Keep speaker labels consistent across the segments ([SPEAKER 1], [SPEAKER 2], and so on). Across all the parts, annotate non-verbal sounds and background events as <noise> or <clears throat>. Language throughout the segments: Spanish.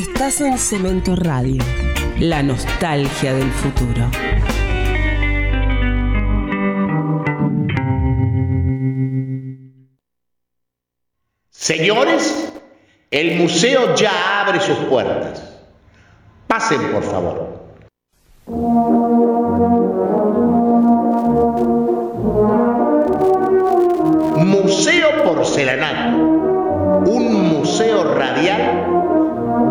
[SPEAKER 1] Estás en Cemento Radio, la nostalgia del futuro.
[SPEAKER 2] Señores, el museo ya abre sus puertas. Pasen, por favor. Museo Porcelanato, un museo radial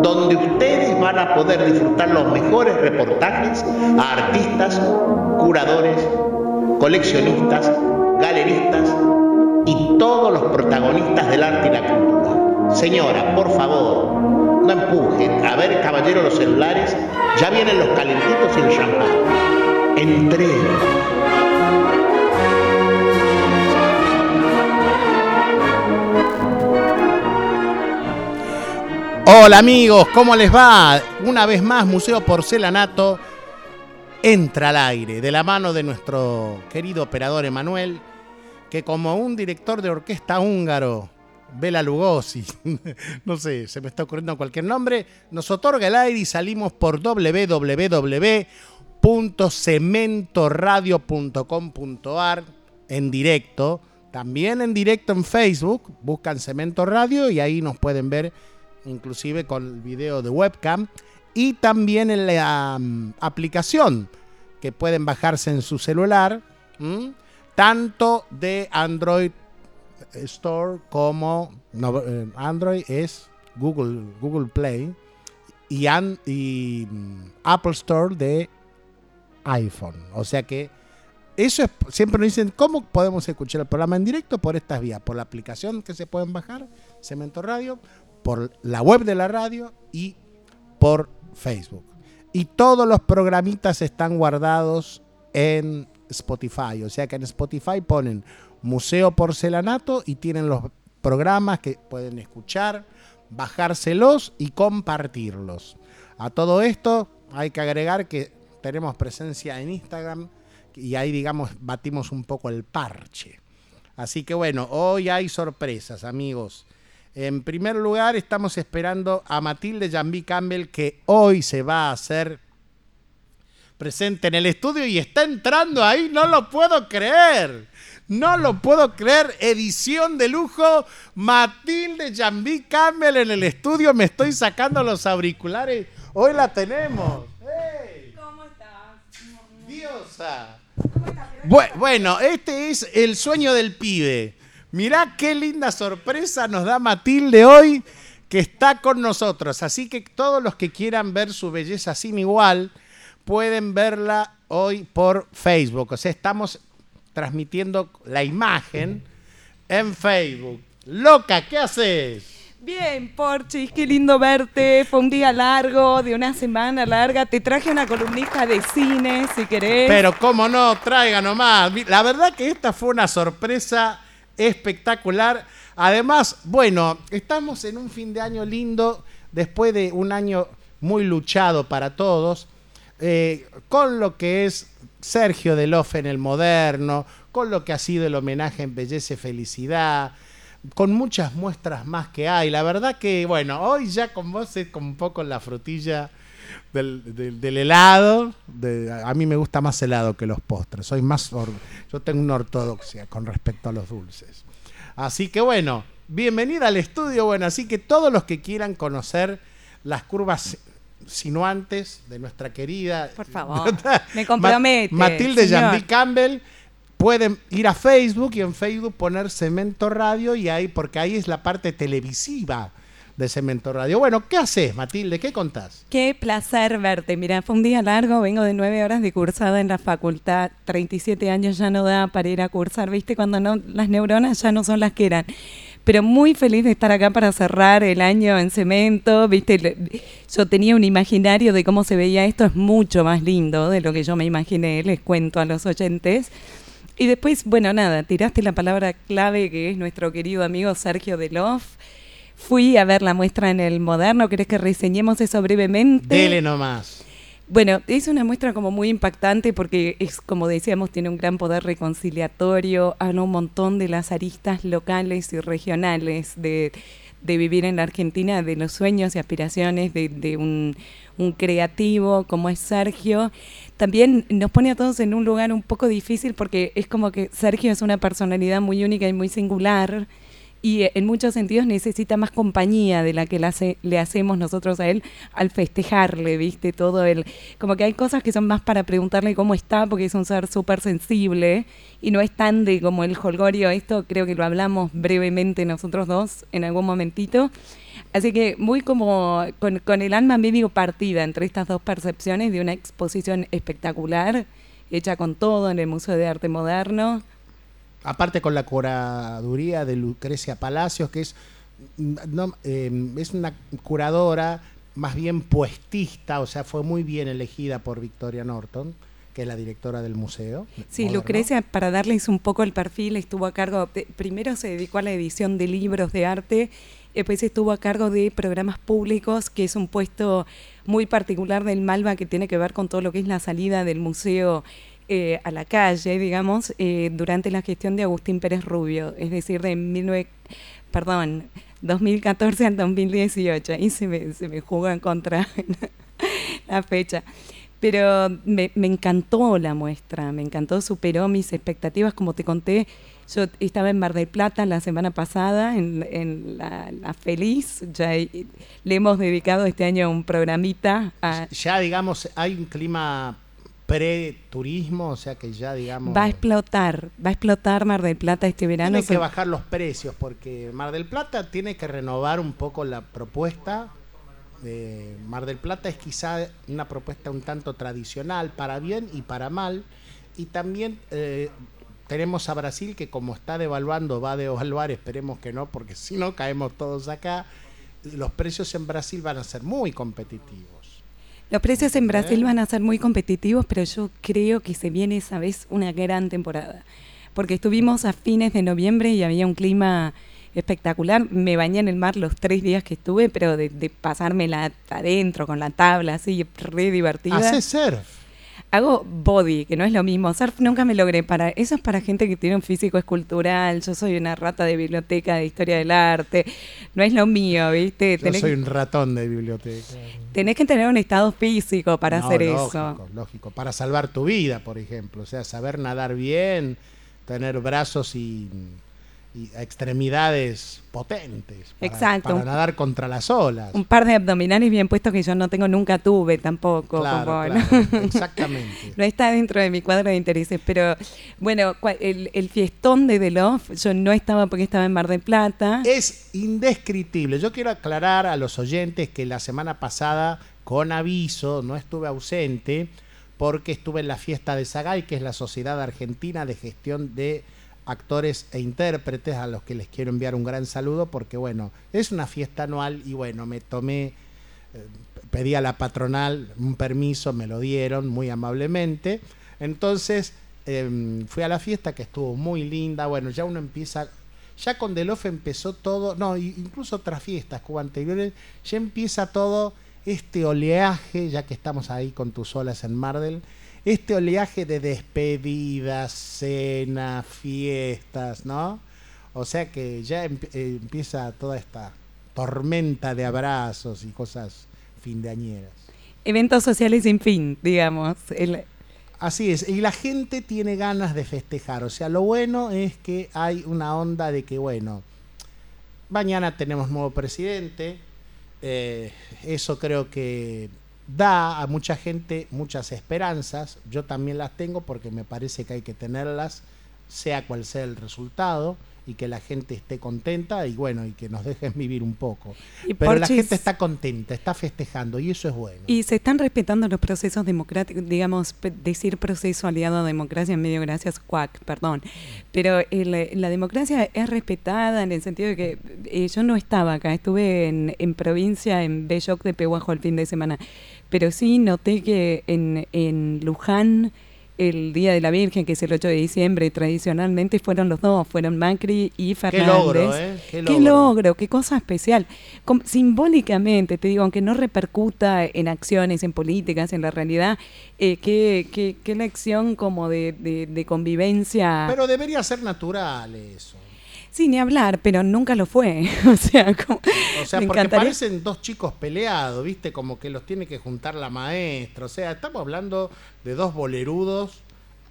[SPEAKER 2] donde ustedes van a poder disfrutar los mejores reportajes a artistas, curadores, coleccionistas, galeristas y todos los protagonistas del arte y la cultura. Señora, por favor, no empujen. A ver, caballero, los celulares. Ya vienen los calentitos y el champán. Entré.
[SPEAKER 3] Hola amigos, ¿cómo les va? Una vez más, Museo Porcelanato entra al aire de la mano de nuestro querido operador Emanuel, que como un director de orquesta húngaro, Bela Lugosi, <laughs> no sé, se me está ocurriendo cualquier nombre, nos otorga el aire y salimos por www.cementoradio.com.ar en directo, también en directo en Facebook, buscan Cemento Radio y ahí nos pueden ver inclusive con el video de webcam, y también en la um, aplicación que pueden bajarse en su celular, tanto de Android Store como eh, Android es Google, Google Play y, y Apple Store de iPhone. O sea que eso es, siempre nos dicen, ¿cómo podemos escuchar el programa en directo? Por estas vías, por la aplicación que se pueden bajar, Cemento Radio, por la web de la radio y por Facebook. Y todos los programitas están guardados en Spotify. O sea que en Spotify ponen Museo Porcelanato y tienen los programas que pueden escuchar, bajárselos y compartirlos. A todo esto hay que agregar que tenemos presencia en Instagram y ahí digamos batimos un poco el parche. Así que bueno, hoy hay sorpresas amigos. En primer lugar, estamos esperando a Matilde Jambi Campbell, que hoy se va a hacer presente en el estudio y está entrando ahí, no lo puedo creer. No lo puedo creer. Edición de lujo. Matilde Jambi Campbell en el estudio. Me estoy sacando los auriculares. Hoy la tenemos. ¿Cómo estás? Diosa. Bueno, este es el sueño del pibe. Mirá qué linda sorpresa nos da Matilde hoy que está con nosotros. Así que todos los que quieran ver su belleza sin igual pueden verla hoy por Facebook. O sea, estamos transmitiendo la imagen en Facebook. Loca, ¿qué haces?
[SPEAKER 4] Bien, Porchis, qué lindo verte. Fue un día largo, de una semana larga. Te traje una columnista de cine, si querés.
[SPEAKER 3] Pero cómo no, traiga nomás. La verdad que esta fue una sorpresa espectacular. Además, bueno, estamos en un fin de año lindo, después de un año muy luchado para todos, eh, con lo que es Sergio Delof en el moderno, con lo que ha sido el homenaje en Belleza y Felicidad, con muchas muestras más que hay. La verdad que, bueno, hoy ya con vos es como un poco la frutilla del, helado. a mí me gusta más helado que los postres. Soy más yo tengo una ortodoxia con respecto a los dulces. Así que bueno, bienvenida al estudio. Bueno, así que todos los que quieran conocer las curvas sinuantes de nuestra querida.
[SPEAKER 4] Por favor, <laughs> me compromete.
[SPEAKER 3] Matilde Jambi Campbell. Pueden ir a Facebook y en Facebook poner Cemento Radio y ahí, porque ahí es la parte televisiva de Cemento Radio. Bueno, ¿qué haces, Matilde? ¿Qué contás?
[SPEAKER 4] Qué placer verte. Mira, fue un día largo, vengo de nueve horas de cursada en la facultad, 37 años ya no da para ir a cursar, ¿viste? Cuando no, las neuronas ya no son las que eran. Pero muy feliz de estar acá para cerrar el año en cemento, ¿viste? Yo tenía un imaginario de cómo se veía esto, es mucho más lindo de lo que yo me imaginé, les cuento a los oyentes. Y después, bueno, nada, tiraste la palabra clave que es nuestro querido amigo Sergio Delof Fui a ver la muestra en el Moderno, ¿querés que reseñemos eso brevemente?
[SPEAKER 3] Dele nomás.
[SPEAKER 4] Bueno, es una muestra como muy impactante porque es, como decíamos, tiene un gran poder reconciliatorio, habla un montón de las aristas locales y regionales de, de vivir en la Argentina, de los sueños y aspiraciones de, de un, un creativo como es Sergio, también nos pone a todos en un lugar un poco difícil porque es como que Sergio es una personalidad muy única y muy singular y eh, en muchos sentidos necesita más compañía de la que le, hace- le hacemos nosotros a él al festejarle, ¿viste? Todo el... Como que hay cosas que son más para preguntarle cómo está, porque es un ser súper sensible y no es tan de como el holgorio. Esto creo que lo hablamos brevemente nosotros dos en algún momentito. Así que muy como con, con el alma medio partida entre estas dos percepciones de una exposición espectacular, hecha con todo en el Museo de Arte Moderno.
[SPEAKER 3] Aparte con la curaduría de Lucrecia Palacios, que es, mm, no, eh, es una curadora más bien puestista, o sea, fue muy bien elegida por Victoria Norton, que es la directora del museo.
[SPEAKER 4] Sí,
[SPEAKER 3] moderno.
[SPEAKER 4] Lucrecia, para darles un poco el perfil, estuvo a cargo, de- primero se dedicó a la edición de libros de arte, después estuvo a cargo de programas públicos, que es un puesto muy particular del Malva que tiene que ver con todo lo que es la salida del museo eh, a la calle, digamos, eh, durante la gestión de Agustín Pérez Rubio, es decir, de 19, perdón, 2014 al 2018, ahí se me, se me en contra <laughs> la fecha. Pero me, me encantó la muestra, me encantó, superó mis expectativas, como te conté. Yo estaba en Mar del Plata la semana pasada, en, en la, la Feliz, ya le hemos dedicado este año un programita a,
[SPEAKER 3] Ya, digamos, hay un clima pre-turismo, o sea que ya, digamos...
[SPEAKER 4] Va a explotar, va a explotar Mar del Plata este verano.
[SPEAKER 3] Tiene que bajar los precios porque Mar del Plata tiene que renovar un poco la propuesta. Eh, Mar del Plata es quizá una propuesta un tanto tradicional, para bien y para mal. Y también eh, tenemos a Brasil que como está devaluando, va a devaluar, esperemos que no, porque <laughs> si no caemos todos acá. Los precios en Brasil van a ser muy competitivos.
[SPEAKER 4] Los precios en Brasil van a ser muy competitivos, pero yo creo que se viene esa vez una gran temporada. Porque estuvimos a fines de noviembre y había un clima espectacular. Me bañé en el mar los tres días que estuve, pero de, de pasármela adentro con la tabla, así, re divertida.
[SPEAKER 3] Hace surf.
[SPEAKER 4] Hago body, que no es lo mismo. Surf nunca me logré para. Eso es para gente que tiene un físico escultural. Yo soy una rata de biblioteca de historia del arte. No es lo mío, ¿viste?
[SPEAKER 3] Yo
[SPEAKER 4] Tenés-
[SPEAKER 3] soy un ratón de biblioteca.
[SPEAKER 4] Tenés que tener un estado físico para
[SPEAKER 3] No,
[SPEAKER 4] hacer
[SPEAKER 3] lógico,
[SPEAKER 4] eso.
[SPEAKER 3] Lógico, para salvar tu vida, por ejemplo. O sea, saber nadar bien, tener brazos y, y extremidades potentes. Para,
[SPEAKER 4] Exacto.
[SPEAKER 3] Para nadar contra las olas.
[SPEAKER 4] Un par de abdominales bien puestos que yo no tengo, nunca tuve tampoco.
[SPEAKER 3] Claro,
[SPEAKER 4] como,
[SPEAKER 3] claro,
[SPEAKER 4] ¿no? <laughs>
[SPEAKER 3] exactamente.
[SPEAKER 4] No está dentro de mi cuadro de intereses, pero bueno, el, el fiestón de Love, yo no estaba porque estaba en Mar del Plata.
[SPEAKER 3] Es indescriptible. Yo quiero aclarar a los oyentes que la semana pasada, con aviso, no estuve ausente porque estuve en la fiesta de Sagay, que es la Sociedad Argentina de Gestión de Actores e Intérpretes, a los que les quiero enviar un gran saludo, porque bueno, es una fiesta anual y bueno, me tomé, eh, pedí a la patronal un permiso, me lo dieron muy amablemente. Entonces em, fui a la fiesta que estuvo muy linda. Bueno, ya uno empieza ya con Delof empezó todo, no, incluso otras fiestas como ya empieza todo este oleaje, ya que estamos ahí con tus olas en Mardel, este oleaje de despedidas, cenas, fiestas, ¿no? O sea que ya eh, empieza toda esta tormenta de abrazos y cosas findeañeras.
[SPEAKER 4] Eventos sociales sin fin, digamos. El-
[SPEAKER 3] Así es, y la gente tiene ganas de festejar, o sea, lo bueno es que hay una onda de que, bueno, mañana tenemos nuevo presidente, eh, eso creo que da a mucha gente muchas esperanzas, yo también las tengo porque me parece que hay que tenerlas, sea cual sea el resultado, y que la gente esté contenta y bueno, y que nos dejen vivir un poco.
[SPEAKER 4] Y
[SPEAKER 3] Pero la gente está contenta, está festejando y eso es bueno.
[SPEAKER 4] Y se están respetando los procesos democráticos, digamos, decir proceso aliado a democracia en medio gracias, cuac, perdón. Pero la democracia es respetada en el sentido de que eh, yo no estaba acá, estuve en, en provincia, en Belloc de Pehuajo el fin de semana, pero sí noté que en, en Luján el Día de la Virgen, que es el 8 de diciembre, tradicionalmente fueron los dos, fueron Macri y Fernández.
[SPEAKER 3] logro, ¿eh? Qué
[SPEAKER 4] Qué
[SPEAKER 3] logro.
[SPEAKER 4] logro, qué cosa especial. Com- simbólicamente, te digo, aunque no repercuta en acciones, en políticas, en la realidad, eh, qué, qué, qué lección como de, de- de convivencia.
[SPEAKER 3] Pero debería ser natural eso.
[SPEAKER 4] Sí, ni hablar, pero nunca lo fue. <laughs> o sea, como,
[SPEAKER 3] O sea, porque
[SPEAKER 4] encantaría-
[SPEAKER 3] parecen dos chicos peleados, ¿viste? Como que los tiene que juntar la maestra. O sea, estamos hablando de dos bolerudos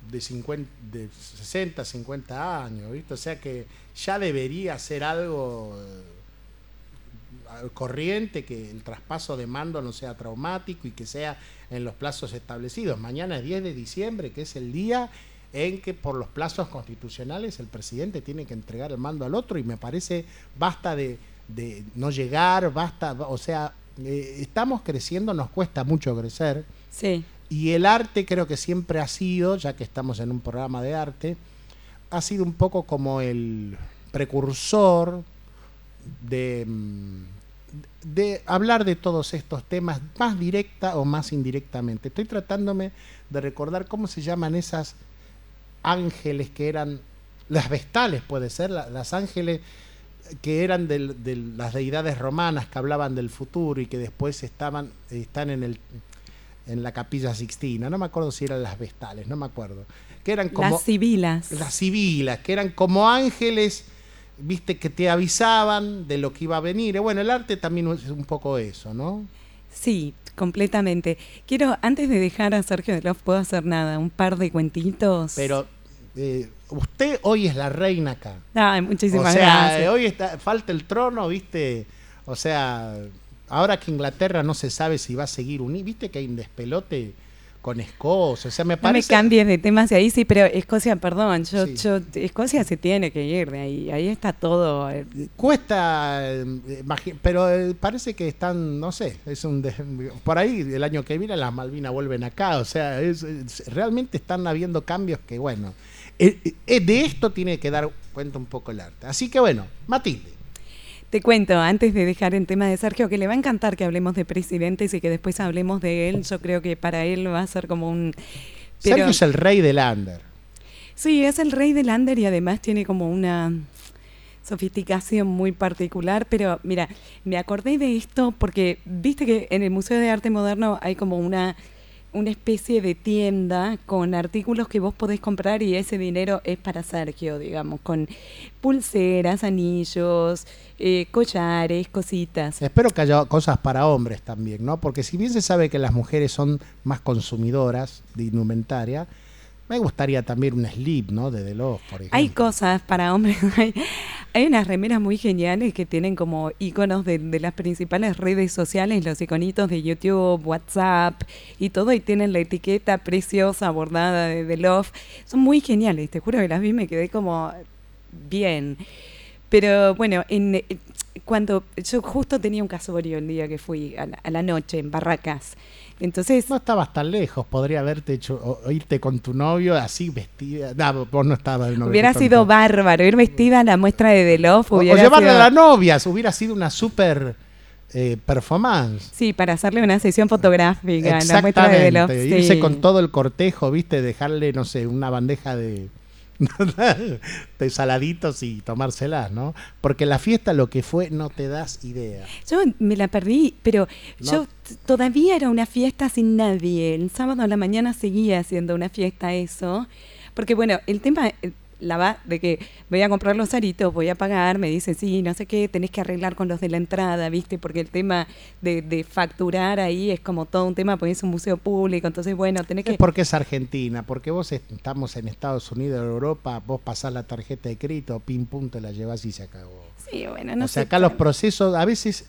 [SPEAKER 3] de, 50, de 60, 50 años, ¿viste? O sea que ya debería ser algo eh, corriente, que el traspaso de mando no sea traumático y que sea en los plazos establecidos. Mañana es 10 de diciembre, que es el día en que por los plazos constitucionales el presidente tiene que entregar el mando al otro y me parece basta de, de no llegar, basta, o sea, eh, estamos creciendo, nos cuesta mucho crecer
[SPEAKER 4] Sí.
[SPEAKER 3] y el arte creo que siempre ha sido, ya que estamos en un programa de arte, ha sido un poco como el precursor de, mm, de hablar de todos estos temas más directa o más indirectamente. Estoy tratándome de recordar cómo se llaman esas ángeles que eran, las vestales puede ser, la- las ángeles que eran del- de las deidades romanas que hablaban del futuro y que después estaban, están en el en la capilla Sixtina, no me acuerdo si eran las vestales, no me acuerdo, que eran como
[SPEAKER 4] Las sibilas.
[SPEAKER 3] las sibilas, que eran como ángeles, viste, que te avisaban de lo que iba a venir. Y bueno, el arte también es un poco eso, ¿no?
[SPEAKER 4] Sí, completamente. Quiero, antes de dejar a Sergio de Love, puedo hacer nada, un par de cuentitos.
[SPEAKER 3] Pero eh, usted hoy es la reina acá.
[SPEAKER 4] Ay,
[SPEAKER 3] O
[SPEAKER 4] muchísimas
[SPEAKER 3] sea,
[SPEAKER 4] gracias.
[SPEAKER 3] eh, hoy está, falta el trono, viste, o sea, ahora que Inglaterra no se sabe si va a seguir unida, viste que hay un despelote con Escocia, o sea, me
[SPEAKER 4] No me
[SPEAKER 3] parece...
[SPEAKER 4] cambies de temas de ahí, sí, pero Escocia, perdón, yo,
[SPEAKER 3] Sí.
[SPEAKER 4] yo, Escocia se tiene que ir de ahí, ahí está todo. eh,
[SPEAKER 3] Cuesta, eh, pero eh, parece que están, no sé, es un de- por ahí el año que viene las Malvinas vuelven acá, o sea, es- es- realmente están habiendo cambios que, bueno, eh, eh, de esto tiene que dar cuenta un poco el arte. Así que, bueno, Matilde,
[SPEAKER 4] Te cuento, antes de dejar el tema de Sergio, que le va a encantar que hablemos de presidentes y que después hablemos de él, yo creo que para él va a ser como un... pero-
[SPEAKER 3] Sergio es el rey del under.
[SPEAKER 4] Sí, es el rey del under y además tiene como una sofisticación muy particular, pero mira, me acordé de esto porque viste que en el Museo de Arte Moderno hay como una una especie de tienda con artículos que vos podés comprar y ese dinero es para Sergio, digamos, con pulseras, anillos, eh, collares, cositas.
[SPEAKER 3] Espero que haya cosas para hombres también, ¿no? Porque si bien se sabe que las mujeres son más consumidoras de indumentaria, me gustaría también un slip, ¿no? De Delos, por ejemplo.
[SPEAKER 4] Hay cosas para hombres. <laughs> Hay, hay unas remeras muy geniales que tienen como iconos de, de las principales redes sociales, los iconitos de YouTube, WhatsApp y todo, y tienen la etiqueta preciosa bordada de The Love. Son muy geniales, te juro que las vi y me quedé como bien. Pero bueno, en, eh, cuando yo justo tenía un casorio el día que fui a la, a la noche en Barracas. Entonces,
[SPEAKER 3] No estabas tan lejos, podría haberte hecho o- o irte con tu novio así vestida. No, vos no estabas de novio.
[SPEAKER 4] hubiera sido bárbaro ir vestida a la muestra de The Love.
[SPEAKER 3] O, llevarle
[SPEAKER 4] sido-
[SPEAKER 3] a la novia, hubiera sido una super eh, performance.
[SPEAKER 4] Sí, para hacerle una sesión fotográfica en la muestra de The Love.
[SPEAKER 3] Exactamente. Irse
[SPEAKER 4] sí.
[SPEAKER 3] con todo el cortejo, viste, dejarle, no sé, una bandeja de, <laughs> de saladitos y tomárselas, ¿no? Porque la fiesta lo que fue, no te das idea.
[SPEAKER 4] Yo me la perdí, pero
[SPEAKER 3] No.
[SPEAKER 4] yo todavía era una fiesta sin nadie. El sábado a la mañana seguía siendo una fiesta eso. Porque bueno, el tema, eh, la va de que voy a comprar los aritos, voy a pagar, me dice, sí, no sé qué, tenés que arreglar con los de la entrada, ¿viste? Porque el tema de, de facturar ahí es como todo un tema, porque es un museo público, entonces bueno, tenés que...
[SPEAKER 3] Porque es Argentina, porque vos est- estamos en Estados Unidos, Europa, vos pasás la tarjeta de crédito, pim pum, te la llevas y se acabó.
[SPEAKER 4] Sí, bueno, no
[SPEAKER 3] o sea,
[SPEAKER 4] sé,
[SPEAKER 3] acá los procesos, a veces,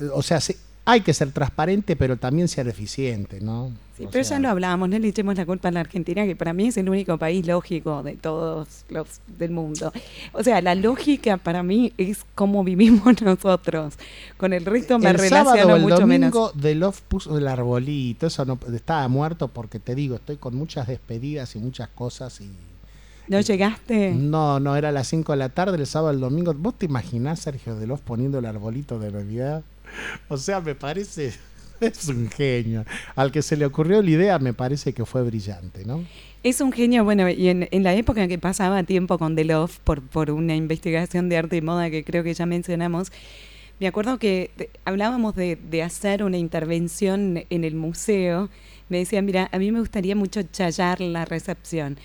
[SPEAKER 3] eh, o sea, se- hay que ser transparente, pero también ser eficiente, ¿no?
[SPEAKER 4] Sí,
[SPEAKER 3] O
[SPEAKER 4] pero
[SPEAKER 3] sea,
[SPEAKER 4] ya lo hablábamos, no le echemos la culpa a la Argentina, que para mí es el único país lógico de todos los del mundo. O sea, la lógica para mí es cómo vivimos <laughs> nosotros. Con el resto me
[SPEAKER 3] el sábado
[SPEAKER 4] relaciono
[SPEAKER 3] o el
[SPEAKER 4] mucho
[SPEAKER 3] domingo
[SPEAKER 4] menos.
[SPEAKER 3] Love puso el arbolito, eso no estaba muerto porque te digo, estoy con muchas despedidas y muchas cosas y
[SPEAKER 4] ¿No llegaste?
[SPEAKER 3] no, no era a las 5 de la tarde, el sábado, el domingo. ¿Vos te imaginás Sergio De Love poniendo el arbolito de Navidad? O sea, me parece <laughs> es un genio. Al que se le ocurrió la idea me parece que fue brillante, ¿no?
[SPEAKER 4] Es un genio, bueno, y en, en la época que pasaba tiempo con The Love por, por una investigación de arte y moda que creo que ya mencionamos, me acuerdo que hablábamos de, de hacer una intervención en el museo. Me decían, mira, a mí me gustaría mucho chayar la recepción.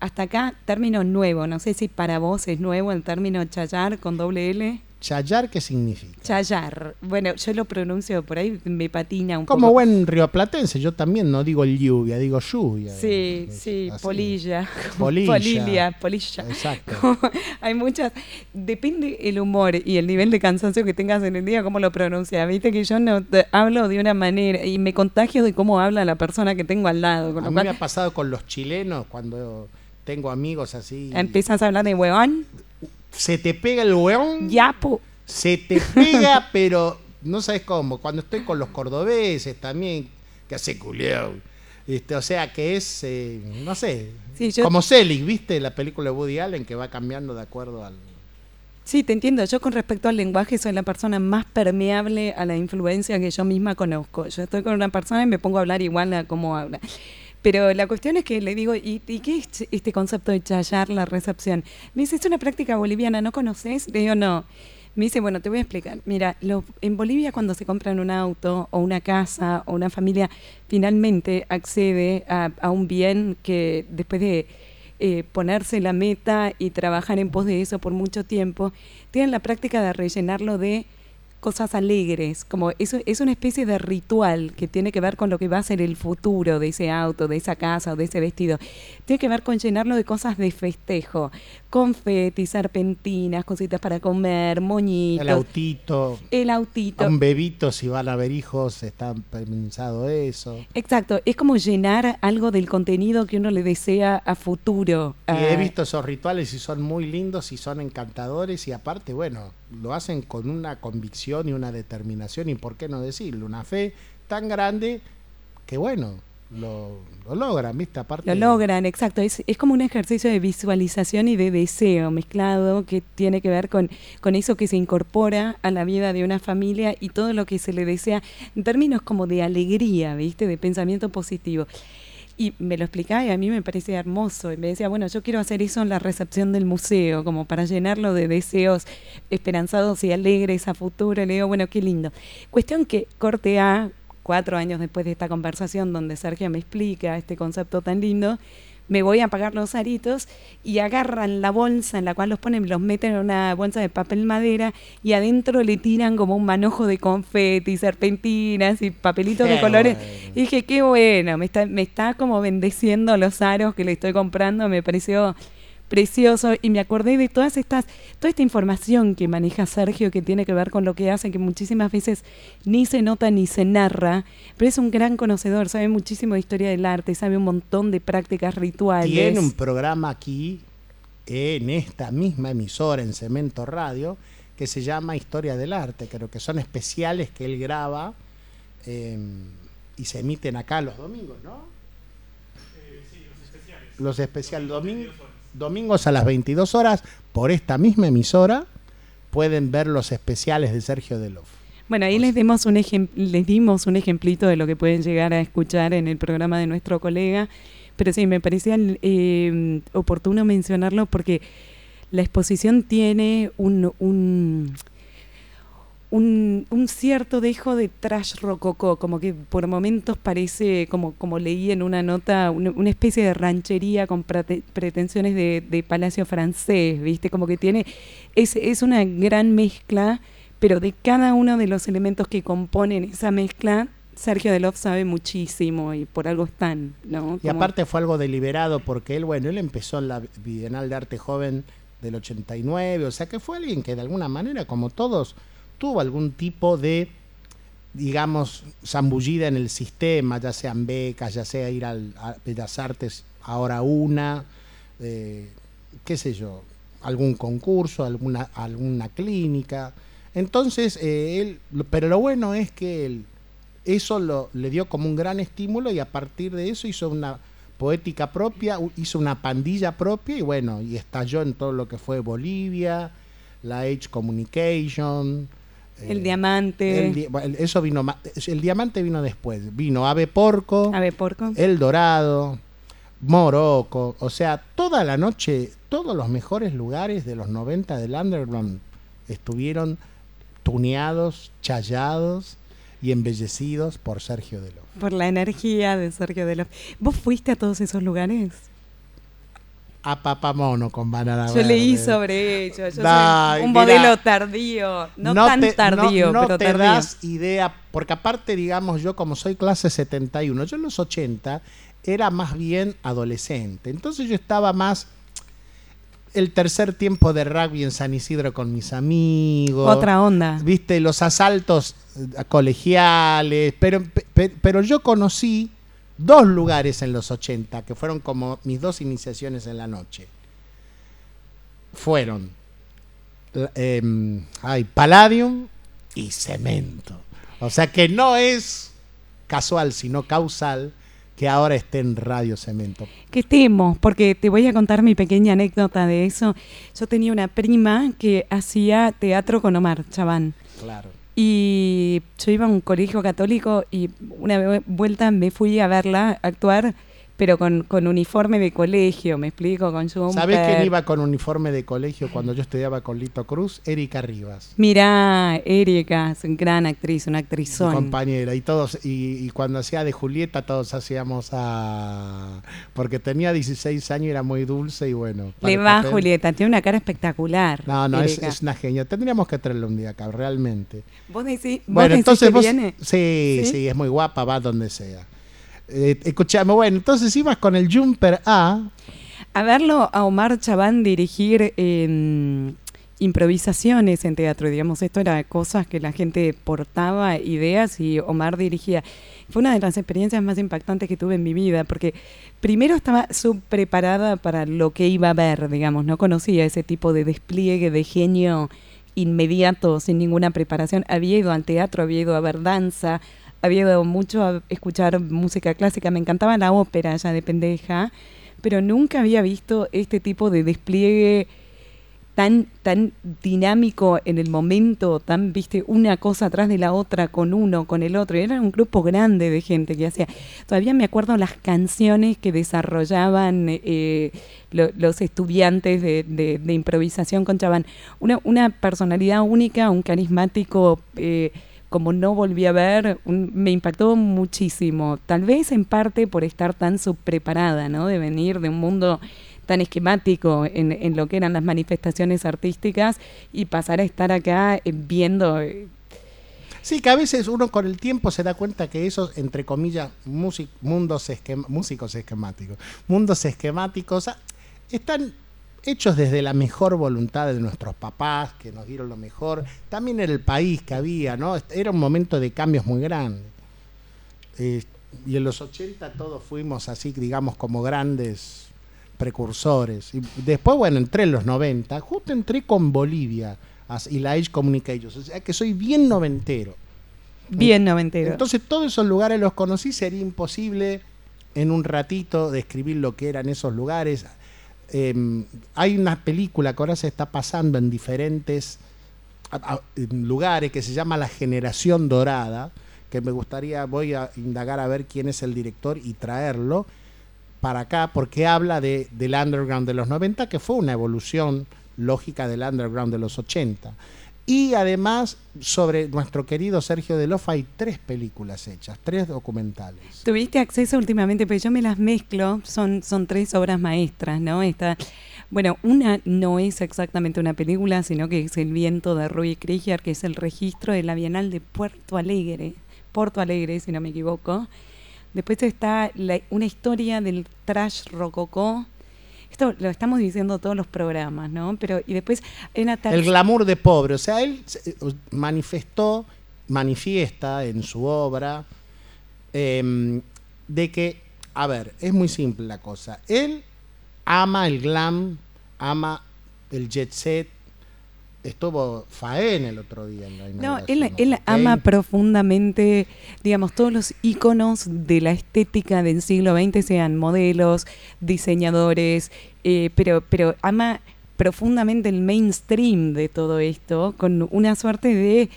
[SPEAKER 4] hasta acá, término nuevo. No sé si para vos es nuevo el término chayar con doble L.
[SPEAKER 3] ¿Chayar qué significa?
[SPEAKER 4] Chayar. Bueno, yo lo pronuncio por ahí, me patina un
[SPEAKER 3] Como
[SPEAKER 4] poco.
[SPEAKER 3] buen rioplatense, yo también no digo lluvia, digo lluvia.
[SPEAKER 4] Sí,
[SPEAKER 3] Es
[SPEAKER 4] sí,
[SPEAKER 3] así.
[SPEAKER 4] polilla. <laughs>
[SPEAKER 3] Polilla.
[SPEAKER 4] Polilia, polilla.
[SPEAKER 3] Exacto.
[SPEAKER 4] Como Hay muchas. Depende el humor y el nivel de cansancio que tengas en el día, cómo lo pronuncias. Viste que yo no te- hablo de una manera y me contagio de cómo habla la persona que tengo al lado. Con
[SPEAKER 3] A
[SPEAKER 4] lo
[SPEAKER 3] mí
[SPEAKER 4] cual
[SPEAKER 3] me ha pasado con los chilenos cuando tengo amigos así.
[SPEAKER 4] empiezas a hablar de huevón,
[SPEAKER 3] Se te pega el weón,
[SPEAKER 4] yapo.
[SPEAKER 3] se te pega, <laughs> pero no sabes cómo. Cuando estoy con los cordobeses también, que hace culiao. Este, o sea que es, eh, no sé,
[SPEAKER 4] Sí, yo-
[SPEAKER 3] como Selig, ¿viste? La película de Woody Allen que va cambiando de acuerdo al...
[SPEAKER 4] Sí, te entiendo. Yo con respecto al lenguaje soy la persona más permeable a la influencia que yo misma conozco. Yo estoy con una persona y me pongo a hablar igual a cómo habla. Pero la cuestión es que le digo, ¿y, qué es este concepto de chayar la recepción? Me dice, es una práctica boliviana, ¿no conoces? Le digo, no. Me dice, bueno, te voy a explicar. Mira, en Bolivia cuando se compran un auto o una casa o una familia, finalmente accede a, a un bien que después de eh, ponerse la meta y trabajar en pos de eso por mucho tiempo, tienen la práctica de rellenarlo de cosas alegres, como eso es una especie de ritual que tiene que ver con lo que va a ser el futuro de ese auto, de esa casa o de ese vestido. Tiene que ver con llenarlo de cosas de festejo, confeti, serpentinas, cositas para comer, moñitos,
[SPEAKER 3] El autito,
[SPEAKER 4] el autito.
[SPEAKER 3] un bebito, si van a haber hijos, está pensado eso.
[SPEAKER 4] Exacto, es como llenar algo del contenido que uno le desea a futuro.
[SPEAKER 3] Y
[SPEAKER 4] Ah,
[SPEAKER 3] he visto esos rituales y son muy lindos y son encantadores y aparte, bueno, lo hacen con una convicción y una determinación y por qué no decirlo, una fe tan grande que bueno, lo, lo logran, ¿viste?
[SPEAKER 4] Lo logran, exacto. Es, es como un ejercicio de visualización y de deseo mezclado que tiene que ver con, con eso que se incorpora a la vida de una familia y todo lo que se le desea en términos como de alegría, ¿viste? De pensamiento positivo. Y me lo explicaba y a mí me parecía hermoso. Y me decía, bueno, yo quiero hacer eso en la recepción del museo, como para llenarlo de deseos esperanzados y alegres a futuro. Le digo, bueno, qué lindo. Cuestión que corte A, cuatro años después de esta conversación donde Sergio me explica este concepto tan lindo, me voy a pagar los aritos y agarran la bolsa en la cual los ponen, los meten en una bolsa de papel madera y adentro le tiran como un manojo de confeti, serpentinas y papelitos de colores.
[SPEAKER 3] bueno.
[SPEAKER 4] Y dije, qué bueno, me está, me está como bendeciendo los aros que le estoy comprando, me pareció precioso y me acordé de todas estas, toda esta información que maneja Sergio que tiene que ver con lo que hace, que muchísimas veces ni se nota ni se narra, pero es un gran conocedor, sabe muchísimo de historia del arte, sabe un montón de prácticas rituales.
[SPEAKER 3] Tiene un programa aquí, en esta misma emisora, en Cemento Radio, que se llama Historia del Arte. Creo que son especiales que él graba eh, y se emiten acá los domingos, ¿no? los especiales. domingos, domingos a las 22 horas, por esta misma emisora, pueden ver los especiales de Sergio Delof.
[SPEAKER 4] Bueno, ahí les, demos un les dimos un ejemplito de lo que pueden llegar a escuchar en el programa de nuestro colega, pero sí, me parecía eh, oportuno mencionarlo porque la exposición tiene un, un, un, un cierto dejo de trash rococó, como que por momentos parece, como, como leí en una nota, una, una especie de ranchería con prete- pretensiones de, de palacio francés, ¿viste? Como que tiene, es, es una gran mezcla, pero de cada uno de los elementos que componen esa mezcla, Sergio Delof sabe muchísimo y por algo están, ¿no?
[SPEAKER 3] Y aparte fue algo deliberado porque él, bueno, él empezó en la Bienal de Arte Joven del 89, o sea que fue alguien que de alguna manera, como todos, tuvo algún tipo de, digamos, zambullida en el sistema, ya sean becas, ya sea ir a Bellas Artes, ahora una, eh, qué sé yo, algún concurso, alguna, alguna clínica. Entonces, eh, él, pero lo bueno es que él, eso lo, le dio como un gran estímulo y a partir de eso hizo una poética propia, hizo una pandilla propia y bueno, y estalló en todo lo que fue Bolivia, la Age Communication.
[SPEAKER 4] El
[SPEAKER 3] eh,
[SPEAKER 4] diamante,
[SPEAKER 3] el di- eso vino el diamante vino después, vino Ave Porco,
[SPEAKER 4] Ave Porco.
[SPEAKER 3] El Dorado, Morocco, o sea, toda la noche, todos los mejores lugares de los 90 del underground estuvieron tuneados, challados y embellecidos por Sergio Delof.
[SPEAKER 4] Por la energía de Sergio Delof. ¿Vos fuiste a todos esos lugares?
[SPEAKER 3] A Papamono con Banana
[SPEAKER 4] Yo
[SPEAKER 3] Verde.
[SPEAKER 4] leí sobre ello. Yo soy un modelo tardío. No, tan
[SPEAKER 3] te-
[SPEAKER 4] tardío,
[SPEAKER 3] no- no
[SPEAKER 4] pero
[SPEAKER 3] te
[SPEAKER 4] tardío.
[SPEAKER 3] das idea, porque aparte, digamos, yo como soy clase 71, yo en los 80 era más bien adolescente. Entonces yo estaba más el tercer tiempo de rugby en San Isidro con mis amigos.
[SPEAKER 4] Otra onda.
[SPEAKER 3] Viste, los asaltos eh, colegiales, pero, pe- pero yo conocí dos lugares en los 80 que fueron como mis dos iniciaciones en la noche. Fueron em, ay, Palladium y Cemento. O sea que no es casual, sino causal que ahora esté en Radio Cemento.
[SPEAKER 4] Que estemos, porque te voy a contar mi pequeña anécdota de eso. Yo tenía una prima que hacía teatro con Omar Chabán.
[SPEAKER 3] Claro.
[SPEAKER 4] Y yo iba a un colegio católico y una vuelta me fui a verla actuar, pero con, con uniforme de colegio, me explico, con jumper.
[SPEAKER 3] ¿Sabés quién iba con uniforme de colegio cuando yo estudiaba con Lito Cruz? Erika Rivas.
[SPEAKER 4] Mirá, Erika, es una gran actriz, una
[SPEAKER 3] mi
[SPEAKER 4] actrizón.
[SPEAKER 3] compañera y todos y, y cuando hacía de Julieta todos hacíamos a porque tenía 16 años y era muy dulce y bueno
[SPEAKER 4] Le va,
[SPEAKER 3] papel-
[SPEAKER 4] Julieta, tiene una cara espectacular.
[SPEAKER 3] no no es, una genia tendríamos que traerla un día acá realmente
[SPEAKER 4] ¿Vos decís, vos
[SPEAKER 3] bueno
[SPEAKER 4] decís
[SPEAKER 3] entonces
[SPEAKER 4] que
[SPEAKER 3] vos
[SPEAKER 4] viene?
[SPEAKER 3] sí,
[SPEAKER 4] ¿Sí?
[SPEAKER 3] sí es muy guapa va donde sea eh, escuchame bueno entonces ibas con el jumper A
[SPEAKER 4] A verlo a Omar Chabán dirigir em, improvisaciones en teatro, digamos, esto era cosas que la gente portaba, ideas y Omar dirigía. Fue una de las experiencias más impactantes que tuve en mi vida, porque primero estaba subpreparada para lo que iba a ver, digamos, no conocía ese tipo de despliegue de genio inmediato, sin ninguna preparación. Había ido al teatro, había ido a ver danza, había ido mucho a escuchar música clásica, me encantaba la ópera ya de pendeja, pero nunca había visto este tipo de despliegue tan, tan dinámico en el momento, tan, viste, una cosa atrás de la otra, con uno, con el otro. Era un grupo grande de gente que hacía. Todavía me acuerdo las canciones que desarrollaban eh, lo- los estudiantes de, de- de improvisación con Chabán. Una, una personalidad única, un carismático. eh, como no volví a ver, me impactó muchísimo. Tal vez en parte por estar tan subpreparada, ¿no? De venir de un mundo tan esquemático en, en lo que eran las manifestaciones artísticas y pasar a estar acá eh, viendo eh,
[SPEAKER 3] Sí, que a veces uno con el tiempo se da cuenta que esos, entre comillas, músic- mundos músicos esquemáticos, mundos esquemáticos, ah, están hechos desde la mejor voluntad de nuestros papás, que nos dieron lo mejor, también era el país que había, ¿no? Era un momento de cambios muy grande. Eh, y en los 80 todos fuimos así, digamos, como grandes precursores. Y después, bueno, entré en los 90, justo entré con Bolivia y la Age Communications, o sea que soy bien noventero.
[SPEAKER 4] bien noventero.
[SPEAKER 3] Entonces todos esos lugares los conocí, sería imposible en un ratito describir lo que eran esos lugares. Eh, hay una película que ahora se está pasando en diferentes en lugares que se llama La Generación Dorada, que me gustaría, voy a indagar a ver quién es el director y traerlo para acá, porque habla de, del underground de los 90, que fue una evolución lógica del underground de los 80. Y además, sobre nuestro querido Sergio de Lofa, hay tres películas hechas, tres documentales.
[SPEAKER 4] ¿Tuviste acceso últimamente? Pues yo me las mezclo, son, son tres obras maestras, ¿no? Esta, bueno, una no es exactamente una película, sino que es El viento de Rui Krieger, que es el registro de la Bienal de Puerto Alegre, Porto Alegre, si no me equivoco. Después está la- una historia del trash rococó. Esto lo estamos diciendo todos los programas, ¿no? Pero, y después hay una
[SPEAKER 3] El glamour de pobre, o sea, él manifestó, manifiesta en su obra em, de que, a ver, es muy simple la cosa. Él ama el glam, ama el jet set. Estuvo Faen el otro día en la
[SPEAKER 4] No, él, ama profundamente, digamos, todos los íconos de la estética del siglo XX, sean modelos, diseñadores, eh, pero, pero ama profundamente el mainstream de todo esto, con una suerte de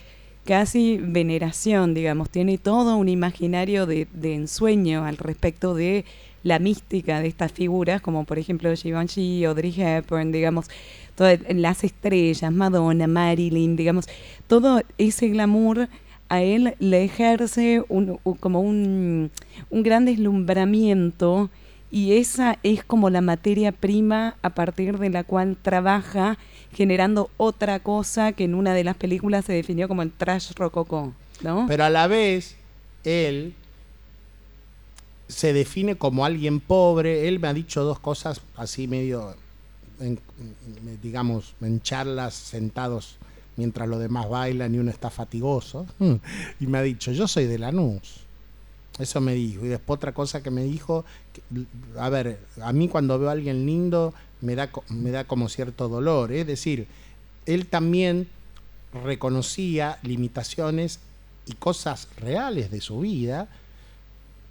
[SPEAKER 4] casi veneración, digamos, tiene todo un imaginario de, de ensueño al respecto de la mística de estas figuras, como por ejemplo Givenchy, Audrey Hepburn, digamos, todas las estrellas, Madonna, Marilyn, digamos, todo ese glamour a él le ejerce un- como un, un gran deslumbramiento y esa es como la materia prima a partir de la cual trabaja generando otra cosa que en una de las películas se definió como el trash rococó.
[SPEAKER 3] Pero a la vez, él se define como alguien pobre. Él me ha dicho dos cosas así medio, en- digamos, en charlas sentados mientras los demás bailan y uno está fatigoso. <laughs> Y me ha dicho, yo soy de Lanús. Eso me dijo. Y después otra cosa que me dijo, a ver, a mí cuando veo a alguien lindo me da, me da como cierto dolor. Es decir, él también reconocía limitaciones y cosas reales de su vida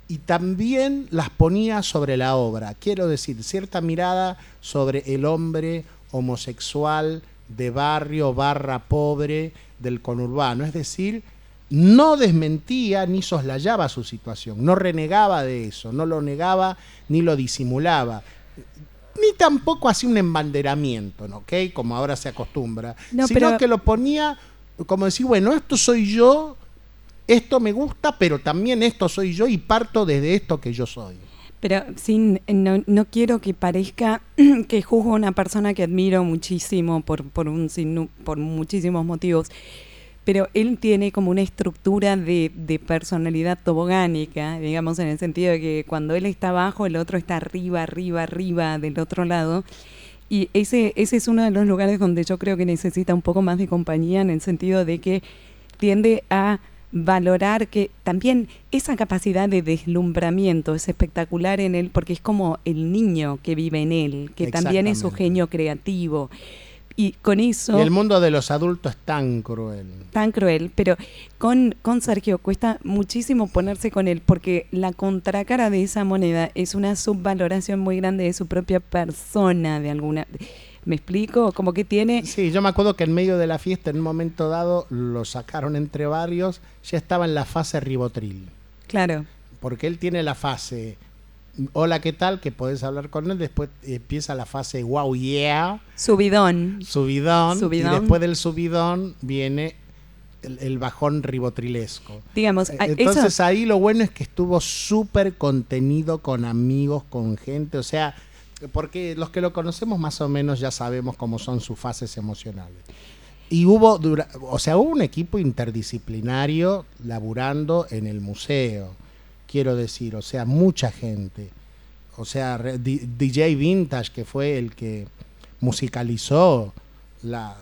[SPEAKER 3] y también las ponía sobre la obra. Quiero decir, cierta mirada sobre el hombre homosexual de barrio barra pobre del conurbano. Es decir, no desmentía ni soslayaba su situación, no renegaba de eso, no lo negaba ni lo disimulaba. Ni tampoco hacía un embanderamiento, ¿no? ¿ok? Como ahora se acostumbra.
[SPEAKER 4] No,
[SPEAKER 3] sino
[SPEAKER 4] pero-
[SPEAKER 3] que lo ponía como decir, bueno, esto soy yo, esto me gusta, pero también esto soy yo y parto desde esto que yo soy.
[SPEAKER 4] Pero sin, no, no quiero que parezca <clears throat> que juzgo a una persona que admiro muchísimo por, por, un, por muchísimos motivos. Pero él tiene como una estructura de, de personalidad tobogánica, digamos, en el sentido de que cuando él está abajo, el otro está arriba, arriba, arriba del otro lado. Y ese, ese es uno de los lugares donde yo creo que necesita un poco más de compañía, en el sentido de que tiende a valorar que también esa capacidad de deslumbramiento es espectacular en él porque es como el niño que vive en él, que también es su genio creativo. Y con eso
[SPEAKER 3] Y el mundo de los adultos es tan cruel.
[SPEAKER 4] tan cruel, pero con, con Sergio cuesta muchísimo ponerse con él porque la contracara de esa moneda es una subvaloración muy grande de su propia persona, de alguna... ¿Me explico? Como que tiene...
[SPEAKER 3] Sí, yo me acuerdo que en medio de la fiesta, en un momento dado, lo sacaron entre varios, ya estaba en la fase ribotril.
[SPEAKER 4] Claro,
[SPEAKER 3] Porque él tiene la fase, hola, ¿qué tal? Que podés hablar con él, después empieza la fase, wow, yeah,
[SPEAKER 4] subidón.
[SPEAKER 3] subidón,
[SPEAKER 4] Subidón.
[SPEAKER 3] y después del subidón viene el, el bajón ribotrilesco.
[SPEAKER 4] Digamos, a-
[SPEAKER 3] Entonces
[SPEAKER 4] eso...
[SPEAKER 3] ahí lo bueno es que estuvo súper contenido con amigos, con gente, o sea, porque los que lo conocemos más o menos ya sabemos cómo son sus fases emocionales. Y hubo, dura- o sea, hubo un equipo interdisciplinario laburando en el museo, quiero decir, o sea, mucha gente. O sea, DJ Vintage, que fue el que musicalizó la,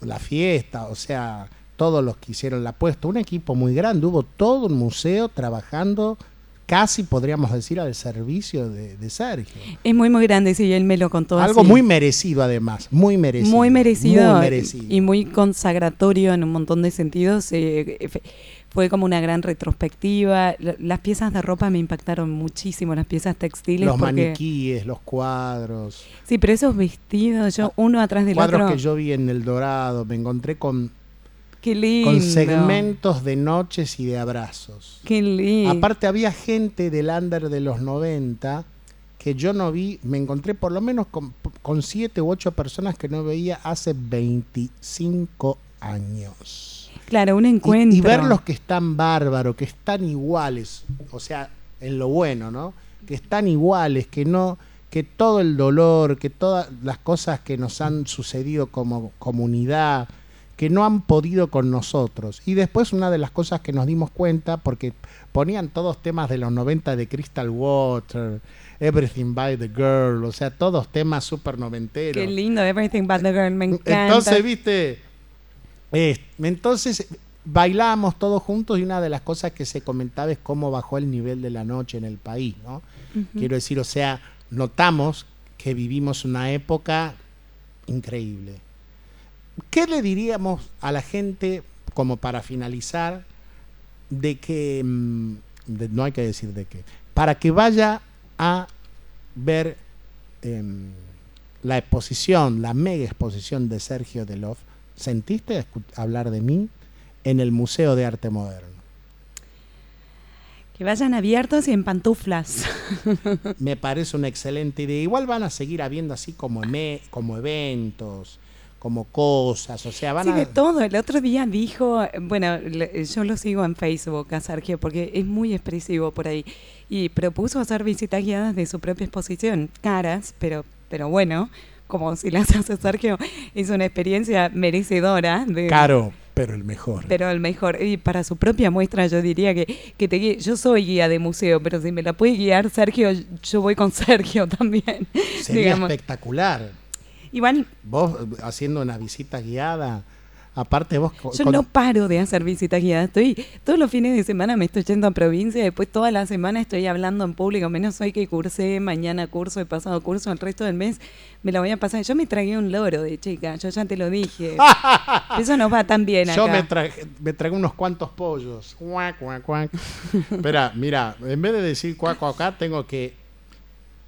[SPEAKER 3] la fiesta, o sea, todos los que hicieron la apuesta, un equipo muy grande, hubo todo un museo trabajando casi podríamos decir al servicio de, de Sergio.
[SPEAKER 4] Es muy, muy grande, sí, él me lo contó
[SPEAKER 3] Algo
[SPEAKER 4] así.
[SPEAKER 3] muy merecido además, muy merecido.
[SPEAKER 4] muy merecido,
[SPEAKER 3] muy merecido.
[SPEAKER 4] y muy consagratorio en un montón de sentidos. eh, f- fue como una gran retrospectiva. Las piezas de ropa me impactaron muchísimo, las piezas textiles.
[SPEAKER 3] los
[SPEAKER 4] porque,
[SPEAKER 3] maniquíes, los cuadros.
[SPEAKER 4] Sí, pero esos vestidos, yo uno atrás del
[SPEAKER 3] cuadros
[SPEAKER 4] otro.
[SPEAKER 3] que yo vi en El Dorado, me encontré con,
[SPEAKER 4] qué lindo.
[SPEAKER 3] con segmentos de noches y de abrazos.
[SPEAKER 4] Qué lindo.
[SPEAKER 3] Aparte había gente del under de los 90 que yo no vi, me encontré por lo menos con, con siete u ocho personas que no veía hace 25 años.
[SPEAKER 4] claro, un
[SPEAKER 3] Y-
[SPEAKER 4] encuentro.
[SPEAKER 3] Y, verlos que están bárbaros, que están iguales, o sea, en lo bueno, ¿no? Que están iguales, que no, que todo el dolor, que todas las cosas que nos han sucedido como comunidad, que no han podido con nosotros. Y después una de las cosas que nos dimos cuenta, porque ponían todos temas de los 90 de Crystal Water, Everything by the Girl, o sea, todos temas súper noventeros.
[SPEAKER 4] Qué lindo, Everything But the Girl, me encanta.
[SPEAKER 3] Entonces, viste, Eh, entonces bailamos todos juntos y una de las cosas que se comentaba es cómo bajó el nivel de la noche en el país, ¿no? Quiero decir, o sea, notamos que vivimos una época increíble. ¿Qué le diríamos a la gente, como para finalizar, de que, mm, de- no hay que decir de qué, para que vaya a ver em, la exposición, la mega exposición de Sergio Delof, ¿sentiste hablar de mí en el Museo de Arte Moderno?
[SPEAKER 4] Que vayan abiertos y en pantuflas. <laughs>
[SPEAKER 3] Me parece una excelente idea. Igual van a seguir habiendo así como, como eventos, como cosas, o sea, van
[SPEAKER 4] Sí,
[SPEAKER 3] a...
[SPEAKER 4] de todo. El otro día dijo, bueno, yo lo sigo en Facebook a Sergio porque es muy expresivo por ahí. Y propuso hacer visitas guiadas de su propia exposición. Caras, pero, pero bueno, como si las hace Sergio, es una experiencia merecedora de,
[SPEAKER 3] Caro, pero el mejor.
[SPEAKER 4] pero el mejor. Y para su propia muestra, yo diría que, que te guíe. Yo soy guía de museo, pero si me la puede guiar Sergio, yo voy con <laughs> Sergio también.
[SPEAKER 3] Sería
[SPEAKER 4] digamos.
[SPEAKER 3] espectacular.
[SPEAKER 4] Igual,
[SPEAKER 3] Vos eh, haciendo una visita guiada, aparte vos...
[SPEAKER 4] yo no paro de hacer visitas guiadas. Estoy, todos los fines de semana me estoy yendo a provincia, después toda la semana estoy hablando en público, menos hoy que cursé, mañana curso, he pasado curso, el resto del mes me la voy a pasar. Yo me tragué un loro de chica, yo ya te lo dije. <laughs> Eso no va tan bien acá.
[SPEAKER 3] Yo me traje, me tragué unos cuantos pollos. Cuac, cuac, cuac. Espera, mira, en vez de decir cuac, cuac, cuac, tengo que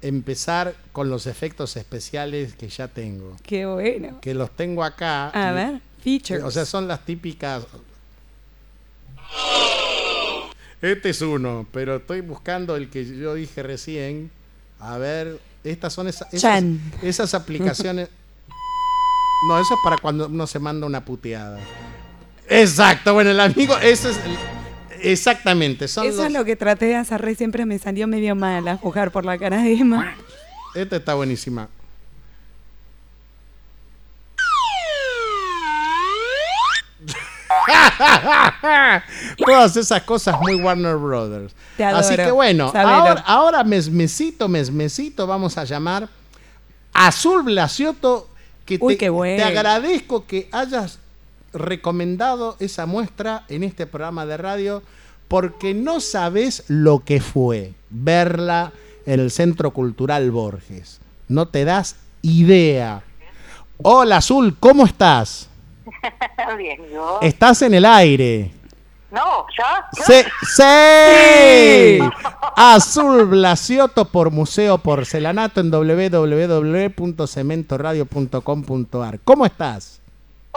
[SPEAKER 3] empezar con los efectos especiales que ya tengo.
[SPEAKER 4] Qué bueno.
[SPEAKER 3] Que los tengo acá.
[SPEAKER 4] A
[SPEAKER 3] y-
[SPEAKER 4] ver, features.
[SPEAKER 3] O sea, son las típicas. Este es uno, pero estoy buscando el que yo dije recién. A ver, estas son esa- esas,
[SPEAKER 4] Chan.
[SPEAKER 3] esas aplicaciones. <laughs> No, eso es para cuando uno se manda una puteada. Exacto, bueno, el amigo, eso es. el- exactamente, son
[SPEAKER 4] Eso
[SPEAKER 3] los-
[SPEAKER 4] es lo que traté de hacer re, siempre me salió medio mal a jugar por la cara de Emma.
[SPEAKER 3] Esta está buenísima. <laughs> Todas esas cosas muy Warner Brothers.
[SPEAKER 4] Te adoro,
[SPEAKER 3] Así que bueno,
[SPEAKER 4] sabelo.
[SPEAKER 3] ahora, ahora mesmecito, mesmecito, vamos a llamar Azul Blasioto, que
[SPEAKER 4] Uy,
[SPEAKER 3] te,
[SPEAKER 4] qué bueno.
[SPEAKER 3] te agradezco que hayas recomendado esa muestra en este programa de radio, porque no sabes lo que fue verla en el Centro Cultural Borges. No te das idea. Hola Azul, ¿cómo estás? <laughs>
[SPEAKER 5] Bien, yo.
[SPEAKER 3] Estás en el aire.
[SPEAKER 5] No, ¿ya?
[SPEAKER 3] ¡Sí! ¡Sí! <laughs> Azul Blasioto por Museo Porcelanato en www.cementoradio.com.ar. ¿Cómo estás?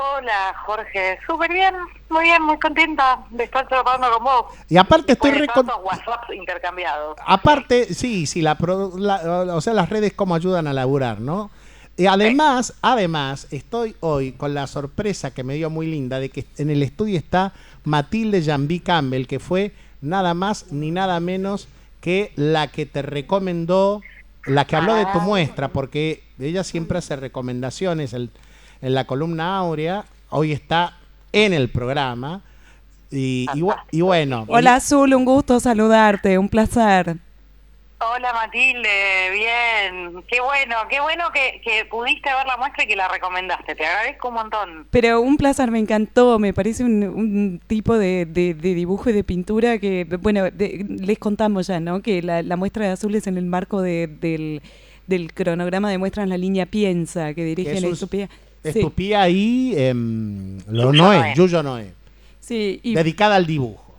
[SPEAKER 5] Hola, Jorge. Súper bien, muy bien, muy contenta de estar charlando con vos.
[SPEAKER 3] Y aparte estoy
[SPEAKER 5] Después de
[SPEAKER 3] recon-
[SPEAKER 5] tantos WhatsApp intercambiados.
[SPEAKER 3] Aparte, sí, sí, la, la- o sea, las redes cómo ayudan a laburar, ¿no? Y además, además, estoy hoy con la sorpresa que me dio muy linda de que en el estudio está Matilde Jambi Campbell, que fue nada más ni nada menos que la que te recomendó, la que habló de tu
[SPEAKER 5] Ah.
[SPEAKER 3] muestra, porque ella siempre hace recomendaciones el- en la columna áurea, hoy está en el programa. Y, y bu- y bueno.
[SPEAKER 4] Hola Azul, un gusto saludarte, un placer.
[SPEAKER 5] Hola, Matilde. Bien. Qué bueno, qué bueno que, que pudiste ver la muestra y que la recomendaste. Te agradezco un montón.
[SPEAKER 4] Pero un placer, me encantó, me parece un, un tipo de, de- de dibujo y de pintura que, bueno, de- les contamos ya, ¿no? Que la, la muestra de azul es en el marco de- del, del cronograma de muestras La Línea Piensa, que dirige
[SPEAKER 3] es
[SPEAKER 4] la
[SPEAKER 3] un-
[SPEAKER 4] Estupía.
[SPEAKER 3] Y em, lo
[SPEAKER 5] Yuyo
[SPEAKER 3] Noé,
[SPEAKER 5] Noé.
[SPEAKER 3] Yuyo Noé,
[SPEAKER 4] Sí, y,
[SPEAKER 3] dedicada al dibujo.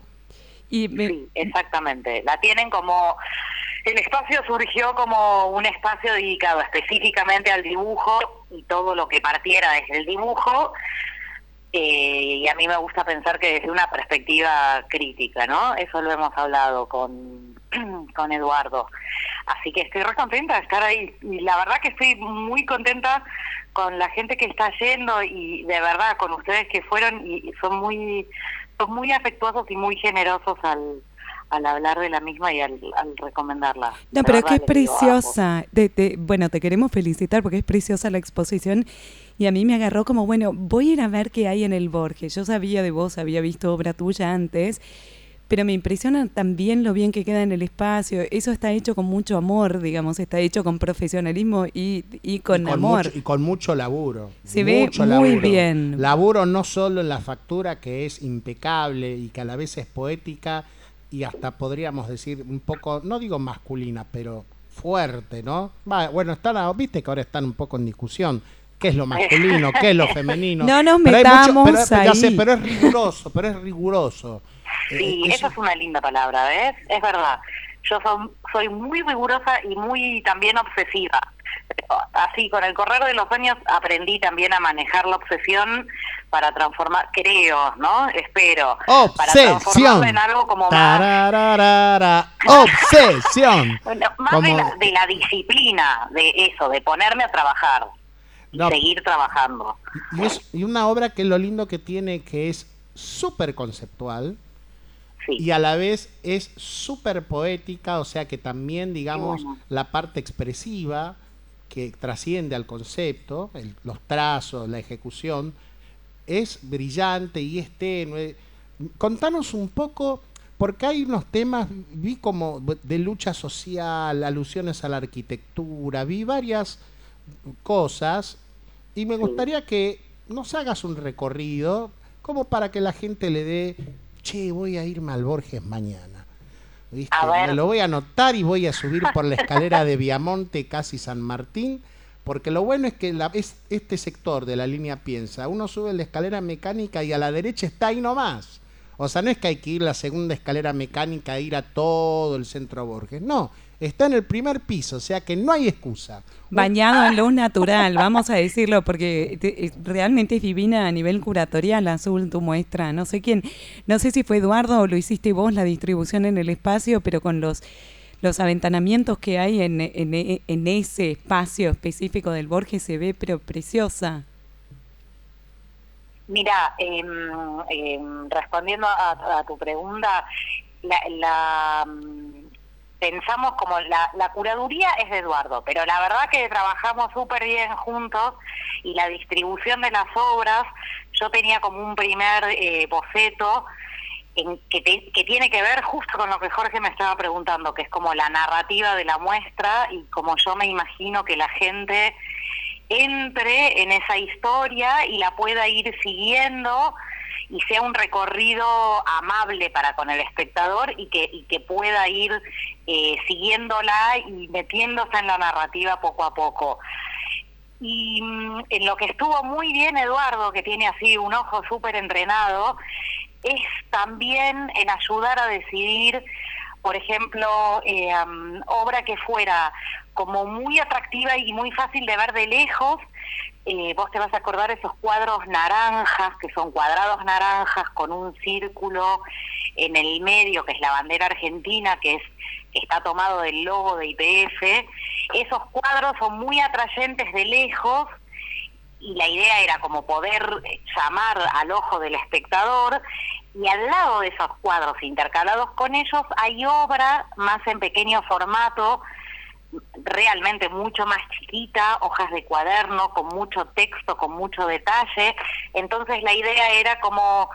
[SPEAKER 4] y me-
[SPEAKER 5] Sí, exactamente. La tienen como... El espacio surgió como un espacio dedicado específicamente al dibujo y todo lo que partiera desde el dibujo. Eh, y a mí me gusta pensar que desde una perspectiva crítica, ¿no? Eso lo hemos hablado con, <clears throat> con Eduardo. Así que estoy re contenta de estar ahí. Y la verdad que estoy muy contenta con la gente que está yendo y de verdad con ustedes que fueron y son muy son muy afectuosos y muy generosos al, al hablar de la misma y al, al recomendarla.
[SPEAKER 4] No, pero
[SPEAKER 5] verdad
[SPEAKER 4] que es
[SPEAKER 5] digo, amo.
[SPEAKER 4] preciosa. De- de- bueno, te queremos felicitar porque es preciosa la exposición. Y a mí me agarró como, bueno, voy a ir a ver qué hay en el Borges. Yo sabía de vos, había visto obra tuya antes, pero me impresiona también lo bien que queda en el espacio. Eso está hecho con mucho amor, digamos, está hecho con profesionalismo y, y con,
[SPEAKER 3] y
[SPEAKER 4] amor.
[SPEAKER 3] Mucho, y con mucho laburo.
[SPEAKER 4] Se ve
[SPEAKER 3] mucho
[SPEAKER 4] muy
[SPEAKER 3] laburo.
[SPEAKER 4] bien.
[SPEAKER 3] Laburo no solo en la factura, que es impecable y que a la vez es poética y hasta podríamos decir un poco, no digo masculina, pero fuerte, ¿no? Bueno, están, viste que ahora están un poco en discusión. ¿Qué es lo masculino? ¿Qué es lo femenino? <laughs>
[SPEAKER 4] No nos
[SPEAKER 3] Pero hay
[SPEAKER 4] metamos
[SPEAKER 3] pero- ya sé,
[SPEAKER 4] ahí.
[SPEAKER 3] pero es riguroso, pero es riguroso.
[SPEAKER 5] Sí,
[SPEAKER 3] Eh,
[SPEAKER 5] esa es una linda palabra, ¿ves? Es verdad. Yo soy, soy muy rigurosa y muy también obsesiva. Así, con el correr de los años aprendí también a manejar la obsesión para transformar, creo, ¿no? Espero. Para
[SPEAKER 3] Obsesión.
[SPEAKER 5] transformarla en algo como más. <laughs>
[SPEAKER 3] Obsesión.
[SPEAKER 5] bueno, más
[SPEAKER 3] Como-
[SPEAKER 5] de, la, de la disciplina, de eso, de ponerme a trabajar.
[SPEAKER 3] No.
[SPEAKER 5] seguir trabajando.
[SPEAKER 3] Y, es, y una obra que lo lindo que tiene que es súper conceptual
[SPEAKER 5] Sí.
[SPEAKER 3] y a la vez es súper poética, o sea que también, digamos,
[SPEAKER 5] bueno.
[SPEAKER 3] la parte expresiva que trasciende al concepto, el- los trazos, la ejecución, es brillante y es tenue. Contanos un poco, porque hay unos temas, vi como de lucha social, alusiones a la arquitectura, vi varias cosas y me gustaría que nos hagas un recorrido como para que la gente le dé, che, voy a irme al Borges mañana. ¿Viste? Me lo voy a anotar y voy a subir por la escalera de Viamonte, casi San Martín, porque lo bueno es que la, es, este sector de la línea piensa, uno sube la escalera mecánica y a la derecha está ahí nomás. O sea, no es que hay que ir la segunda escalera mecánica e ir a todo el centro Borges. No, está en el primer piso, o sea que no hay excusa.
[SPEAKER 4] Bañado en luz natural, vamos a decirlo, porque te- eh, realmente es divina a nivel curatorial azul tu muestra. No sé quién, no sé si fue Eduardo o lo hiciste vos la distribución en el espacio, pero con los los aventanamientos que hay en, en, en ese espacio específico del Borges se ve pero preciosa.
[SPEAKER 5] Mira, em, em, respondiendo a, a tu pregunta, la, la, mm, pensamos como la, curaduría es de Eduardo, pero la verdad que trabajamos súper bien juntos y la distribución de las obras, yo tenía como un primer eh, boceto en que, te- que tiene que ver justo con lo que Jorge me estaba preguntando, que es como la narrativa de la muestra y como yo me imagino que la gente entre en esa historia y la pueda ir siguiendo y sea un recorrido amable para con el espectador y que pueda ir eh, siguiéndola y metiéndose en la narrativa poco a poco. Y mm, en lo que estuvo muy bien Eduardo, que tiene así un ojo súper entrenado, es también en ayudar a decidir, por ejemplo, eh, obra que fuera como muy atractiva y muy fácil de ver de lejos. Eh, vos te vas a acordar esos cuadros naranjas, que son cuadrados naranjas con un círculo en el medio, que es la bandera argentina, que es está tomado del logo de IPF. Esos cuadros son muy atrayentes de lejos y la idea era como poder llamar al ojo del espectador y al lado de esos cuadros intercalados con ellos hay obra más en pequeño formato realmente mucho más chiquita, hojas de cuaderno, con mucho texto, con mucho detalle. Entonces la idea era como,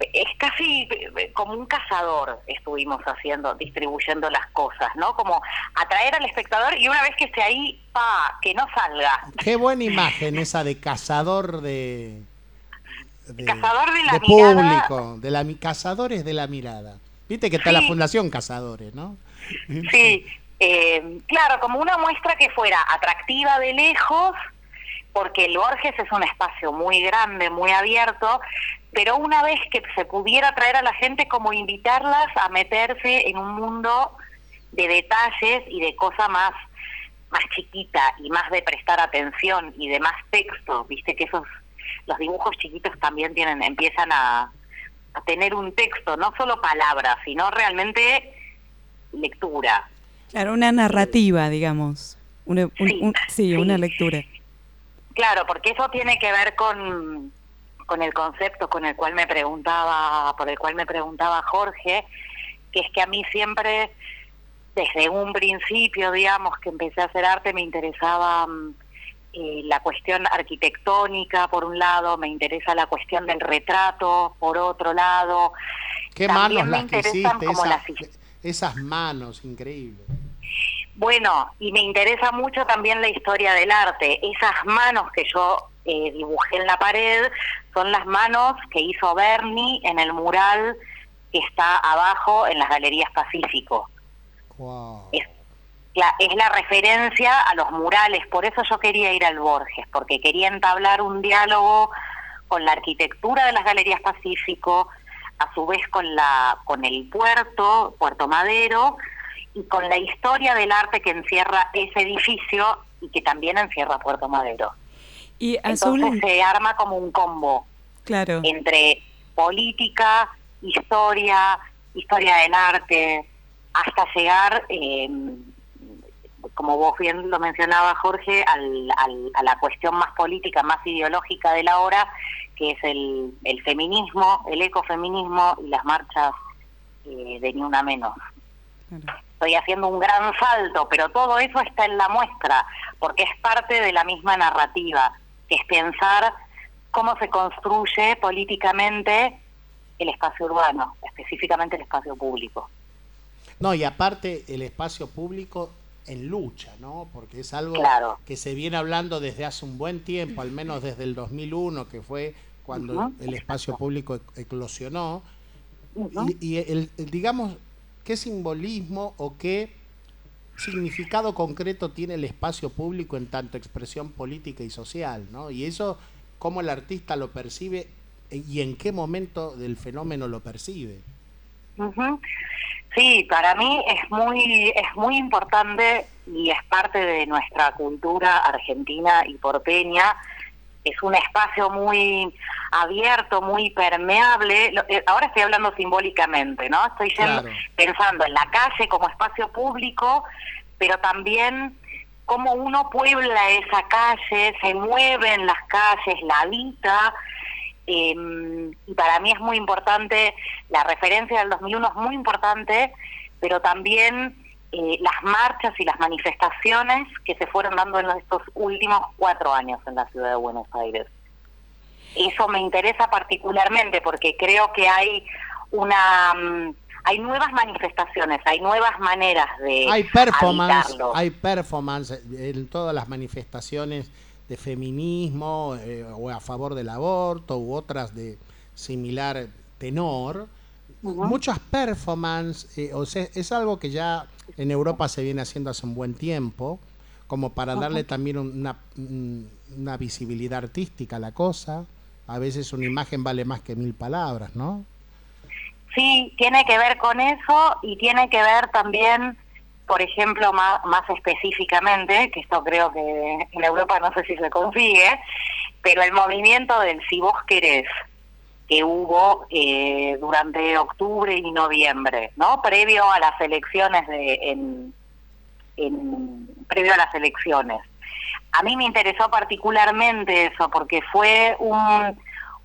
[SPEAKER 5] es casi eh, como un cazador estuvimos haciendo, distribuyendo las cosas, ¿no? Como atraer al espectador y una vez que esté ahí, pa, que no salga.
[SPEAKER 3] Qué buena imagen esa de cazador de. de
[SPEAKER 5] Cazador de la
[SPEAKER 3] de
[SPEAKER 5] mirada.
[SPEAKER 3] público, de la mi- cazadores de la mirada. Viste que está la. Fundación Cazadores, ¿no?
[SPEAKER 5] Sí, eh, claro, como una muestra que fuera atractiva de lejos, porque el Borges es un espacio muy grande, muy abierto, pero una vez que se pudiera traer a la gente, como invitarlas a meterse en un mundo de detalles y de cosa más más chiquita y más de prestar atención y de más texto, viste que esos los dibujos chiquitos también tienen empiezan a, a tener un texto, no solo palabras, sino realmente lectura.
[SPEAKER 4] Claro, una narrativa, digamos. Una, un-
[SPEAKER 5] Sí,
[SPEAKER 4] un- sí,
[SPEAKER 5] sí.
[SPEAKER 4] una lectura.
[SPEAKER 5] Claro, porque eso tiene que ver con, con el concepto con el cual me preguntaba, por el cual me preguntaba Jorge, que es que a mí siempre, desde un principio, digamos, que empecé a hacer arte, me interesaba mm, eh, la cuestión arquitectónica, por un lado, me interesa la cuestión del retrato, por otro lado.
[SPEAKER 3] Qué
[SPEAKER 5] También
[SPEAKER 3] manos
[SPEAKER 5] me
[SPEAKER 3] las que
[SPEAKER 5] interesan
[SPEAKER 3] hiciste,
[SPEAKER 5] como las
[SPEAKER 3] esas manos, increíble.
[SPEAKER 5] Bueno, y me interesa mucho también la historia del arte. Esas manos que yo eh, dibujé en la pared son las manos que hizo Bernie en el mural que está abajo en las Galerías Pacífico.
[SPEAKER 3] Wow.
[SPEAKER 5] Es la, es la referencia a los murales, por eso yo quería ir al Borges, porque quería entablar un diálogo con la arquitectura de las Galerías Pacífico, a su vez con la con el puerto, Puerto Madero, y con la historia del arte que encierra ese edificio y que también encierra Puerto Madero.
[SPEAKER 4] Y Azul,
[SPEAKER 5] Entonces se arma como un combo
[SPEAKER 4] claro.
[SPEAKER 5] entre política, historia, historia del arte, hasta llegar eh, como vos bien lo mencionaba Jorge, al, al, a la cuestión más política, más ideológica de la hora, que es el, el feminismo, el ecofeminismo y las marchas eh, de Ni Una Menos. Estoy haciendo un gran salto, pero todo eso está en la muestra, porque es parte de la misma narrativa, es pensar cómo se construye políticamente el espacio urbano, específicamente el espacio público.
[SPEAKER 3] No, y aparte el espacio público en lucha, ¿no? Porque es algo que se viene hablando desde hace un buen tiempo, al menos desde el 2001, que fue cuando el espacio público eclosionó. Y, el, digamos, ¿qué simbolismo o qué significado concreto tiene el espacio público en tanto expresión política y social, ¿no? Y eso, cómo el artista lo percibe y en qué momento del fenómeno lo percibe.
[SPEAKER 5] Sí, para mí es muy es muy importante y es parte de nuestra cultura argentina y porteña. Es un espacio muy abierto, muy permeable. Eh, ahora estoy hablando simbólicamente, ¿no? Estoy pensando en la calle como espacio público, pero también cómo uno puebla esa calle, se mueve en las calles, la habita Em, y para mí es muy importante, la referencia del 2001 es muy importante, pero también eh, las marchas y las manifestaciones que se fueron dando en estos últimos cuatro años en la ciudad de Buenos Aires. Eso me interesa particularmente porque creo que hay una... Mm, hay nuevas manifestaciones, hay nuevas maneras de
[SPEAKER 3] hay performance, hay performance en todas las manifestaciones de feminismo eh, o a favor del aborto u otras de similar tenor, muchas performances, eh, o sea, es algo que ya en Europa se viene haciendo hace un buen tiempo, como para darle también una, una visibilidad artística a la cosa. A veces una imagen vale más que mil palabras, ¿no?
[SPEAKER 5] Sí, tiene que ver con eso y tiene que ver también por ejemplo, más, más específicamente, que esto creo que en Europa no sé si se consigue, pero el movimiento del Si vos querés, que hubo eh, durante octubre y noviembre, ¿no? Previo a las elecciones de en, previo a las elecciones. A mí me interesó particularmente eso porque fue un,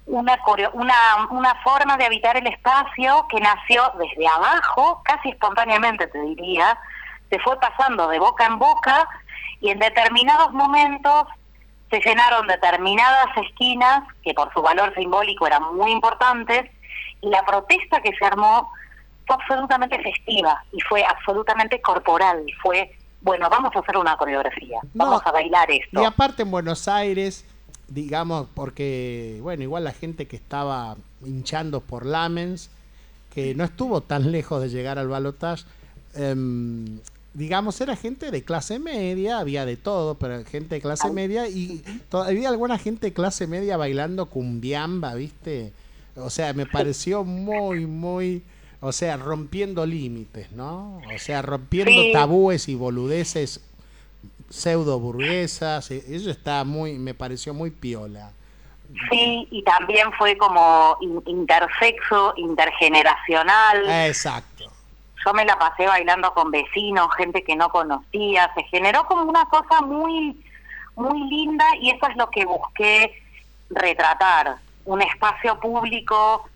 [SPEAKER 5] una, una, una forma de habitar el espacio que nació desde abajo, casi espontáneamente te diría, se fue pasando de boca en boca y en determinados momentos se llenaron determinadas esquinas que por su valor simbólico eran muy importantes y la protesta que se armó fue absolutamente festiva y fue absolutamente corporal, fue bueno, vamos a hacer una coreografía, vamos a bailar esto.
[SPEAKER 3] Y aparte en Buenos Aires, digamos, porque, bueno, igual la gente que estaba hinchando por Lamens, que no estuvo tan lejos de llegar al balotaje, em, digamos, era gente de clase media, había de todo, pero gente de clase media y todavía alguna gente de clase media bailando cumbiamba, ¿viste? O sea, me pareció muy, muy, o sea, rompiendo límites, ¿no? O sea, rompiendo tabúes y boludeces pseudo burguesas, e, eso está muy, me pareció muy piola.
[SPEAKER 5] Sí, y también fue como intersexo, intergeneracional.
[SPEAKER 3] Exacto
[SPEAKER 5] yo me la pasé bailando con vecinos, gente que no conocía, se generó como una cosa muy, muy linda y eso es lo que busqué retratar, un espacio público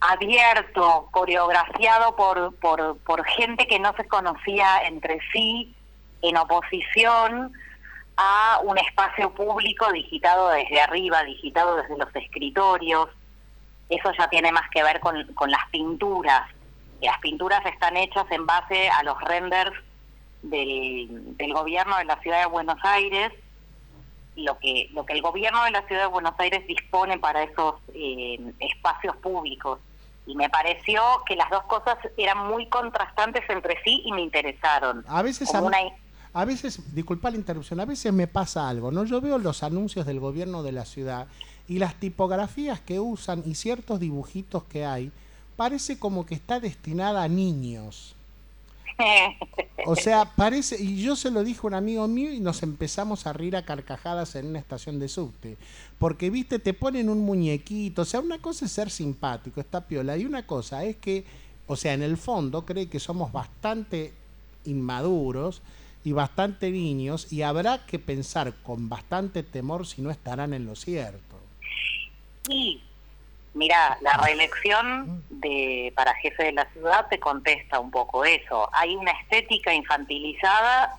[SPEAKER 5] abierto, coreografiado por, por, por gente que no se conocía entre sí, en oposición a un espacio público digitado desde arriba, digitado desde los escritorios. Eso ya tiene más que ver con, con las pinturas las pinturas están hechas en base a los renders del, del gobierno de la ciudad de Buenos Aires, lo que, lo que el gobierno de la ciudad de Buenos Aires dispone para esos eh, espacios públicos. Y me pareció que las dos cosas eran muy contrastantes entre sí y me interesaron.
[SPEAKER 3] A veces, a, a veces, disculpa la interrupción, a veces me pasa algo, ¿no? Yo veo los anuncios del gobierno de la ciudad y las tipografías que usan y ciertos dibujitos que hay, parece como que está destinada a niños. <laughs> O sea, parece, y yo se lo dije a un amigo mío y nos empezamos a reír a carcajadas en una estación de subte. Porque, viste, te ponen un muñequito. O sea, una cosa es ser simpático, está piola. Y una cosa es que, o sea, en el fondo cree que somos bastante inmaduros y bastante niños y habrá que pensar con bastante temor si no estarán en lo cierto.
[SPEAKER 5] Y mira, la reelección de para jefe de la ciudad te contesta un poco eso. Hay una estética infantilizada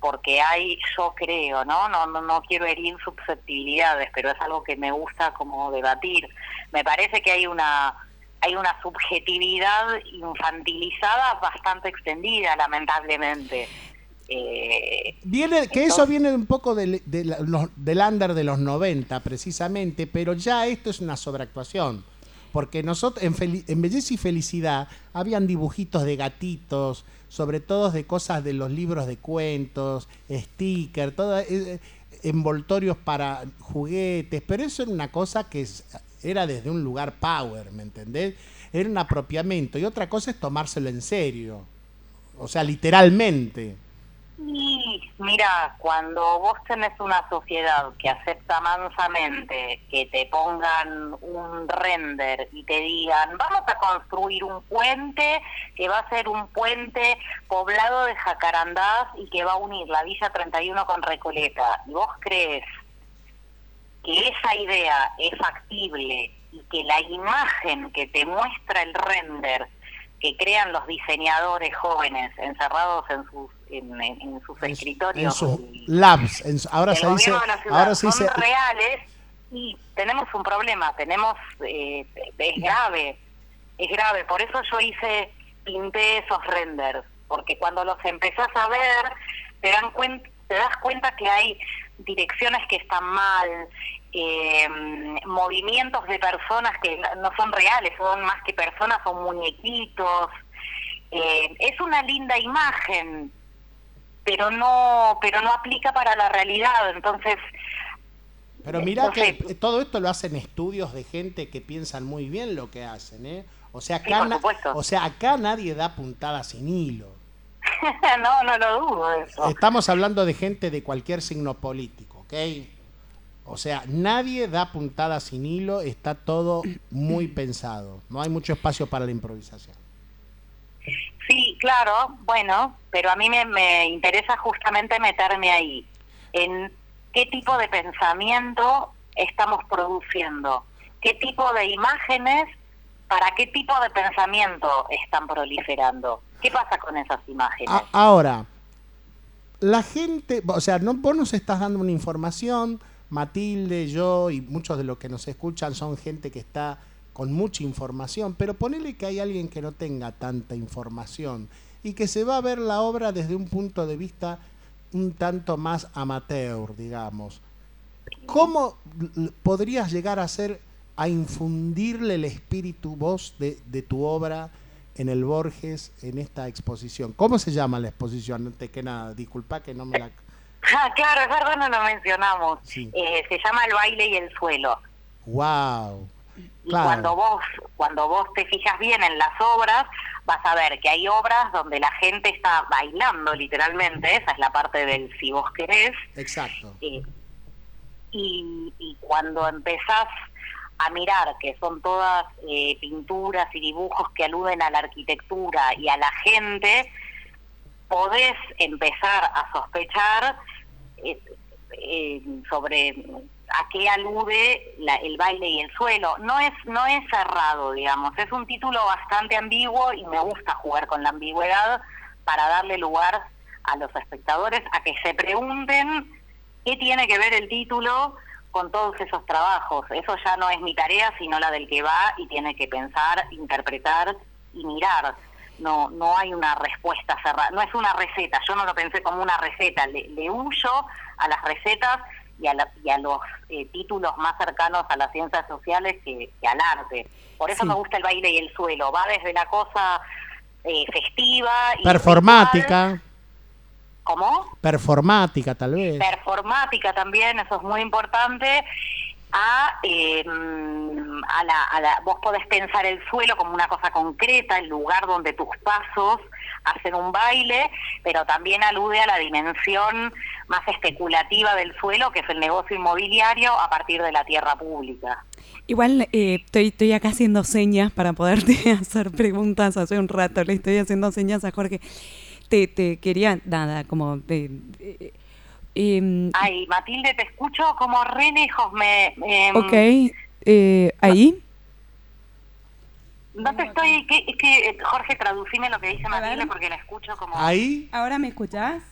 [SPEAKER 5] porque hay, yo creo, ¿no? No, no, no quiero herir susceptibilidades, pero es algo que me gusta como debatir. Me parece que hay una hay una subjetividad infantilizada bastante extendida, lamentablemente.
[SPEAKER 3] Eh, viene, que eso viene un poco del, del, del under de los 90 precisamente, pero ya esto es una sobreactuación. Porque nosotros en, en Belleza y Felicidad habían dibujitos de gatitos, sobre todo de cosas de los libros de cuentos, stickers, todo, eh, envoltorios para juguetes, pero eso era una cosa que era desde un lugar power, ¿me entendés? Era un apropiamiento y otra cosa es tomárselo en serio, o sea, literalmente.
[SPEAKER 5] Y mira, cuando vos tenés una sociedad que acepta mansamente que te pongan un render y te digan, vamos a construir un puente que va a ser un puente poblado de jacarandás y que va a unir la Villa 31 con Recoleta, y vos crees que esa idea es factible y que la imagen que te muestra el render que crean los diseñadores jóvenes encerrados en sus en, sus escritorios
[SPEAKER 3] en sus labs ahora se dice ahora se
[SPEAKER 5] son reales y tenemos un problema tenemos eh, es grave es grave por eso yo hice pinté esos renders porque cuando los empezás a ver te dan cuenta te das cuenta que hay direcciones que están mal eh, movimientos de personas que no son reales, son más que personas, son muñequitos. Eh, es una linda imagen, pero no, pero no aplica para la realidad. Entonces,
[SPEAKER 3] pero mira que todo esto lo hacen estudios de gente que piensan muy bien lo que hacen, ¿eh? O sea, acá, o sea, acá nadie da puntada sin hilo. <laughs>
[SPEAKER 5] no, no lo dudo eso.
[SPEAKER 3] Estamos hablando de gente de cualquier signo político, ¿ok? O sea, nadie da puntada sin hilo, está todo muy pensado. No hay mucho espacio para la improvisación.
[SPEAKER 5] Sí, claro, bueno, pero a mí me, interesa justamente meterme ahí, en qué tipo de pensamiento estamos produciendo, qué tipo de imágenes, para qué tipo de pensamiento están proliferando. ¿Qué pasa con esas imágenes?
[SPEAKER 3] ahora, la gente, o sea, no, vos nos estás dando una información Matilde, yo y muchos de los que nos escuchan son gente que está con mucha información, pero ponele que hay alguien que no tenga tanta información y que se va a ver la obra desde un punto de vista un tanto más amateur, digamos. ¿Cómo podrías llegar a ser, a infundirle el espíritu vos de, de tu obra en el Borges en esta exposición? ¿Cómo se llama la exposición? Antes que nada, disculpa que no me la <laughs>
[SPEAKER 5] Ah, claro, es verdad, no lo mencionamos. Eh, se llama El baile y el suelo.
[SPEAKER 3] Wow.
[SPEAKER 5] Y cuando vos, cuando vos te fijas bien en las obras, vas a ver que hay obras donde la gente está bailando literalmente, esa es la parte del si vos querés.
[SPEAKER 3] Exacto.
[SPEAKER 5] Eh, y, y cuando empezás a mirar que son todas eh, pinturas y dibujos que aluden a la arquitectura y a la gente, podés empezar a sospechar eh, eh, sobre a qué alude el baile y el suelo. No es, no es cerrado, digamos, es un título bastante ambiguo y me gusta jugar con la ambigüedad para darle lugar a los espectadores a que se pregunten qué tiene que ver el título con todos esos trabajos. Eso ya no es mi tarea, sino la del que va y tiene que pensar, interpretar y mirar no no hay una respuesta cerrada, no es una receta, yo no lo pensé como una receta, le, huyo a las recetas y a, y a los eh, títulos más cercanos a las ciencias sociales que, al arte. Por eso me gusta el baile y el suelo, va desde la cosa eh, festiva.
[SPEAKER 3] Y Performática.
[SPEAKER 5] ¿Cómo?
[SPEAKER 3] Performática, tal vez.
[SPEAKER 5] Performática también, eso es muy importante a, eh, a, la, a la, vos podés pensar el suelo como una cosa concreta, el lugar donde tus pasos hacen un baile, pero también alude a la dimensión más especulativa del suelo, que es el negocio inmobiliario a partir de la tierra pública.
[SPEAKER 4] Igual eh, estoy, estoy acá haciendo señas para poderte <laughs> hacer preguntas hace un rato, le estoy haciendo señas a Jorge. te, te quería, nada, como... eh, eh,
[SPEAKER 5] Ay, Matilde, te escucho como re lejos. Me, em,
[SPEAKER 4] ok, eh, ahí.
[SPEAKER 5] No te estoy... que- es que, eh, Jorge, traducime lo que dice Matilde porque la escucho como...
[SPEAKER 3] Ahí,
[SPEAKER 4] ¿Ahora me escuchás?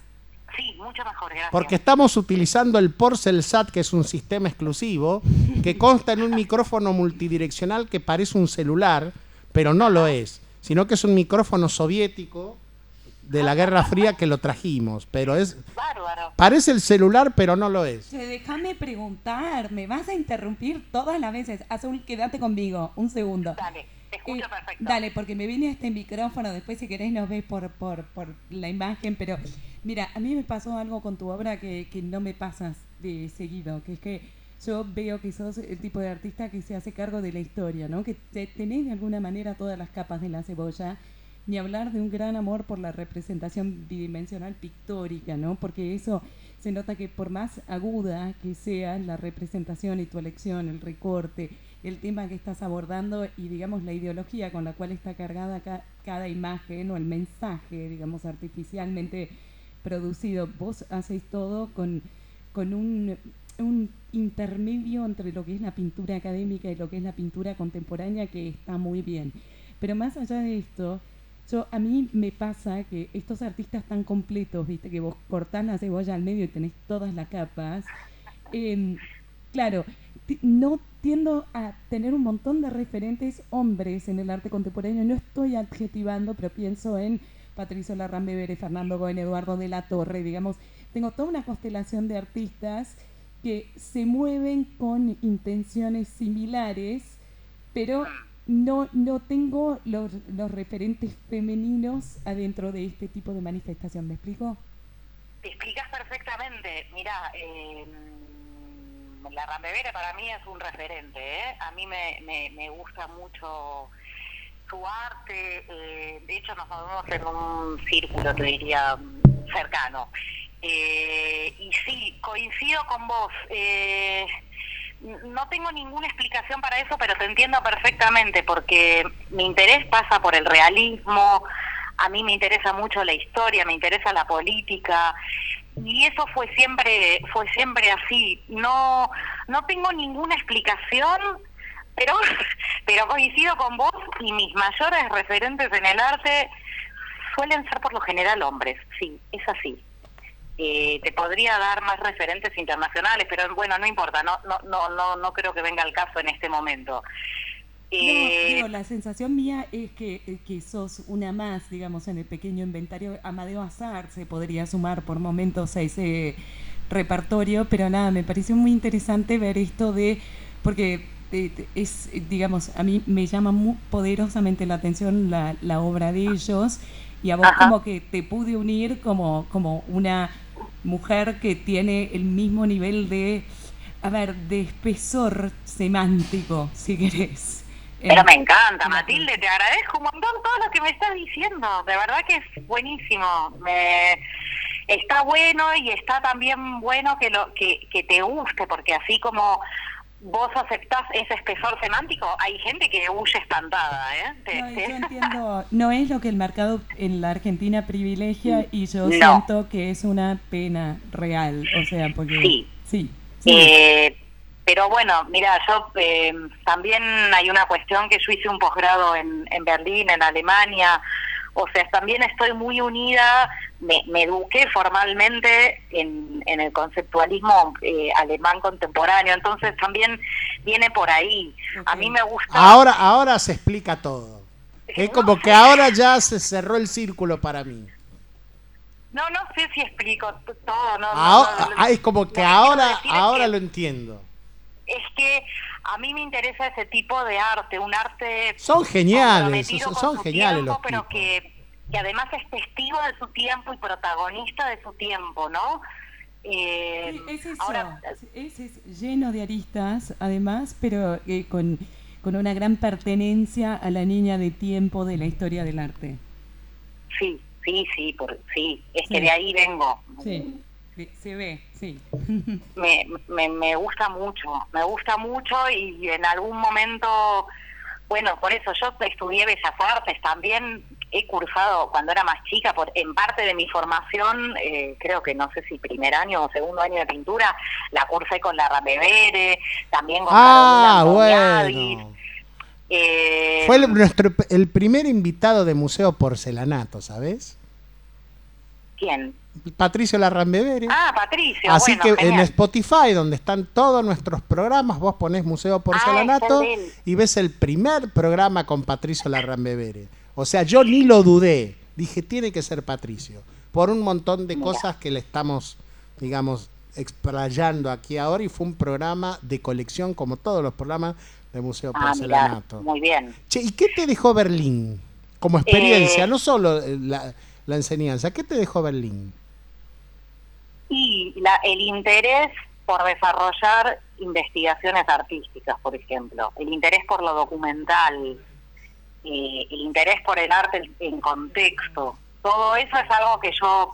[SPEAKER 5] Sí, mucho mejor, gracias.
[SPEAKER 3] porque estamos utilizando el Porcel SAT, que es un sistema exclusivo, que consta en un micrófono multidireccional que parece un celular, pero no lo es, sino que es un micrófono soviético de la Guerra Fría que lo trajimos, pero es
[SPEAKER 5] Bárbaro.
[SPEAKER 3] parece el celular, pero no lo es.
[SPEAKER 4] Che, déjame preguntar, me vas a interrumpir todas las veces. Azul, quédate conmigo, un segundo.
[SPEAKER 5] Dale, te escucho
[SPEAKER 4] Eh,
[SPEAKER 5] perfecto.
[SPEAKER 4] Dale, porque me viene este micrófono, después si querés nos ves por, por, por la imagen, pero mira, a mí me pasó algo con tu obra que, que no me pasas de seguido, que es que yo veo que sos el tipo de artista que se hace cargo de la historia, ¿no? Que te- tenés de alguna manera todas las capas de la cebolla, ni hablar de un gran amor por la representación bidimensional pictórica, ¿no? Porque eso se nota que por más aguda que sea la representación y tu elección, el recorte, el tema que estás abordando y digamos la ideología con la cual está cargada ca- cada imagen o el mensaje, digamos, artificialmente producido, vos hacéis todo con, con un, un intermedio entre lo que es la pintura académica y lo que es la pintura contemporánea que está muy bien. Pero más allá de esto, yo, a mí me pasa que estos artistas tan completos, viste, que vos cortás la cebolla al medio y tenés todas las capas, em, claro, no tiendo a tener un montón de referentes hombres en el arte contemporáneo. No estoy adjetivando, pero pienso en Patricio Larrán Bebere, Fernando Goen, Eduardo de la Torre, digamos. Tengo toda una constelación de artistas que se mueven con intenciones similares, pero no, no tengo los, los referentes femeninos adentro de este tipo de manifestación. ¿Me explico?
[SPEAKER 5] Te explicas perfectamente. Mira, eh, la Rambevera para mí es un referente. ¿eh? A mí me, me, me gusta mucho su arte. eh, de hecho, nos movemos en un círculo, te diría, cercano. Eh, y sí, coincido con vos. Eh, no tengo ninguna explicación para eso, pero te entiendo perfectamente, porque mi interés pasa por el realismo, a mí me interesa mucho la historia, me interesa la política, y eso fue siempre, fue siempre así. No, no tengo ninguna explicación, pero, <laughs> pero coincido con vos y mis mayores referentes en el arte suelen ser por lo general hombres, sí, es así. Eh, te podría dar más referentes internacionales, pero bueno, no importa, no, no, no, no, no creo que venga al caso en este momento. Eh,
[SPEAKER 4] No, la sensación mía es que, eh, que sos una más, digamos, en el pequeño inventario. Amadeo Azar se podría sumar por momentos a ese repertorio, pero nada, me pareció muy interesante ver esto de, porque eh, es, digamos, a mí me llama muy poderosamente la atención la, la obra de ellos y a vos
[SPEAKER 5] Ajá.
[SPEAKER 4] como que te pude unir como, como una mujer que tiene el mismo nivel de, a ver, de espesor semántico, si querés.
[SPEAKER 5] Pero me encanta, Matilde, te agradezco un montón todo lo que me estás diciendo. De verdad que es buenísimo. Me, está bueno y está también bueno que, lo, que, que te guste, porque así como vos aceptás ese espesor semántico, hay gente que huye espantada. ¿eh?
[SPEAKER 4] No, yo entiendo, no es lo que el mercado en la Argentina privilegia y yo
[SPEAKER 5] No.
[SPEAKER 4] siento que es una pena real, o sea, porque
[SPEAKER 5] Sí.
[SPEAKER 4] sí, sí.
[SPEAKER 5] Eh, pero bueno, mira, yo eh, también hay una cuestión que yo hice un posgrado en, en Berlín, en Alemania, o sea, también estoy muy unida, me, me eduqué formalmente en, en el conceptualismo eh, alemán contemporáneo, entonces también viene por ahí. A mí me gusta...
[SPEAKER 3] Ahora, ahora se explica todo. Es como que ahora ya se cerró el círculo para mí.
[SPEAKER 5] No, no sé si explico todo, no, no,
[SPEAKER 3] Ahora,
[SPEAKER 5] no, no,
[SPEAKER 3] ah, es como que ahora, ahora
[SPEAKER 5] que-
[SPEAKER 3] lo entiendo.
[SPEAKER 5] es que a mí me interesa ese tipo de arte, un arte
[SPEAKER 3] Son geniales, son- geniales
[SPEAKER 5] tiempo,
[SPEAKER 3] los
[SPEAKER 5] pero
[SPEAKER 3] tipos.
[SPEAKER 5] que, que además es testigo de su tiempo y protagonista de su tiempo, ¿no? Eh,
[SPEAKER 4] es eso,
[SPEAKER 5] ahora,
[SPEAKER 4] es, es lleno de aristas, además, pero eh, con, con una gran pertenencia a la niña de tiempo de la historia del arte.
[SPEAKER 5] sí, sí, sí, por, sí, es
[SPEAKER 4] Sí.
[SPEAKER 5] que de ahí vengo.
[SPEAKER 4] Sí, sí, se ve, sí.
[SPEAKER 5] me, me, me gusta mucho, me gusta mucho y en algún momento, bueno, por eso yo estudié Bellas Artes también, he cursado cuando era más chica, por, en parte de mi formación, eh, creo que no sé si primer año o segundo año de pintura, la cursé con la Ramevere, también con
[SPEAKER 3] Ah, bueno.
[SPEAKER 5] Eh,
[SPEAKER 3] Fue el, nuestro, el primer invitado de Museo Porcelanato, ¿sabes?
[SPEAKER 5] ¿Quién?
[SPEAKER 3] Patricio Larrambevere.
[SPEAKER 5] Ah, Patricio.
[SPEAKER 3] Así
[SPEAKER 5] bueno,
[SPEAKER 3] que en. Spotify, donde están todos nuestros programas, vos ponés Museo Porcelanato
[SPEAKER 5] Ah,
[SPEAKER 3] y ves el primer programa con Patricio Larrambevere. O sea, yo ni lo dudé. Dije, tiene que ser Patricio. Por un montón de
[SPEAKER 5] Mira.
[SPEAKER 3] cosas que le estamos, digamos, explayando aquí ahora. Y fue un programa de colección, como todos los programas de Museo
[SPEAKER 5] Ah, mirá,
[SPEAKER 3] Porcelanato.
[SPEAKER 5] muy bien.
[SPEAKER 3] Che, ¿y qué te dejó Berlín? Como experiencia,
[SPEAKER 5] Eh,
[SPEAKER 3] no solo eh, la, la enseñanza. ¿Qué te dejó Berlín?
[SPEAKER 5] Y la, el interés por desarrollar investigaciones artísticas, por ejemplo, el interés por lo documental, eh, el interés por el arte en- contexto, todo eso es algo que yo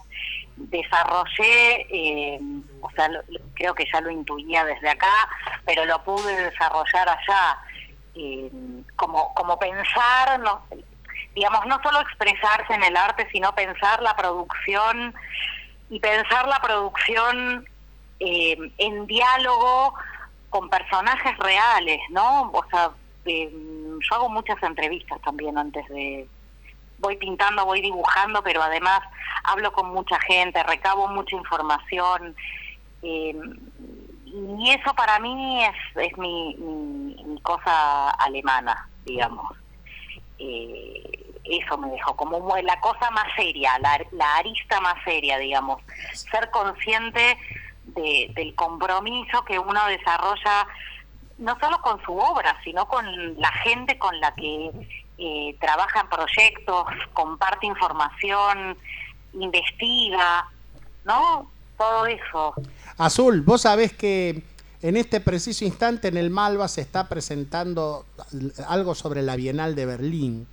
[SPEAKER 5] desarrollé, eh, o sea, lo- creo que ya lo intuía desde acá, pero lo pude desarrollar allá, eh, como, como pensar, digamos, no solo expresarse en el arte, sino pensar la producción y pensar la producción eh, en diálogo con personajes reales, ¿no? O sea, eh, yo hago muchas entrevistas también antes de... Voy pintando, voy dibujando, pero además hablo con mucha gente, recabo mucha información. eh, y eso para mí es, mi- mi cosa alemana, digamos. Eh, eso me dejó como la cosa más seria, la, la arista más seria, digamos. Ser consciente de- del compromiso que uno desarrolla, no solo con su obra, sino con la gente con la que eh, trabaja en proyectos, comparte información, investiga, ¿no? Todo eso.
[SPEAKER 3] Azul, vos sabés que en este preciso instante en el Malva se está presentando algo sobre la Bienal de Berlín.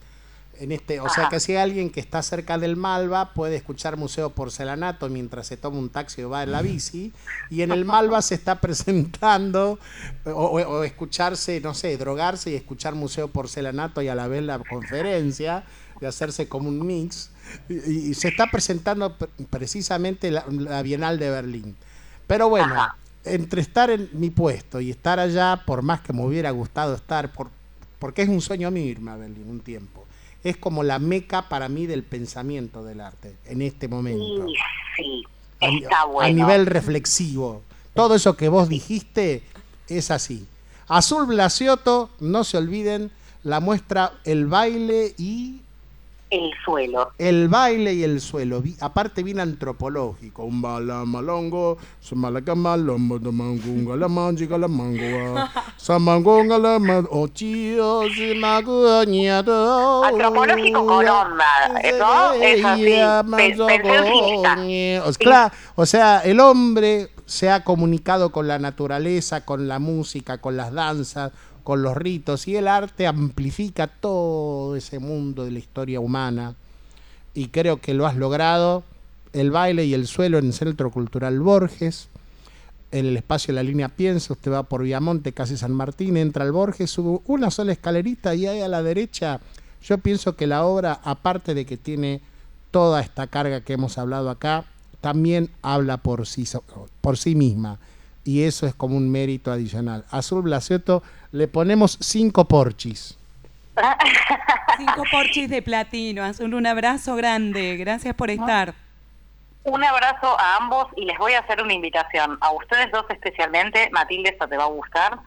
[SPEAKER 3] En este, o sea que si hay alguien que está cerca del Malva puede escuchar Museo Porcelanato mientras se toma un taxi o va en la bici. Y en el Malva se está <laughs> presentando o, o- o escucharse, no sé, drogarse y escuchar Museo Porcelanato y a la vez la conferencia y hacerse como un mix. Y, y se está presentando pre- precisamente la, la Bienal de Berlín. Pero bueno,
[SPEAKER 5] Ajá.
[SPEAKER 3] entre estar en mi puesto y estar allá, por más que me hubiera gustado estar, por, porque es un sueño mío irme a Berlín un tiempo. Es como la meca para mí del pensamiento del arte en este momento.
[SPEAKER 5] Sí,
[SPEAKER 3] A, ni-
[SPEAKER 5] está
[SPEAKER 3] a
[SPEAKER 5] bueno.
[SPEAKER 3] nivel reflexivo. Todo eso que vos dijiste es así. Azul Blasioto, no se olviden, la muestra El baile y
[SPEAKER 5] El suelo.
[SPEAKER 3] el baile y el suelo, aparte bien antropológico. Un balamalongo, sumalakamalombo, domangunga, la manjiga, la mangoa, <laughs> samangonga, la ochio, simaguañado.
[SPEAKER 5] Antropológico con onda, ¿no? Es así,
[SPEAKER 3] claro, o sea, el hombre se ha comunicado con la naturaleza, con la música, con las danzas, con los ritos, y el arte amplifica todo ese mundo de la historia humana. Y creo que lo has logrado. El baile y el suelo en el Centro Cultural Borges. En el espacio de la línea Piensa, usted va por Viamonte, casi San Martín, entra al Borges, sube una sola escalerita y ahí a la derecha, yo pienso que la obra, aparte de que tiene toda esta carga que hemos hablado acá, también habla por sí, por sí misma. Y eso es como un mérito adicional. A Azul Blasioto le ponemos cinco porchis. <laughs>
[SPEAKER 4] Cinco porchis de platino. Azul, un abrazo grande. Gracias por estar.
[SPEAKER 5] Un abrazo a ambos y les voy a hacer una invitación. A ustedes dos especialmente, Matilde, esto te va a gustar,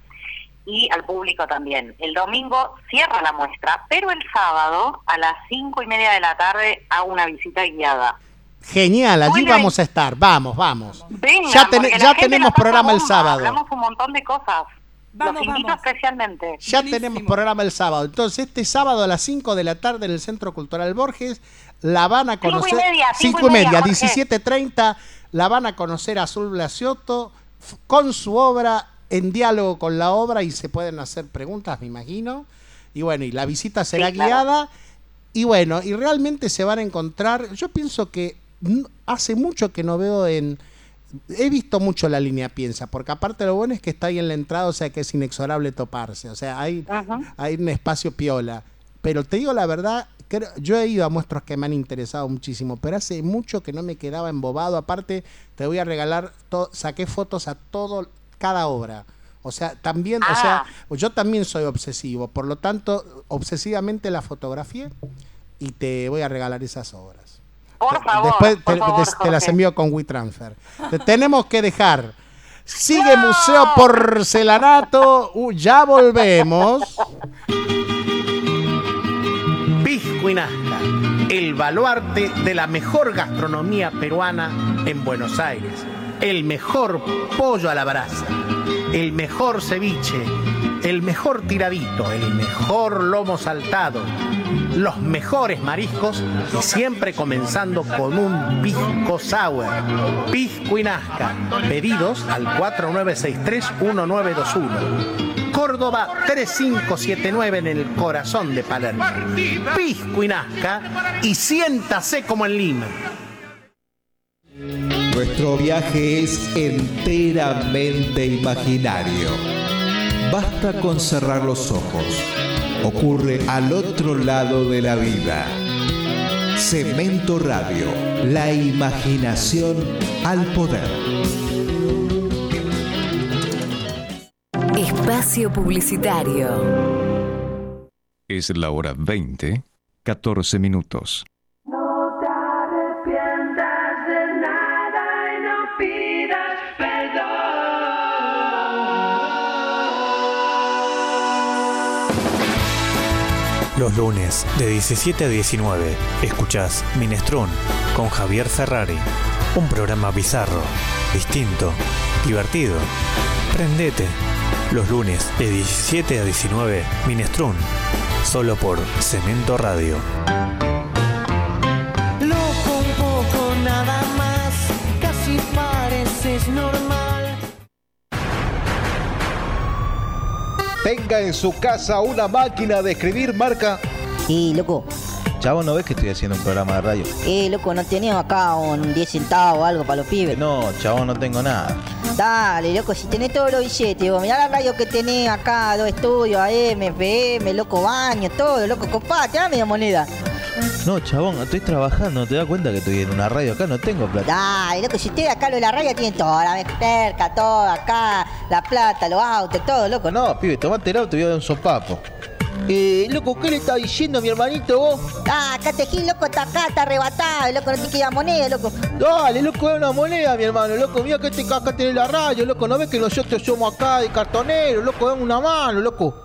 [SPEAKER 5] y al público también. El domingo cierra la muestra, pero el sábado a las cinco y media de la tarde hago una visita guiada.
[SPEAKER 3] Genial, allí
[SPEAKER 5] Bueno,
[SPEAKER 3] vamos a estar. Vamos, vamos.
[SPEAKER 5] Vengan,
[SPEAKER 3] ya ten- tenemos programa el sábado.
[SPEAKER 5] Hablamos un montón de cosas.
[SPEAKER 4] Vamos,
[SPEAKER 5] Los invito
[SPEAKER 4] vamos.
[SPEAKER 5] especialmente.
[SPEAKER 3] Ya
[SPEAKER 4] Buenísimo.
[SPEAKER 3] tenemos programa el sábado. Entonces, este sábado a las 5 de la tarde en el Centro Cultural Borges, la van a conocer.
[SPEAKER 5] media, cinco
[SPEAKER 3] cinco
[SPEAKER 5] y media, Jorge.
[SPEAKER 3] 17.30, la van a conocer a Azul Blasioto con su obra, en diálogo con la obra, y se pueden hacer preguntas, me imagino. Y bueno, y la visita será
[SPEAKER 5] Sí, claro.
[SPEAKER 3] guiada. Y bueno, y realmente se van a encontrar. Yo pienso que hace mucho que no veo en. He visto mucho la línea piensa, porque aparte lo bueno es que está ahí en la entrada, o sea que es inexorable toparse. O sea, hay,
[SPEAKER 5] Ajá.
[SPEAKER 3] hay un espacio piola. Pero te digo la verdad creo- yo he ido a muestros que me han interesado muchísimo, pero hace mucho que no me quedaba embobado. Aparte, te voy a regalar, saqué fotos a todo, cada obra. O sea, también, o sea, yo también soy obsesivo, por lo tanto, obsesivamente la fotografié y te voy a regalar esas obras.
[SPEAKER 5] Por
[SPEAKER 3] Te-
[SPEAKER 5] favor,
[SPEAKER 3] Después
[SPEAKER 5] por
[SPEAKER 3] te,
[SPEAKER 5] favor,
[SPEAKER 3] te- te las envío con WeTransfer. Te tenemos que dejar. Sigue Museo Porcelanato. Uh, ya volvemos. Pisco y Nazca, el baluarte de la mejor gastronomía peruana en Buenos Aires. El mejor pollo a la brasa, el mejor ceviche, el mejor tiradito, el mejor lomo saltado, los mejores mariscos y siempre comenzando con un pisco sour. Pisco y Nazca. Pedidos al 4963-1921. Córdoba 3579 en el corazón de Palermo. Pisco y Nazca y siéntase como en Lima.
[SPEAKER 6] Nuestro viaje es enteramente imaginario. Basta con cerrar los ojos. Ocurre al otro lado de la vida. Cemento Radio, la imaginación al poder.
[SPEAKER 7] Espacio Publicitario.
[SPEAKER 8] Es la hora 20, 14 minutos.
[SPEAKER 9] Los lunes de 17 a 19 escuchás Minestrón con Javier Ferrari. Un programa bizarro, distinto, divertido. Prendete. Los lunes de 17 a 19 Minestrón. Solo por Cemento Radio.
[SPEAKER 10] Loco un poco nada más, casi pareces normal.
[SPEAKER 11] Tenga en su casa una máquina de escribir marca.
[SPEAKER 12] Y loco,
[SPEAKER 11] Chavo, ¿no ves que estoy haciendo un programa de radio?
[SPEAKER 12] eh, loco, ¿no tenés acá un 10 centavos o algo para los pibes?
[SPEAKER 11] No, chavo, no tengo nada.
[SPEAKER 12] Dale, loco, si tenés todos los billetes, vos mirá la radio que tenés acá, dos estudios, AM, FM, loco, baño, todo, loco, compate, dame la moneda.
[SPEAKER 11] No, chabón, estoy trabajando, ¿te das cuenta que estoy en una radio acá? No tengo plata.
[SPEAKER 12] Dale, loco, si ustedes acá lo de la radio tienen todo, la perca, todo, acá, la plata, los autos, todo, loco.
[SPEAKER 11] No, pibe, tomate el auto y voy a dar un sopapo. Eh, loco, ¿qué le está diciendo a mi hermanito vos?
[SPEAKER 12] Ah, acá te gil, loco, está acá, está arrebatado, loco, no te queda moneda, loco.
[SPEAKER 11] Dale, loco, da una moneda, mi hermano, loco, mira que este acá tiene la radio, loco, ¿no ves que nosotros somos acá de cartoneros, loco, dame una mano, loco?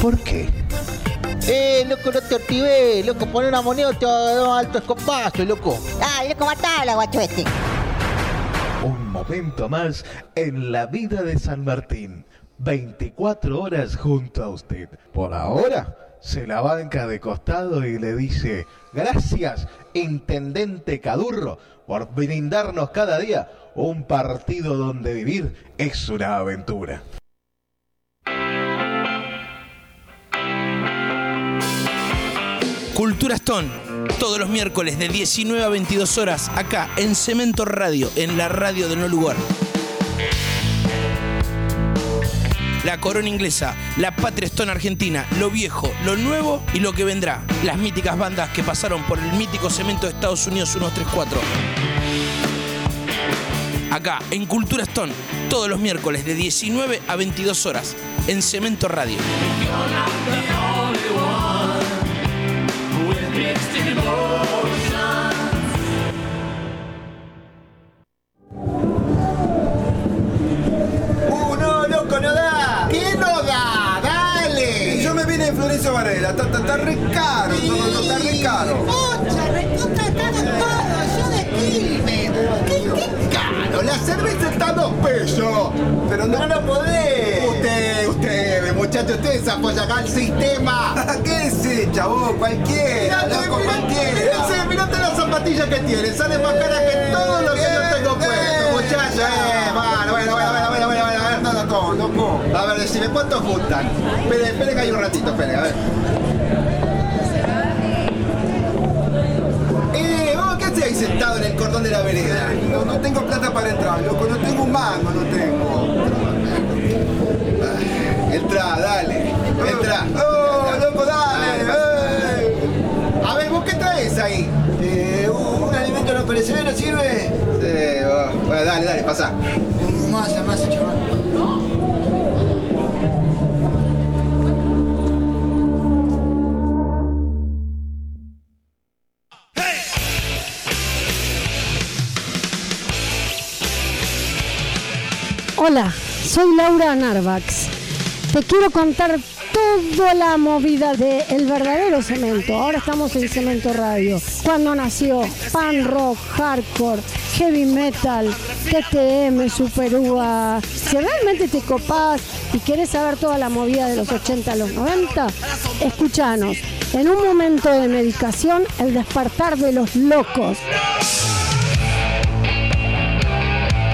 [SPEAKER 11] ¿Por qué? Eh, loco, no te activé, loco, poner una moneda te va a dar un alto escopazo, loco.
[SPEAKER 12] Dale, loco, matala, guacho este.
[SPEAKER 6] Un momento más en la vida de San Martín. 24 horas junto a usted. Por ahora, se la banca de costado y le dice, gracias, Intendente Cadurro, por brindarnos cada día un partido donde vivir es una aventura.
[SPEAKER 13] Cultura Stone, todos los miércoles de 19 a 22 horas, acá en Cemento Radio, en la radio de No Lugar. La corona inglesa, la patria Stone argentina, lo viejo, lo nuevo y lo que vendrá. Las míticas bandas que pasaron por el mítico cemento de Estados Unidos 134. Acá, en Cultura Stone, todos los miércoles de 19 a 22 horas, en Cemento Radio.
[SPEAKER 14] La cerveza está a dos pesos. Pero no, lo podés. Usted, usted, muchacho, usted se apoya acá al sistema. <laughs> ¿Qué sí, chavo? Cualquiera, loco, cualquiera. Ese, mirate las zapatillas que tiene, sale más cara que todo lo que yo tengo puesto, muchacho. Eh, bueno, bueno, bueno, bueno, bueno, bueno, bueno, a ver, nada, todo, loco. A ver, decime, ¿cuántos juntan? Espere, espere que hay un ratito, espere, a ver. Eh, vos, ¿qué haces ahí sentado en el cordón de la vereda? No, no tengo plata para entrar, loco, no tengo un mango, no tengo. Entra, dale. Entra. ¡Oh, loco, dale! Eh. A ver, ¿vos qué traes ahí? Eh, un alimento no perecedero sirve. Sí, bueno, dale, dale, pasa. Masa, más, chaval.
[SPEAKER 7] Hola, soy Laura Narvax te quiero contar toda la movida del el verdadero cemento. Ahora estamos en Cemento Radio. Cuando nació pan rock, hardcore, heavy metal, TTM, Super Uva. Si realmente te copás y querés saber toda la movida de los 80 a los 90, escúchanos. En un momento de medicación, el despertar de los locos.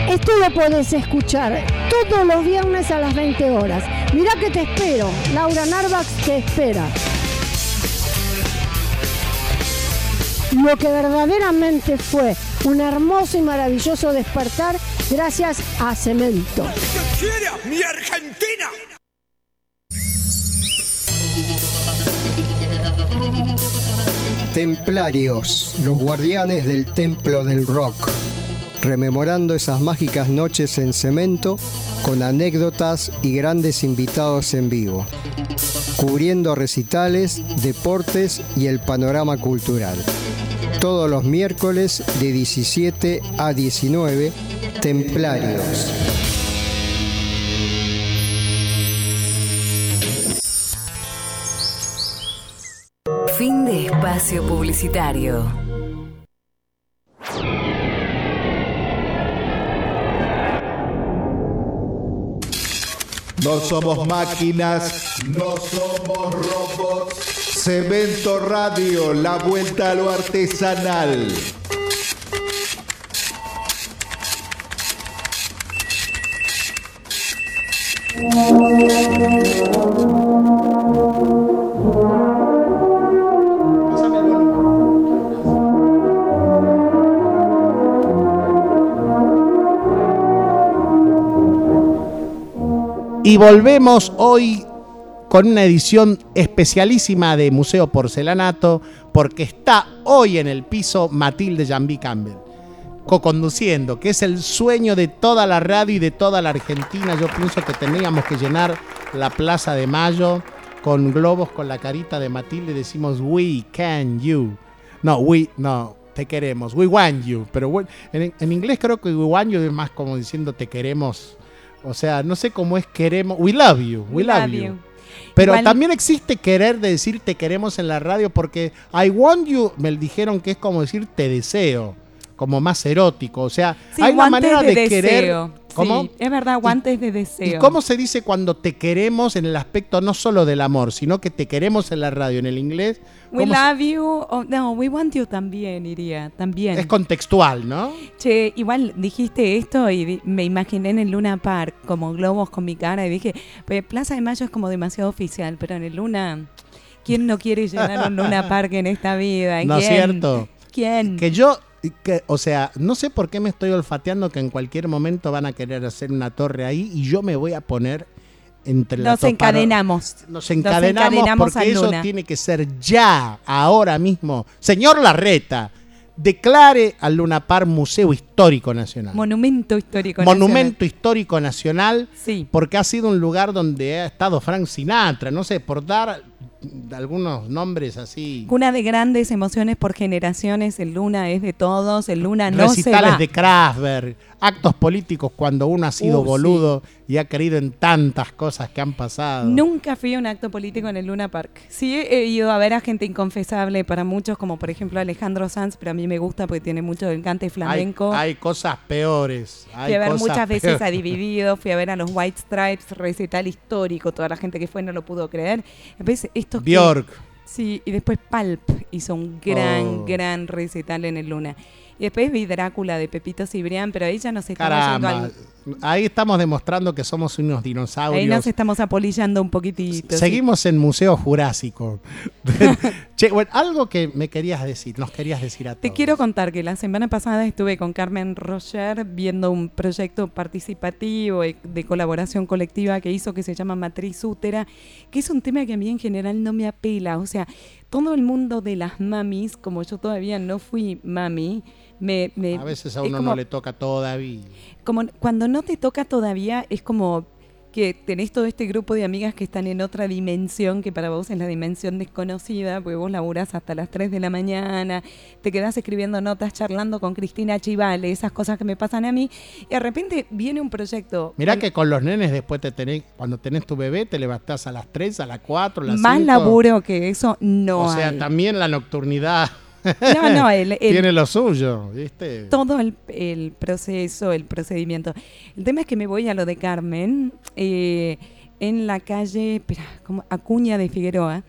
[SPEAKER 7] Esto lo podés escuchar todos los viernes a las 20 horas. Mirá que te espero. Laura Narvax te espera. Lo que verdaderamente fue un hermoso y maravilloso despertar gracias a Cemento.
[SPEAKER 15] ¡Mi Argentina!
[SPEAKER 16] Templarios, los guardianes del templo del rock, rememorando esas mágicas noches en cemento con anécdotas y grandes invitados en vivo, cubriendo recitales, deportes y el panorama cultural. Todos los miércoles de 17 a 19, Templarios.
[SPEAKER 17] Fin de espacio publicitario.
[SPEAKER 18] No somos máquinas, no somos robots. Cemento Radio, la vuelta a lo artesanal.
[SPEAKER 3] Y volvemos hoy con una edición especialísima de Museo Porcelanato, porque está hoy en el piso Matilde Jambí Campbell, co-conduciendo, que es el sueño de toda la radio y de toda la Argentina. Yo pienso que tendríamos que llenar la Plaza de Mayo con globos con la carita de Matilde y decimos We can you. No, we, no, te queremos. We want you. Pero en, en inglés creo que we want you es más como diciendo te queremos. O sea, no sé cómo es queremos. We love you. We, love, you. Pero
[SPEAKER 4] Igual-
[SPEAKER 3] también existe querer de decir te queremos en la radio porque I want you me dijeron que es como decir te deseo, como más erótico. O sea,
[SPEAKER 4] Sí,
[SPEAKER 3] hay una manera de,
[SPEAKER 4] de
[SPEAKER 3] querer. ¿Cómo?
[SPEAKER 4] Sí, es verdad, guantes de
[SPEAKER 3] ¿Y
[SPEAKER 4] deseo.
[SPEAKER 3] cómo se dice cuando te queremos en el aspecto no solo del amor, sino que te queremos en la radio, en el inglés?
[SPEAKER 4] We
[SPEAKER 3] ¿cómo se-
[SPEAKER 4] love you. o- no, we want you también, iría. También.
[SPEAKER 3] Es contextual, ¿no?
[SPEAKER 4] Che, igual dijiste esto y me imaginé en el Luna Park como globos con mi cara y dije, pues Plaza de Mayo es como demasiado oficial, pero en el Luna, ¿quién no quiere llenar un Luna <laughs> Park en esta vida?
[SPEAKER 3] ¿No es
[SPEAKER 4] ¿Quién?
[SPEAKER 3] cierto?
[SPEAKER 4] ¿Quién?
[SPEAKER 3] Que yo, que, o sea, no sé por qué me estoy olfateando que en cualquier momento van a querer hacer una torre ahí y yo me voy a poner entre la
[SPEAKER 4] Nos
[SPEAKER 3] toparo-
[SPEAKER 4] encadenamos.
[SPEAKER 3] Nos encadenamos,
[SPEAKER 4] encadenamos
[SPEAKER 3] porque eso
[SPEAKER 4] Luna.
[SPEAKER 3] tiene que ser ya, ahora mismo. Señor Larreta, declare al Luna Park Museo Histórico Nacional.
[SPEAKER 4] Monumento histórico.
[SPEAKER 3] Monumento Histórico Nacional,
[SPEAKER 4] Sí.
[SPEAKER 3] porque ha sido un lugar donde ha estado Frank Sinatra, no sé, por dar algunos nombres así.
[SPEAKER 4] Cuna de grandes emociones por generaciones, el Luna es de todos, el Luna no se
[SPEAKER 3] recitales
[SPEAKER 4] va.
[SPEAKER 3] de Kraftwerk, actos políticos cuando uno ha sido
[SPEAKER 4] Uh, sí.
[SPEAKER 3] boludo y ha creído en tantas cosas que han pasado.
[SPEAKER 4] Nunca fui a un acto político en el Luna Park. Sí he ido a ver a gente inconfesable para muchos, como por ejemplo Alejandro Sanz, pero a mí me gusta porque tiene mucho encante
[SPEAKER 3] hay,
[SPEAKER 4] flamenco.
[SPEAKER 3] hay cosas peores. hay
[SPEAKER 4] Fui a ver
[SPEAKER 3] cosas
[SPEAKER 4] muchas veces a. Dividido, fui a ver a los White Stripes, recital histórico, toda la gente que fue no lo pudo creer. Después estos que-
[SPEAKER 3] Bjork.
[SPEAKER 4] sí, y después Pulp hizo un gran,
[SPEAKER 3] Oh.
[SPEAKER 4] gran recital en el Luna. Y después vi Drácula de Pepito Cibrián, pero ahí ya nos estamos yendo
[SPEAKER 3] Caramba.
[SPEAKER 4] al-
[SPEAKER 3] Ahí estamos demostrando que somos unos dinosaurios.
[SPEAKER 4] Ahí nos estamos apolillando un poquitito. sí.
[SPEAKER 3] Seguimos en Museo Jurásico. <laughs> che, bueno, algo que me querías decir, nos querías decir a
[SPEAKER 4] Te
[SPEAKER 3] todos.
[SPEAKER 4] quiero contar que la semana pasada estuve con Carmen Roger viendo un proyecto participativo de, de colaboración colectiva que hizo que se llama Matriz Útera, que es un tema que a mí en general no me apela. O sea, todo el mundo de las mamis, como yo todavía no fui mami, me, me-
[SPEAKER 3] A veces a uno
[SPEAKER 4] como-
[SPEAKER 3] no le toca todavía.
[SPEAKER 4] como cuando no te toca todavía es como que tenés todo este grupo de amigas que están en otra dimensión que para vos es la dimensión desconocida, porque vos laburás hasta las 3 de la mañana, te quedás escribiendo notas, charlando con Cristina Chivale, esas cosas que me pasan a mí, y de repente viene un proyecto
[SPEAKER 3] Mirá que con los nenes después te tenés, cuando tenés tu bebé, te levantás a las 3, a las 4, a las
[SPEAKER 4] más
[SPEAKER 3] 5.
[SPEAKER 4] laburo que eso no
[SPEAKER 3] O sea,
[SPEAKER 4] hay.
[SPEAKER 3] también la nocturnidad
[SPEAKER 4] No, no, <laughs> el- el-
[SPEAKER 3] tiene lo suyo, ¿viste?
[SPEAKER 4] todo el, el proceso, el procedimiento. El tema es que me voy a lo de Carmen, eh, en la calle espera, como Acuña de Figueroa.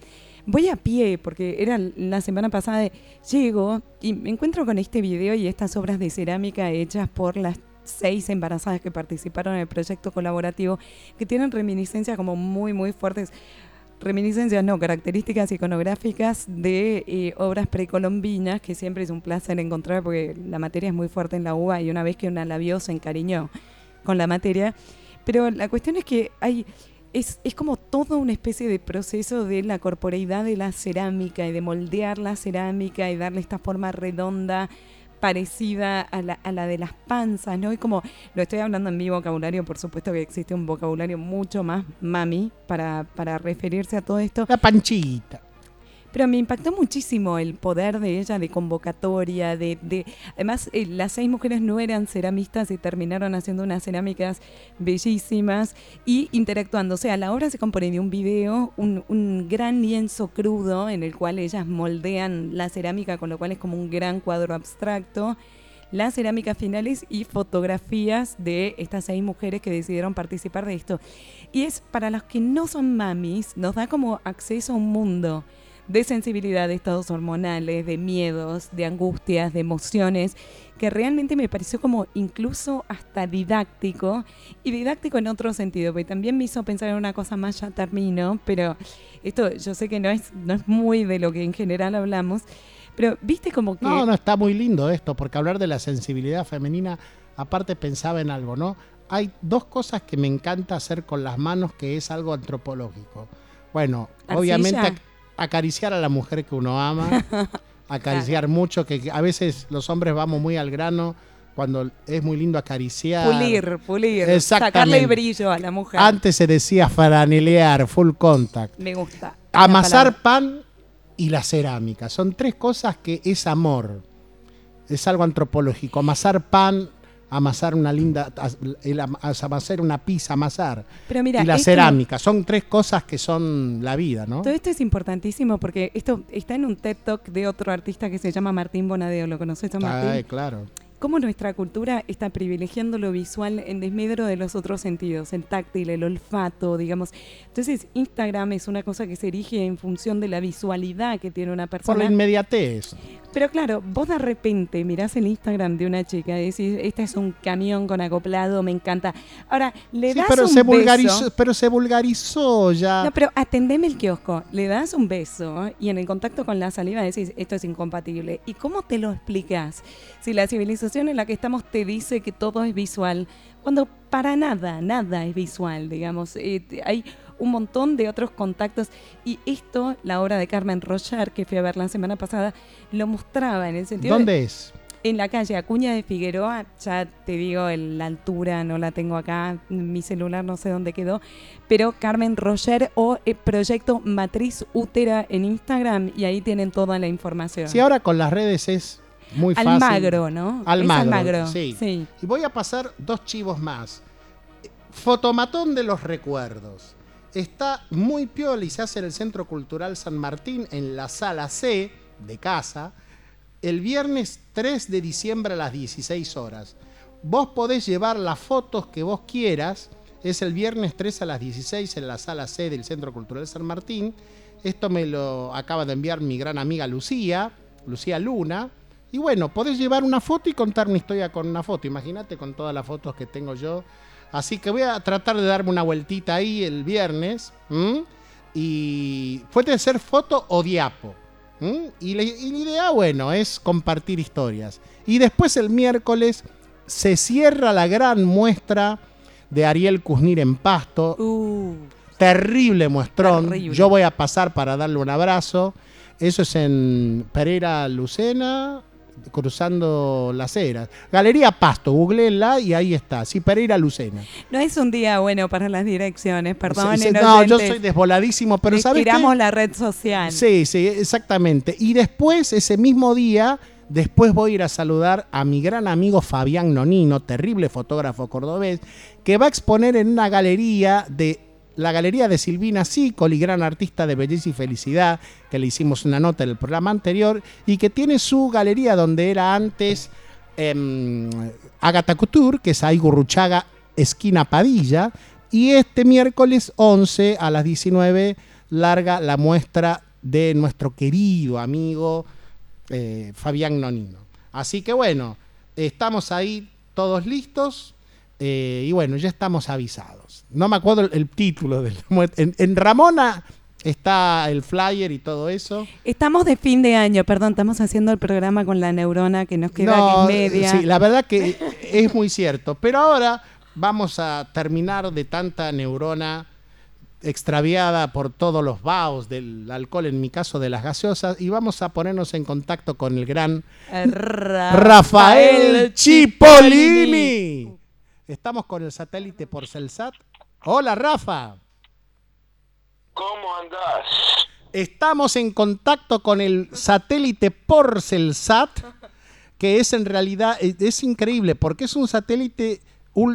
[SPEAKER 4] Voy a pie, porque era la semana pasada, de- llego y me encuentro con este video y estas obras de cerámica hechas por las seis embarazadas que participaron en el proyecto colaborativo, que tienen reminiscencias como muy, muy fuertes reminiscencias, no, características iconográficas de eh, obras precolombinas, que siempre es un placer encontrar porque la materia es muy fuerte en la uva y una vez que una la vio se encariñó con la materia. Pero la cuestión es que hay es, es como toda una especie de proceso de la corporeidad de la cerámica y de moldear la cerámica y darle esta forma redonda parecida a la, a la de las panzas, ¿no? Y como lo estoy hablando en mi vocabulario, por supuesto que existe un vocabulario mucho más mami para, para referirse a todo esto.
[SPEAKER 3] La panchita.
[SPEAKER 4] Pero me impactó muchísimo el poder de ella de convocatoria, de, de además eh, las seis mujeres no eran ceramistas y terminaron haciendo unas cerámicas bellísimas y interactuando. O sea, la obra se compone de un video, un, un gran lienzo crudo en el cual ellas moldean la cerámica, con lo cual es como un gran cuadro abstracto. Las cerámicas finales y fotografías de estas seis mujeres que decidieron participar de esto. Y es para los que no son mamis, nos da como acceso a un mundo de sensibilidad, de estados hormonales, de miedos, de angustias, de emociones, que realmente me pareció como incluso hasta didáctico, y didáctico en otro sentido, porque también me hizo pensar en una cosa más, ya termino, pero esto yo sé que no es, no es muy de lo que en general hablamos, pero viste como que...
[SPEAKER 3] No, no, está muy lindo esto, porque hablar de la sensibilidad femenina, aparte pensaba en algo, ¿no? Hay dos cosas que me encanta hacer con las manos, que es algo antropológico. Bueno,
[SPEAKER 4] Arcilla.
[SPEAKER 3] obviamente acariciar a la mujer que uno ama, <laughs> acariciar mucho, que a veces los hombres vamos muy al grano cuando es muy lindo acariciar.
[SPEAKER 4] Pulir, pulir,
[SPEAKER 3] Exactamente.
[SPEAKER 4] sacarle brillo a la mujer.
[SPEAKER 3] Antes se decía franelear, full contact.
[SPEAKER 4] Me gusta.
[SPEAKER 3] Amasar pan y la cerámica. Son tres cosas que es amor. Es algo antropológico. Amasar pan, amasar una linda. el am- as- amasar una pizza, amasar.
[SPEAKER 4] Pero mira,
[SPEAKER 3] y la
[SPEAKER 4] esto-
[SPEAKER 3] cerámica. Son tres cosas que son la vida, ¿no?
[SPEAKER 4] Todo esto es importantísimo porque esto está en un TED Talk de otro artista que se llama Martín Bonadeo. ¿Lo conoces Martín?
[SPEAKER 3] Ay, claro.
[SPEAKER 4] Cómo nuestra cultura está privilegiando lo visual en desmedro de los otros sentidos, el táctil, el olfato, digamos. Entonces, Instagram es una cosa que se erige en función de la visualidad que tiene una
[SPEAKER 3] Por
[SPEAKER 4] persona.
[SPEAKER 3] la inmediatez.
[SPEAKER 4] Pero claro, vos de repente mirás el Instagram de una chica y decís, este es un camión con acoplado, me encanta. Ahora, le
[SPEAKER 3] Sí,
[SPEAKER 4] das
[SPEAKER 3] pero
[SPEAKER 4] un
[SPEAKER 3] se
[SPEAKER 4] beso.
[SPEAKER 3] vulgarizó, pero se vulgarizó ya.
[SPEAKER 4] No, pero atendeme el kiosco, le das un beso y en el contacto con la saliva decís, esto es incompatible. ¿Y cómo te lo explicas? Si la civilización en la que estamos te dice que todo es visual, cuando para nada, nada es visual, digamos. Eh, hay un montón de otros contactos y esto, la obra de Carmen Roger, que fui a ver la semana pasada, lo mostraba en el sentido... de-
[SPEAKER 3] ¿Dónde es?
[SPEAKER 4] en la calle Acuña de Figueroa, ya te digo el- la altura, no la tengo acá, mi celular no sé dónde quedó, pero Carmen Roger o eh, Proyecto Matriz Útera en Instagram y ahí tienen toda la información.
[SPEAKER 3] Sí, ahora con las redes es muy fácil.
[SPEAKER 4] Almagro, ¿no?
[SPEAKER 3] Almagro,
[SPEAKER 4] Almagro,
[SPEAKER 3] sí.
[SPEAKER 4] sí.
[SPEAKER 3] Y voy a pasar dos chivos más. Fotomatón de los recuerdos. Está muy piola y se hace en el Centro Cultural San Martín, en la sala C de casa, el viernes 3 de diciembre a las 16 horas. Vos podés llevar las fotos que vos quieras. Es el viernes 3 a las 16 en la sala C del Centro Cultural San Martín. Esto me lo acaba de enviar mi gran amiga Lucía, Lucía Luna. Y bueno, podés llevar una foto y contar una historia con una foto. Imagínate con todas las fotos que tengo yo. Así que voy a tratar de darme una vueltita ahí el viernes. ¿m? Y puede ser foto o diapo. Y, la, y la idea, bueno, es compartir historias. Y después el miércoles se cierra la gran muestra de Ariel Kuznir en Pasto. Terrible muestrón.
[SPEAKER 4] Terrible.
[SPEAKER 3] Yo voy a pasar para darle un abrazo. Eso es en Pereira Lucena, cruzando las eras. Galería Pasto, googleenla y ahí está. Sí, Pereira Lucena.
[SPEAKER 4] No es un día bueno para las direcciones, perdón.
[SPEAKER 3] Sí, sí, no, yo soy desvoladísimo, pero ¿sabes?
[SPEAKER 4] Tiramos la red social.
[SPEAKER 3] Sí, sí, exactamente. Y después, ese mismo día, después voy a ir a saludar a mi gran amigo Fabián Nonino, terrible fotógrafo cordobés, que va a exponer en una galería de la galería de Silvina Sicoli, gran artista de belleza y felicidad, que le hicimos una nota en el programa anterior, y que tiene su galería donde era antes em, Agatha Couture, que es ahí Gurruchaga, esquina Padilla, y este miércoles 11 a las 19 larga la muestra de nuestro querido amigo eh, Fabián Nonino. Así que bueno, estamos ahí todos listos eh, y bueno, ya estamos avisados. No me acuerdo el, el título del en, en Ramona está el flyer y todo eso.
[SPEAKER 4] Estamos de fin de año, perdón, estamos haciendo el programa con la neurona que nos queda
[SPEAKER 3] No,
[SPEAKER 4] aquí media.
[SPEAKER 3] Sí, la verdad que es muy cierto. Pero ahora vamos a terminar de tanta neurona extraviada por todos los vaos del alcohol, en mi caso de las gaseosas, y vamos a ponernos en contacto con el gran Rafael Cipollini. Estamos con el satélite por Celsat. Hola, Rafa.
[SPEAKER 19] ¿Cómo andás?
[SPEAKER 3] Estamos en contacto con el satélite por Celsat, que es en realidad, es, increíble, porque es un satélite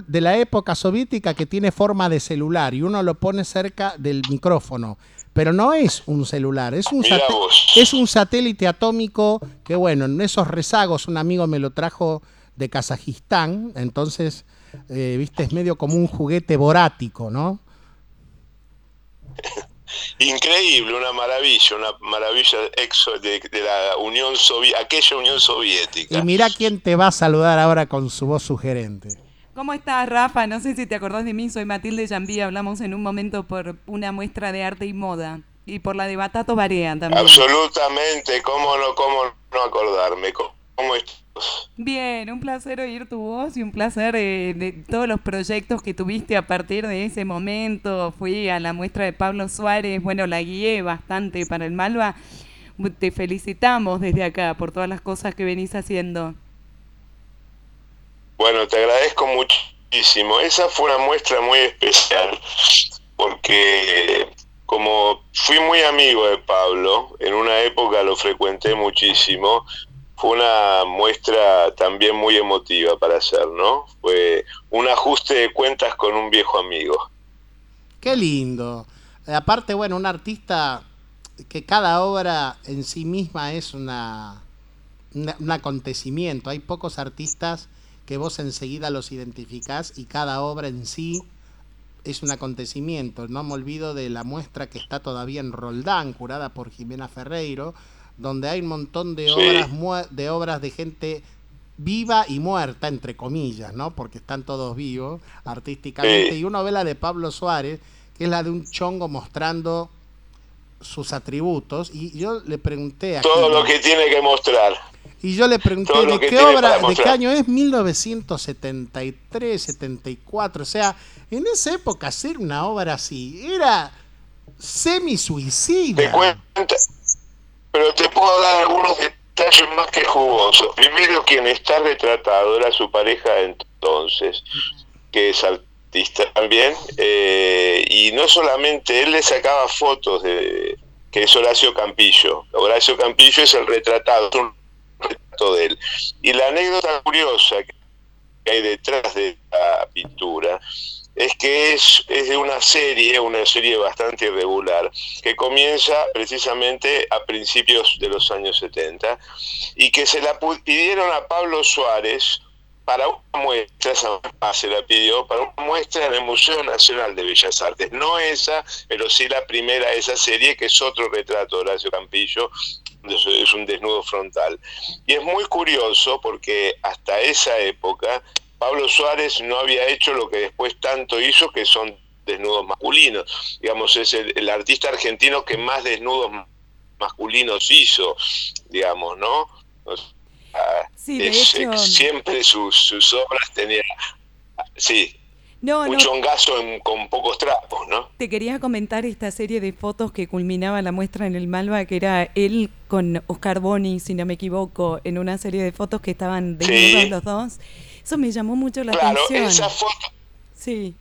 [SPEAKER 3] de la época soviética que tiene forma de celular y uno lo pone cerca del micrófono. Pero no es un celular, es un, es un satélite atómico que, bueno, en esos rezagos un amigo me lo trajo de Kazajistán, entonces, eh, viste, es medio como un juguete borático, ¿no?
[SPEAKER 19] Increíble, una maravilla, una maravilla exo de, de la Unión Soviética, aquella Unión Soviética.
[SPEAKER 3] Y mira quién te va a saludar ahora con su voz sugerente.
[SPEAKER 4] ¿Cómo estás, Rafa? No sé si te acordás de mí, soy Matilde Jambí, hablamos en un momento por una muestra de arte y moda y por la de Batato Barea también.
[SPEAKER 19] Absolutamente, cómo no, cómo no acordarme, cómo, cómo estás?
[SPEAKER 4] Bien, un placer oír tu voz y un placer eh, de todos los proyectos que tuviste a partir de ese momento. Fui a la muestra de Pablo Suárez, bueno, la guié bastante para el Malva. Te felicitamos desde acá por todas las cosas que venís haciendo.
[SPEAKER 19] Bueno, te agradezco muchísimo. Esa fue una muestra muy especial porque como fui muy amigo de Pablo, en una época lo frecuenté muchísimo, fue una muestra también muy emotiva para hacer, ¿no? Fue un ajuste de cuentas con un viejo amigo.
[SPEAKER 3] Qué lindo. Aparte, bueno, un artista que cada obra en sí misma es una- un acontecimiento. Hay pocos artistas que vos enseguida los identificás y cada obra en sí es un acontecimiento. No me olvido de la muestra que está todavía en Roldán, curada por Jimena Ferreiro, donde hay un montón de obras de obras de gente viva y muerta, entre comillas, ¿no? Porque están todos vivos artísticamente.
[SPEAKER 19] Sí.
[SPEAKER 3] Y uno ve la de Pablo Suárez, que es la de un chongo mostrando sus atributos. Y yo le pregunté a
[SPEAKER 19] Todo lo que tiene que mostrar.
[SPEAKER 3] y yo le pregunté, ¿de qué obra, de qué año es? 1973, 74. O sea, en esa época hacer una obra así era semi-suicida.
[SPEAKER 19] Te pero te puedo dar algunos detalles más que jugosos. Primero, quien está retratado era su pareja entonces, que es artista también, eh, y no solamente él le sacaba fotos de que es Horacio Campillo. Horacio Campillo es el retratado, es un retrato de él. Y la anécdota curiosa que hay detrás de la pintura es que es, es de una serie, una serie bastante irregular, que comienza precisamente a principios de los años 70 y que se la pidieron a Pablo Suárez para una muestra, se la pidió, para una muestra en el Museo Nacional de Bellas Artes. No esa, pero sí la primera esa serie, que es otro retrato de Horacio Campillo, es un desnudo frontal. Y es muy curioso porque hasta esa época Pablo Suárez no había hecho lo que después tanto hizo, que son desnudos masculinos. Digamos, es el, el artista argentino que más desnudos masculinos hizo, digamos, ¿no? O sea,
[SPEAKER 4] Sí, de
[SPEAKER 19] es-
[SPEAKER 4] hecho-
[SPEAKER 19] siempre sus, sus obras tenían... Sí,
[SPEAKER 4] No,
[SPEAKER 19] un
[SPEAKER 4] no.
[SPEAKER 19] chongazo en- con pocos trapos, ¿no?
[SPEAKER 4] Te quería comentar esta serie de fotos que culminaba la muestra en el Malva, que era él con Oscar Boni, si no me equivoco, en una serie de fotos que estaban desnudos
[SPEAKER 19] Sí.
[SPEAKER 4] los dos. Eso me llamó mucho la
[SPEAKER 19] Claro,
[SPEAKER 4] atención.
[SPEAKER 19] esa foto,
[SPEAKER 4] Sí,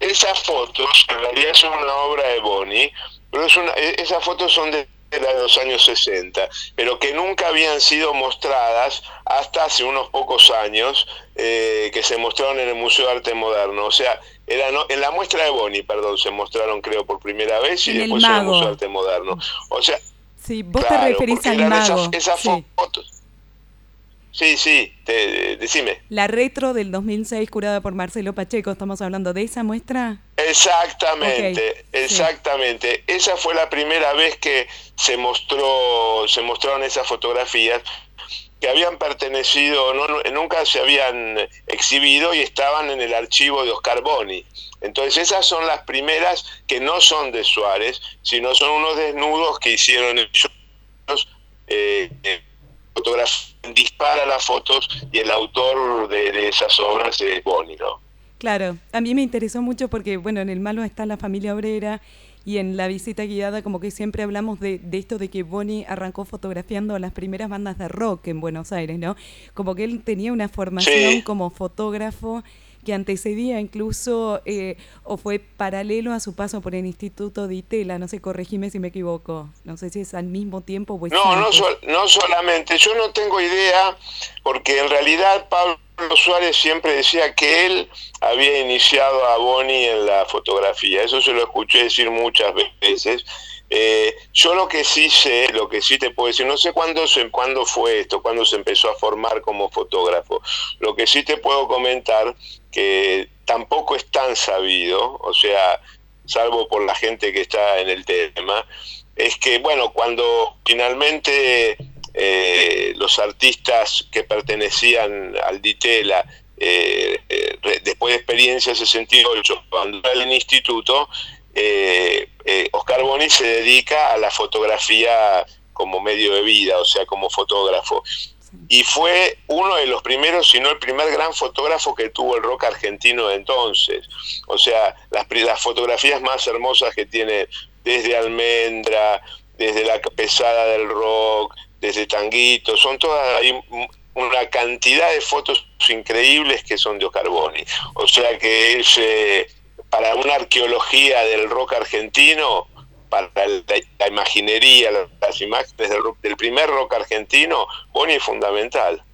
[SPEAKER 19] esas fotos en realidad son una obra de Boni, pero es una, e- esas fotos son de, de los años 60, pero que nunca habían sido mostradas hasta hace unos pocos años eh, que se mostraron en el Museo de Arte Moderno. O sea, era no- en la muestra de Boni, perdón, se mostraron creo por primera vez y
[SPEAKER 4] En el
[SPEAKER 19] después en el. Museo de Arte Moderno. O sea,
[SPEAKER 4] sí. Vos
[SPEAKER 19] claro,
[SPEAKER 4] te referís al
[SPEAKER 19] esas-
[SPEAKER 4] mago.
[SPEAKER 19] esas
[SPEAKER 4] sí.
[SPEAKER 19] fotos. Sí, sí, te- decime.
[SPEAKER 4] La retro del 2006 curada por Marcelo Pacheco, ¿estamos hablando de esa muestra?
[SPEAKER 19] Exactamente,
[SPEAKER 4] sí.
[SPEAKER 19] exactamente. Esa fue la primera vez que se mostró, se mostraron esas fotografías que habían pertenecido, no, no- nunca se habían exhibido y estaban en el archivo de Oscar Boni. Entonces esas son las primeras que no son de Suárez, sino son unos desnudos que hicieron ellos, eh, dispara las fotos y el autor de, de esas obras es Boni, ¿no?
[SPEAKER 4] Claro, a mí me interesó mucho porque, bueno, en el malo está la familia obrera y en la visita guiada como que siempre hablamos de, de esto de que Bonnie arrancó fotografiando a las primeras bandas de rock en Buenos Aires, ¿no? Como que él tenía una formación
[SPEAKER 19] Sí.
[SPEAKER 4] como fotógrafo que antecedía incluso eh, o fue paralelo a su paso por el Instituto de Itela, no sé, corregime si me equivoco, no sé si es al mismo tiempo
[SPEAKER 19] No, no, sol- no solamente. Yo no tengo idea, porque en realidad Pablo Suárez siempre decía que él había iniciado a Boni en la fotografía. Eso se lo escuché decir muchas veces. Eh, yo lo que sí sé, lo que sí te puedo decir, no sé cuándo, se, cuándo fue esto, cuándo se empezó a formar como fotógrafo. Lo que sí te puedo comentar, que tampoco es tan sabido, o sea, salvo por la gente que está en el tema, es que, bueno, cuando finalmente eh, los artistas que pertenecían al Ditela, eh, eh, después de experiencia 68, cuando era el instituto, eh, Oscar Boni se dedica a la fotografía como medio de vida, o sea, como fotógrafo. Y fue uno de los primeros, si no el primer gran fotógrafo que tuvo el rock argentino de entonces. O sea, las, las fotografías más hermosas que tiene desde Almendra, desde la pesada del rock, desde Tanguito, son todas, hay una cantidad de fotos increíbles que son de Oscar Boni. O sea que es, para una arqueología del rock argentino, para la, la imaginería, las imágenes del, del primer rock argentino, Boni es fundamental.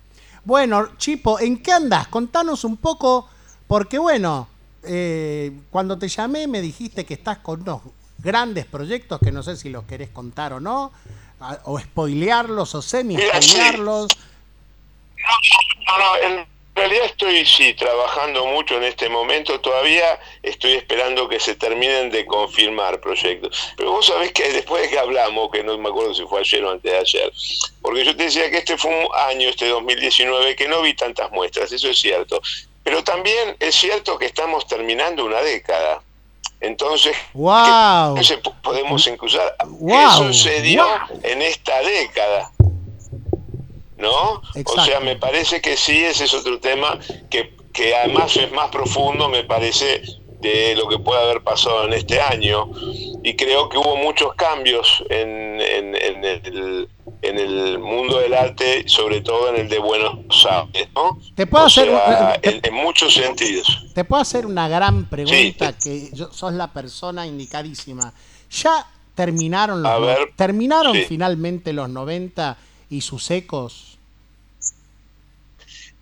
[SPEAKER 3] Bueno, Chipo, ¿en qué andás? Contanos un poco, porque bueno, eh, cuando te llamé me dijiste que estás con unos grandes proyectos que no sé si los querés contar o no, o spoilearlos o semi-spoilearlos.
[SPEAKER 19] No, no, en realidad estoy sí trabajando mucho en este momento, todavía estoy esperando que se terminen de confirmar proyectos. Pero vos sabés que después de que hablamos, que no me acuerdo si fue ayer o antes de ayer, porque yo te decía que este fue un año, este 2019, que no vi tantas muestras, eso es cierto. Pero también es cierto que estamos terminando una década. Entonces,
[SPEAKER 3] ¡Wow!
[SPEAKER 19] que- podemos incluir.
[SPEAKER 3] Wow,
[SPEAKER 19] dio
[SPEAKER 3] wow.
[SPEAKER 19] en esta década. ¿No? O sea, me parece que sí, ese es otro tema que, que además es más profundo, me parece, de lo que puede haber pasado en este año. Y creo que hubo muchos cambios en, en- en el, en el mundo del arte, sobre todo en el de Buenos Aires, ¿no?
[SPEAKER 3] Te puedo
[SPEAKER 19] O
[SPEAKER 3] hacer,
[SPEAKER 19] sea,
[SPEAKER 3] te-
[SPEAKER 19] en, en muchos sentidos.
[SPEAKER 3] Te puedo hacer una gran pregunta que yo, sos la persona indicadísima. ¿Ya terminaron los
[SPEAKER 19] ver,
[SPEAKER 3] terminaron
[SPEAKER 19] sí.
[SPEAKER 3] finalmente los 90 y sus ecos?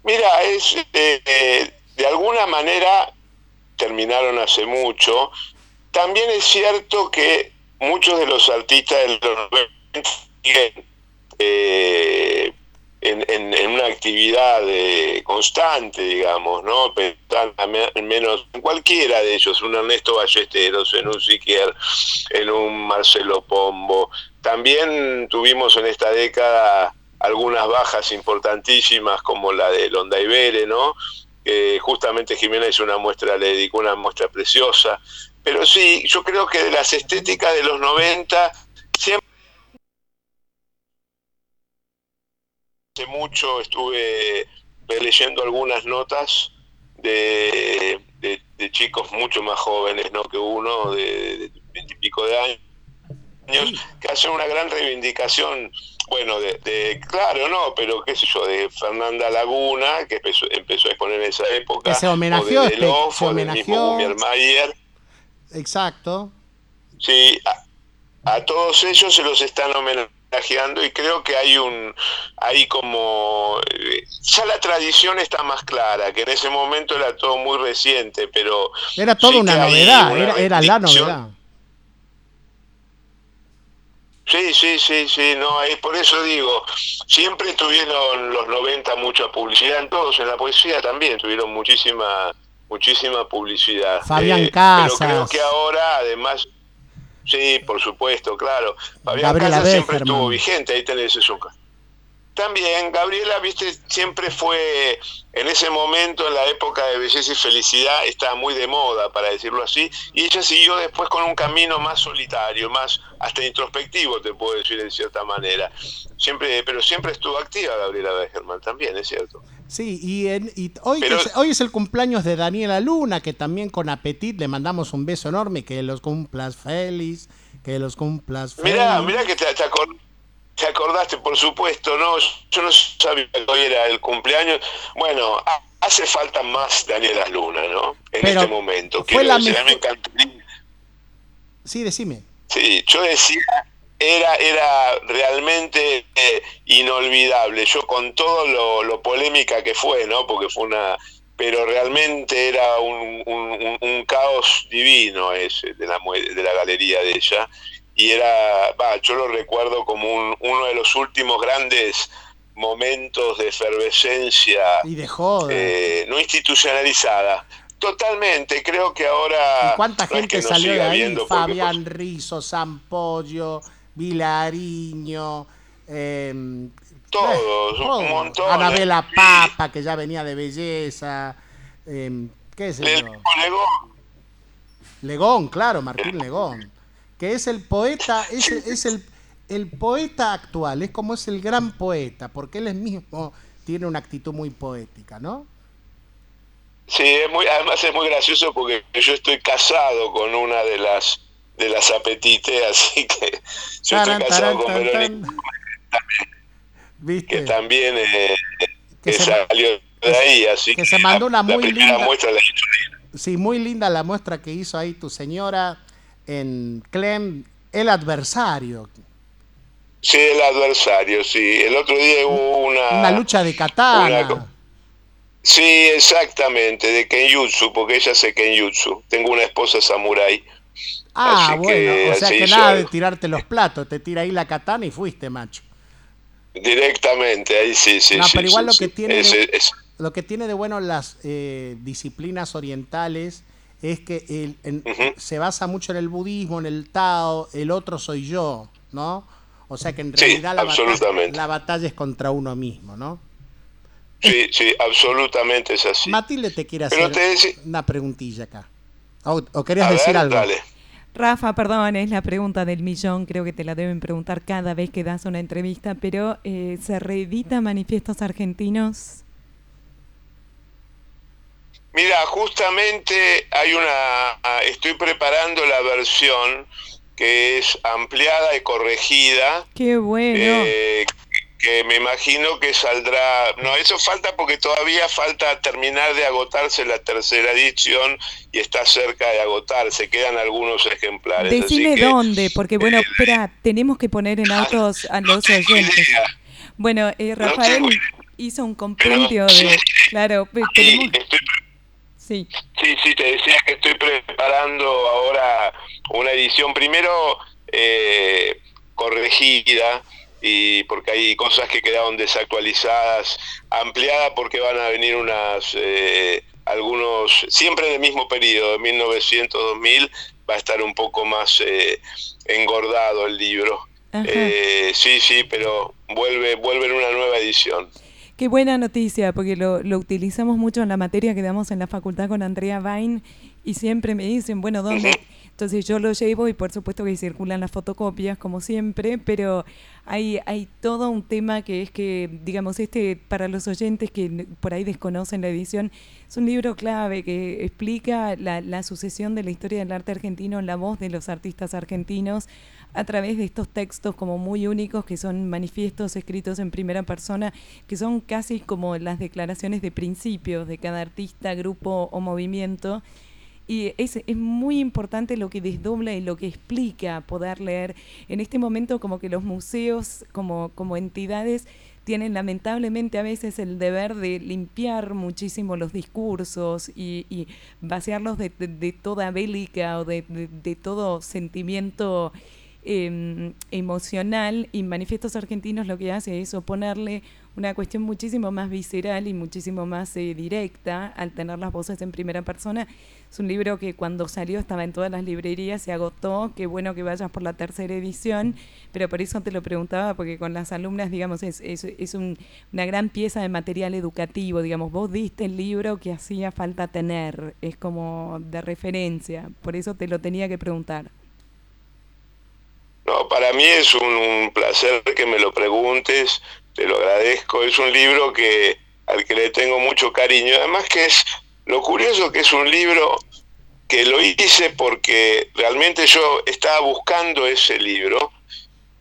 [SPEAKER 19] Mira, es eh, eh, de alguna manera terminaron hace mucho. También es cierto que muchos de los artistas de los 90 siguen eh, en, en- en una actividad eh, constante, digamos, ¿no? Pensando menos en cualquiera de ellos, un Ernesto Ballesteros, en un Siquier, en un Marcelo Pombo. También tuvimos en esta década algunas bajas importantísimas como la de Londa Ibere, ¿no? Que justamente Jimena hizo una muestra, le dedicó una muestra preciosa. Pero sí, yo creo que de las estéticas de los 90 siempre hace mucho estuve leyendo algunas notas de, de de chicos mucho más jóvenes ¿no? que uno, de veintipico de años, que hacen una gran reivindicación, bueno, de, claro, no, pero qué sé yo, de Fernanda Laguna, que empezó, empezó a exponer en esa época,
[SPEAKER 3] Que se homenajeó,
[SPEAKER 19] o de
[SPEAKER 3] este,
[SPEAKER 19] Delof,
[SPEAKER 3] se
[SPEAKER 19] o del mismo
[SPEAKER 3] homenajeó.
[SPEAKER 19] Gummermayer.
[SPEAKER 3] Exacto.
[SPEAKER 19] Sí, a, a todos ellos se los están homenajeando y creo que hay un, hay como, eh, ya la tradición está más clara, que en ese momento era todo muy reciente, pero...
[SPEAKER 3] Era toda
[SPEAKER 19] sí
[SPEAKER 3] una novedad,
[SPEAKER 19] una
[SPEAKER 3] era, era la novedad.
[SPEAKER 19] Sí, sí, sí, sí, no, es por eso digo, siempre tuvieron los 90 mucha publicidad en todos, en la poesía también tuvieron muchísima muchísima publicidad.
[SPEAKER 3] Fabián
[SPEAKER 19] Eh,
[SPEAKER 3] Casas.
[SPEAKER 19] Pero creo que ahora, además, sí, por supuesto, claro, Fabián Casas siempre estuvo vigente, ahí tenés eso. También, Gabriela, viste, siempre fue, en ese momento, en la época de belleza y felicidad, estaba muy de moda, para decirlo así, y ella siguió después con un camino más solitario, más hasta introspectivo, te puedo decir en cierta manera. Siempre, pero siempre estuvo activa Gabriela Beckerman también, es cierto.
[SPEAKER 3] Sí, y, en- y hoy,
[SPEAKER 19] Pero-
[SPEAKER 3] es, hoy es el cumpleaños de Daniela Luna, que también con Apetit le mandamos un beso enorme, que los cumplas feliz, que los cumplas feliz.
[SPEAKER 19] Mirá, mirá que te, te te acordaste, por supuesto, ¿no? Yo no sabía que hoy era el cumpleaños. Bueno, ha- hace falta más Daniela Luna, ¿no? En
[SPEAKER 3] Pero
[SPEAKER 19] este momento.
[SPEAKER 3] fue la
[SPEAKER 19] decir, me encantaría.
[SPEAKER 3] Sí, decime.
[SPEAKER 19] Sí, yo decía, era, era realmente eh, inolvidable. Yo con todo lo, lo polémica que fue, ¿no? Porque fue una... Pero realmente era un, un- un- un caos divino ese de la, de la galería de ella. Y era, va, yo lo recuerdo como un- uno de los últimos grandes momentos de efervescencia
[SPEAKER 3] Y de joda.
[SPEAKER 19] eh, no institucionalizada. Totalmente, creo que ahora...
[SPEAKER 3] ¿Y cuánta
[SPEAKER 19] no es
[SPEAKER 3] gente
[SPEAKER 19] que
[SPEAKER 3] salió de ahí? Fabián Rizo, Sampollo, Vilariño, eh,
[SPEAKER 19] Todos,
[SPEAKER 3] eh,
[SPEAKER 19] un montón.
[SPEAKER 3] Anabela Papa, que ya venía de belleza. eh, ¿Qué es
[SPEAKER 19] El
[SPEAKER 3] eso?
[SPEAKER 19] Legón.
[SPEAKER 3] Legón, claro, Martín Legón. Que es el poeta, es, es el, el poeta actual, es como es el gran poeta, porque él es mismo tiene una actitud muy poética, ¿no?
[SPEAKER 19] Sí, es muy, además es muy gracioso porque yo estoy casado con una de las de las apetites, <laughs> así que yo estoy casado con Verónica,
[SPEAKER 3] ¿Viste?
[SPEAKER 19] que también eh,
[SPEAKER 3] Que
[SPEAKER 19] que
[SPEAKER 3] se-
[SPEAKER 19] salió de ahí, así
[SPEAKER 3] que se mandó una
[SPEAKER 19] la
[SPEAKER 3] muy
[SPEAKER 19] primera
[SPEAKER 3] linda-
[SPEAKER 19] muestra la
[SPEAKER 3] Sí, muy linda la muestra que hizo ahí tu señora en Clem, el adversario.
[SPEAKER 19] Sí, el adversario, sí. El otro día hubo una...
[SPEAKER 3] Una lucha de katana.
[SPEAKER 19] una- Sí, exactamente, de Kenjutsu, porque ella hace Kenjutsu. Tengo una esposa samurái.
[SPEAKER 3] Ah,
[SPEAKER 19] Así
[SPEAKER 3] bueno,
[SPEAKER 19] que
[SPEAKER 3] o sea que nada de tirarte los platos, te tira ahí la katana y fuiste, macho.
[SPEAKER 19] Directamente, ahí sí, sí.
[SPEAKER 3] no,
[SPEAKER 19] sí,
[SPEAKER 3] pero igual
[SPEAKER 19] sí,
[SPEAKER 3] lo
[SPEAKER 19] sí.
[SPEAKER 3] que tiene
[SPEAKER 19] Ese-
[SPEAKER 3] de, lo que tiene de bueno las eh, disciplinas orientales es que el- en- se basa mucho en el budismo, en el Tao, el otro soy yo, ¿no? O sea que en
[SPEAKER 19] Sí,
[SPEAKER 3] realidad la, batalla, la batalla es contra uno mismo, ¿no?
[SPEAKER 19] Sí, sí, absolutamente es así.
[SPEAKER 3] Matilde te quiere hacer
[SPEAKER 19] te decí-
[SPEAKER 3] una preguntilla acá. O, o querías
[SPEAKER 19] A
[SPEAKER 3] decir
[SPEAKER 19] ver,
[SPEAKER 3] algo.
[SPEAKER 19] dale.
[SPEAKER 4] Rafa, perdón, es la pregunta del millón, creo que te la deben preguntar cada vez que das una entrevista, pero eh, ¿se reedita Manifiestos Argentinos?
[SPEAKER 19] Mira, justamente hay una, estoy preparando la versión que es ampliada y corregida,
[SPEAKER 4] Qué bueno.
[SPEAKER 19] eh, que me imagino que saldrá, no, eso falta porque todavía falta terminar de agotarse la tercera edición y está cerca de agotarse, quedan algunos ejemplares.
[SPEAKER 4] Decime
[SPEAKER 19] que-
[SPEAKER 4] dónde, porque bueno, espera, tenemos que poner en autos a los oyentes. Bueno, eh, Rafael hizo un compendio de... Claro, pe- tenemos... Sí.
[SPEAKER 19] Sí, sí, te decía que estoy preparando ahora una edición primero eh, corregida y porque hay cosas que quedaron desactualizadas, ampliada porque van a venir unas eh, algunos siempre en el mismo periodo, de 1900-2000 va a estar un poco más eh, engordado el libro. Eh, sí, sí, pero vuelve vuelve en una nueva edición.
[SPEAKER 4] Qué buena noticia, porque lo, lo utilizamos mucho en la materia que damos en la facultad con Andrea Bain y siempre me dicen, bueno, ¿dónde, Entonces yo lo llevo y por supuesto que circulan las fotocopias como siempre, pero hay, hay todo un tema que es que, digamos, este para los oyentes que por ahí desconocen la edición, es un libro clave que explica la, la sucesión de la historia del arte argentino en la voz de los artistas argentinos a través de estos textos como muy únicos que son manifiestos escritos en primera persona, que son casi como las declaraciones de principios de cada artista, grupo o movimiento y es, es muy importante lo que desdobla y lo que explica poder leer. En este momento como que los museos como, como entidades tienen lamentablemente a veces el deber de limpiar muchísimo los discursos y, y vaciarlos de, de, de, toda bélica o de, de todo sentimiento eh, emocional y Manifiestos Argentinos lo que hace es oponerle una cuestión muchísimo más visceral y muchísimo más eh, directa al tener las voces en primera persona. Es un libro que cuando salió estaba en todas las librerías, se agotó, qué bueno que vayas por la tercera edición, pero por eso te lo preguntaba, porque con las alumnas, digamos, es, es, es un, una gran pieza de material educativo, digamos, vos diste el libro que hacía falta tener, es como de referencia, por eso te lo tenía que preguntar.
[SPEAKER 19] No, para mí es un, un, placer que me lo preguntes, te lo agradezco. Es un libro que al que le tengo mucho cariño. Además que es lo curioso que es un libro que lo hice porque realmente yo estaba buscando ese libro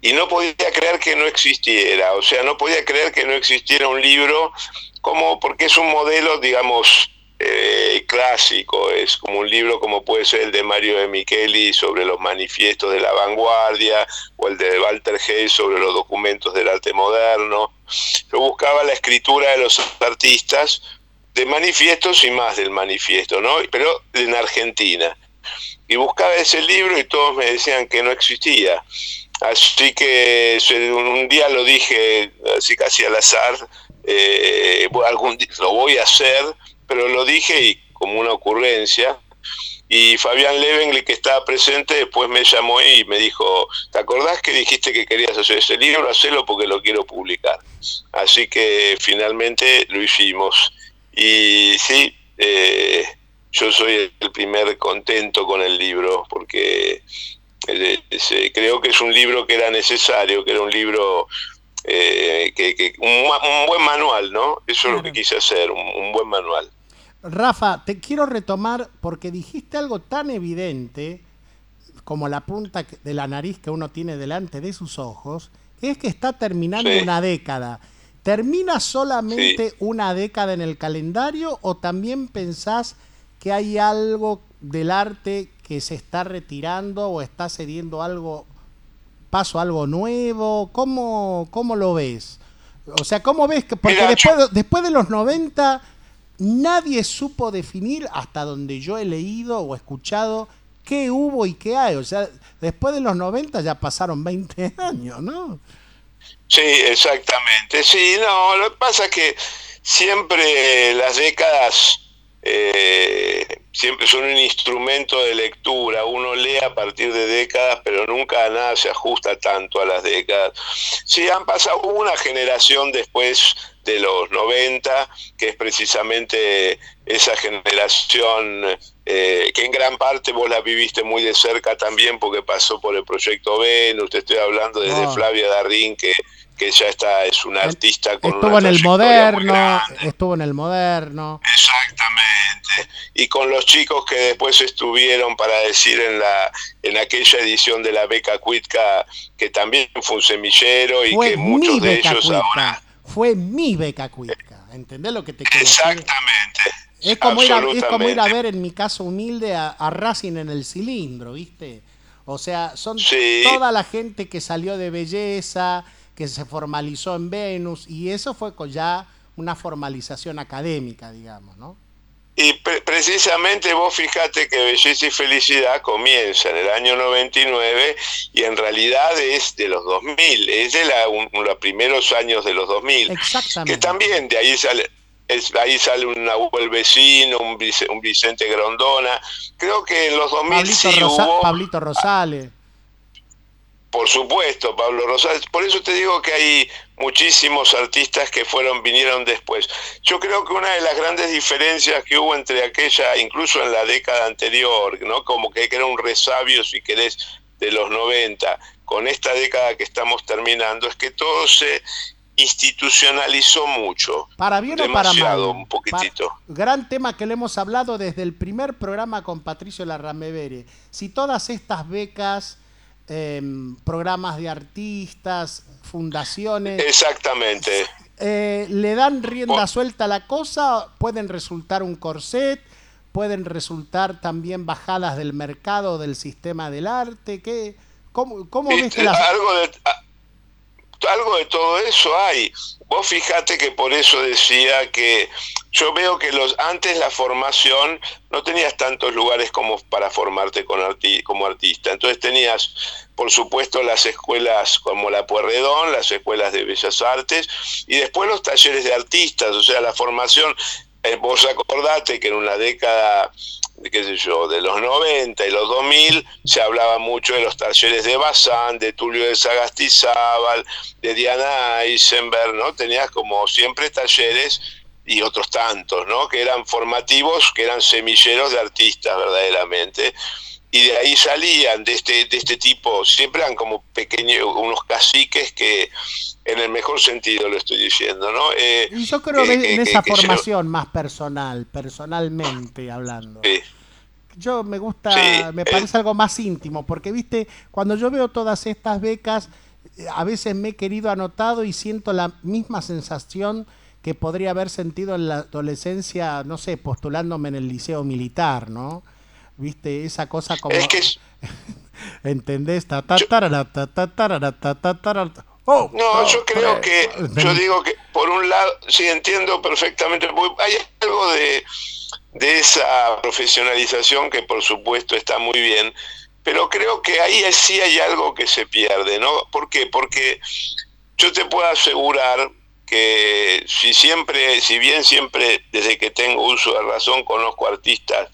[SPEAKER 19] y no podía creer que no existiera. O sea, no podía creer que no existiera un libro como porque es un modelo, digamos, eh, clásico, es como un libro como puede ser el de Mario de Micheli sobre los manifiestos de la vanguardia o el de Walter Hayes sobre los documentos del arte moderno. Yo buscaba la escritura de los artistas de manifiestos y más del manifiesto, ¿no? Pero en Argentina. Y buscaba ese libro y todos me decían que no existía. Así que un día lo dije así casi al azar, eh, algún lo voy a hacer, pero lo dije y como una ocurrencia. Y Fabián Levengle, que estaba presente, después me llamó y me dijo, ¿te acordás que dijiste que querías hacer ese libro? Hacelo porque lo quiero publicar. Así que finalmente lo hicimos. Y sí, eh, yo soy el primer contento con el libro, porque eh, creo que es un libro que era necesario, que era un libro eh, que, que un, un, buen manual, ¿no? Eso claro. es lo que quise hacer, un, un, buen manual.
[SPEAKER 3] Rafa, te quiero retomar porque dijiste algo tan evidente como la punta de la nariz que uno tiene delante de sus ojos, que es que está terminando sí. una década. ¿Termina solamente sí. una década en el calendario o también pensás que hay algo del arte que se está retirando o está cediendo algo paso a algo nuevo? ¿Cómo, cómo lo ves? O sea, ¿cómo ves que porque después, de, después de los 90 nadie supo definir hasta donde yo he leído o escuchado qué hubo y qué hay? O sea, después de los 90 ya pasaron 20 <laughs> años, ¿no?
[SPEAKER 19] Sí, exactamente. Sí, no, lo que pasa es que siempre las décadas eh, siempre son un instrumento de lectura. Uno lee a partir de décadas, pero nunca nada se ajusta tanto a las décadas. Sí, han pasado una generación después de los 90, que es precisamente esa generación eh, que en gran parte vos la viviste muy de cerca también porque pasó por el proyecto Venus, te estoy hablando desde oh. Flavia Darín, que, que ya está, es una artista con
[SPEAKER 3] Estuvo en el moderno, estuvo en el moderno.
[SPEAKER 19] Exactamente. Y con los chicos que después estuvieron para decir en la en aquella edición de la beca Cuitca, que también fue un semillero y
[SPEAKER 3] fue
[SPEAKER 19] que muchos de ellos
[SPEAKER 3] Cuitca.
[SPEAKER 19] ahora
[SPEAKER 3] fue mi beca Cuitca, ¿entendés lo que te quiero
[SPEAKER 19] Exactamente.
[SPEAKER 3] Decir? Es como, ir a, es como ir a ver, en mi caso humilde, a, a Racing en el cilindro, ¿viste? O sea, son sí. toda la gente que salió de belleza, que se formalizó en Venus, y eso fue ya una formalización académica, digamos, ¿no?
[SPEAKER 19] Y pre precisamente vos fijate que Belleza y Felicidad comienza en el año 99 y en realidad es de los 2000, es de la, un, los primeros años de los 2000.
[SPEAKER 3] Exactamente.
[SPEAKER 19] Que también de ahí sale, es, ahí sale un Nahuel Vecino, un, un, Vicente Grondona. Creo que en los 2000
[SPEAKER 3] Pablito,
[SPEAKER 19] sí
[SPEAKER 3] Rosa
[SPEAKER 19] hubo...
[SPEAKER 3] Pablito Rosales.
[SPEAKER 19] Por supuesto, Pablo Rosales. Por eso te digo que hay muchísimos artistas que fueron, vinieron después. Yo creo que una de las grandes diferencias que hubo entre aquella, incluso en la década anterior, ¿no? Como que era un resabio, si querés, de los 90, con esta década que estamos terminando, es que todo se institucionalizó mucho.
[SPEAKER 3] Para bien o para mal.
[SPEAKER 19] un poquitito.
[SPEAKER 3] gran tema que le hemos hablado desde el primer programa con Patricio Larramevere. Si todas estas becas, em, programas de artistas, fundaciones.
[SPEAKER 19] Exactamente.
[SPEAKER 3] eh, le dan rienda suelta a la cosa, pueden resultar un corset, pueden resultar también bajadas del mercado, del sistema del arte. ¿Qué, ¿Cómo, cómo ves que las...
[SPEAKER 19] algo de a- algo de todo eso hay. Vos fijate que por eso decía que yo veo que los antes la formación no tenías tantos lugares como para formarte con como artista. Entonces tenías, por supuesto, las escuelas como la Puerredón, las escuelas de Bellas Artes y después los talleres de artistas. O sea, la formación, vos acordate que en una década de qué sé yo, de los 90 y los 2000 se hablaba mucho de los talleres de Bazán, de Tulio de Sagastizábal, de Diana Eisenberg, ¿no? Tenías como siempre talleres y otros tantos, ¿no? Que eran formativos, que eran semilleros de artistas verdaderamente. Y de ahí salían de este, de este tipo, siempre eran como pequeños, unos caciques que, en el mejor sentido lo estoy diciendo, ¿no? Eh,
[SPEAKER 3] yo creo
[SPEAKER 19] que-
[SPEAKER 3] en esa formación más personal, personalmente hablando.
[SPEAKER 19] Sí.
[SPEAKER 3] Yo me gusta,
[SPEAKER 19] Sí,
[SPEAKER 3] me
[SPEAKER 19] eh.
[SPEAKER 3] parece algo más íntimo, porque viste, cuando yo veo todas estas becas, eh, a veces me he querido anotado y siento la misma sensación que podría haber sentido en la adolescencia, no sé, postulándome en el liceo militar, ¿no? Viste, esa cosa como...
[SPEAKER 19] Es que es- <laughs>
[SPEAKER 3] ¿Entendés? Ta, ta, tarara, tarara. ¡Oh!
[SPEAKER 19] No, yo creo que, yo digo que por un lado, sí entiendo perfectamente, hay algo de, de esa profesionalización que por supuesto está muy bien, pero creo que ahí sí hay algo que se pierde, ¿no? ¿Por qué? Porque yo te puedo asegurar que si siempre, si bien siempre desde que tengo uso de razón conozco artistas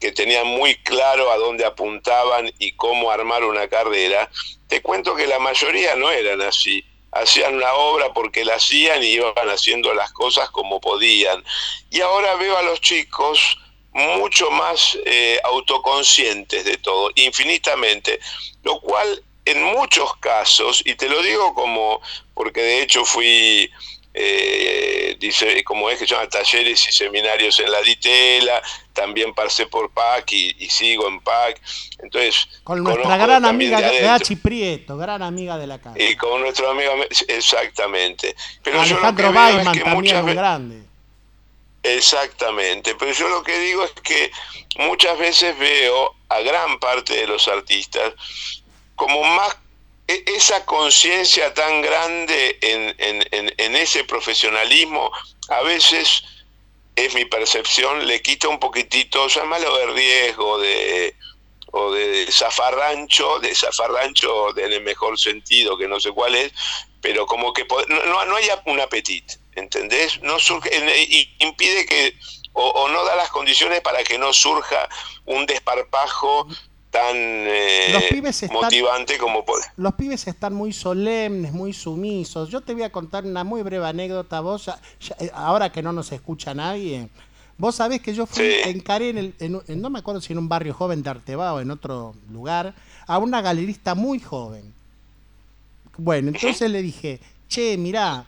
[SPEAKER 19] que tenían muy claro a dónde apuntaban y cómo armar una carrera, te cuento que la mayoría no eran así. Hacían la obra porque la hacían y iban haciendo las cosas como podían. Y ahora veo a los chicos mucho más eh, autoconscientes de todo, infinitamente, lo cual en muchos casos, y te lo digo como, porque de hecho fui, eh, dice, como es que se llama talleres y seminarios en la Ditela, también pasé por PAC y, y sigo en PAC, entonces...
[SPEAKER 3] Con nuestra gran amiga
[SPEAKER 19] de.
[SPEAKER 3] Gachi Prieto, gran amiga de la casa.
[SPEAKER 19] Y con nuestro amigo, exactamente. Pero yo
[SPEAKER 3] Alejandro
[SPEAKER 19] veo es que
[SPEAKER 3] también, un
[SPEAKER 19] veces...
[SPEAKER 3] grande.
[SPEAKER 19] Exactamente, pero yo lo que digo es que muchas veces veo a gran parte de los artistas como más esa conciencia tan grande en, en- en- en ese profesionalismo, a veces es mi percepción, le quita un poquitito, llámalo de riesgo, de o de zafarrancho, de zafarrancho en el mejor sentido, que no sé cuál es, pero como que no, no, hay un apetito, ¿entendés? No surge, y impide que, o, o no da las condiciones para que no surja un desparpajo tan eh,
[SPEAKER 3] Los pibes están-
[SPEAKER 19] motivante como puede.
[SPEAKER 3] Los pibes están muy solemnes, muy sumisos. Yo te voy a contar una muy breve anécdota. Vos, ya- ya- eh, ahora que no nos escucha nadie, vos sabés que yo fui, encaré en, el, en- en- no me acuerdo si en un barrio joven de Arteba o en otro lugar, a una galerista muy joven. Bueno, entonces le dije, che, mirá,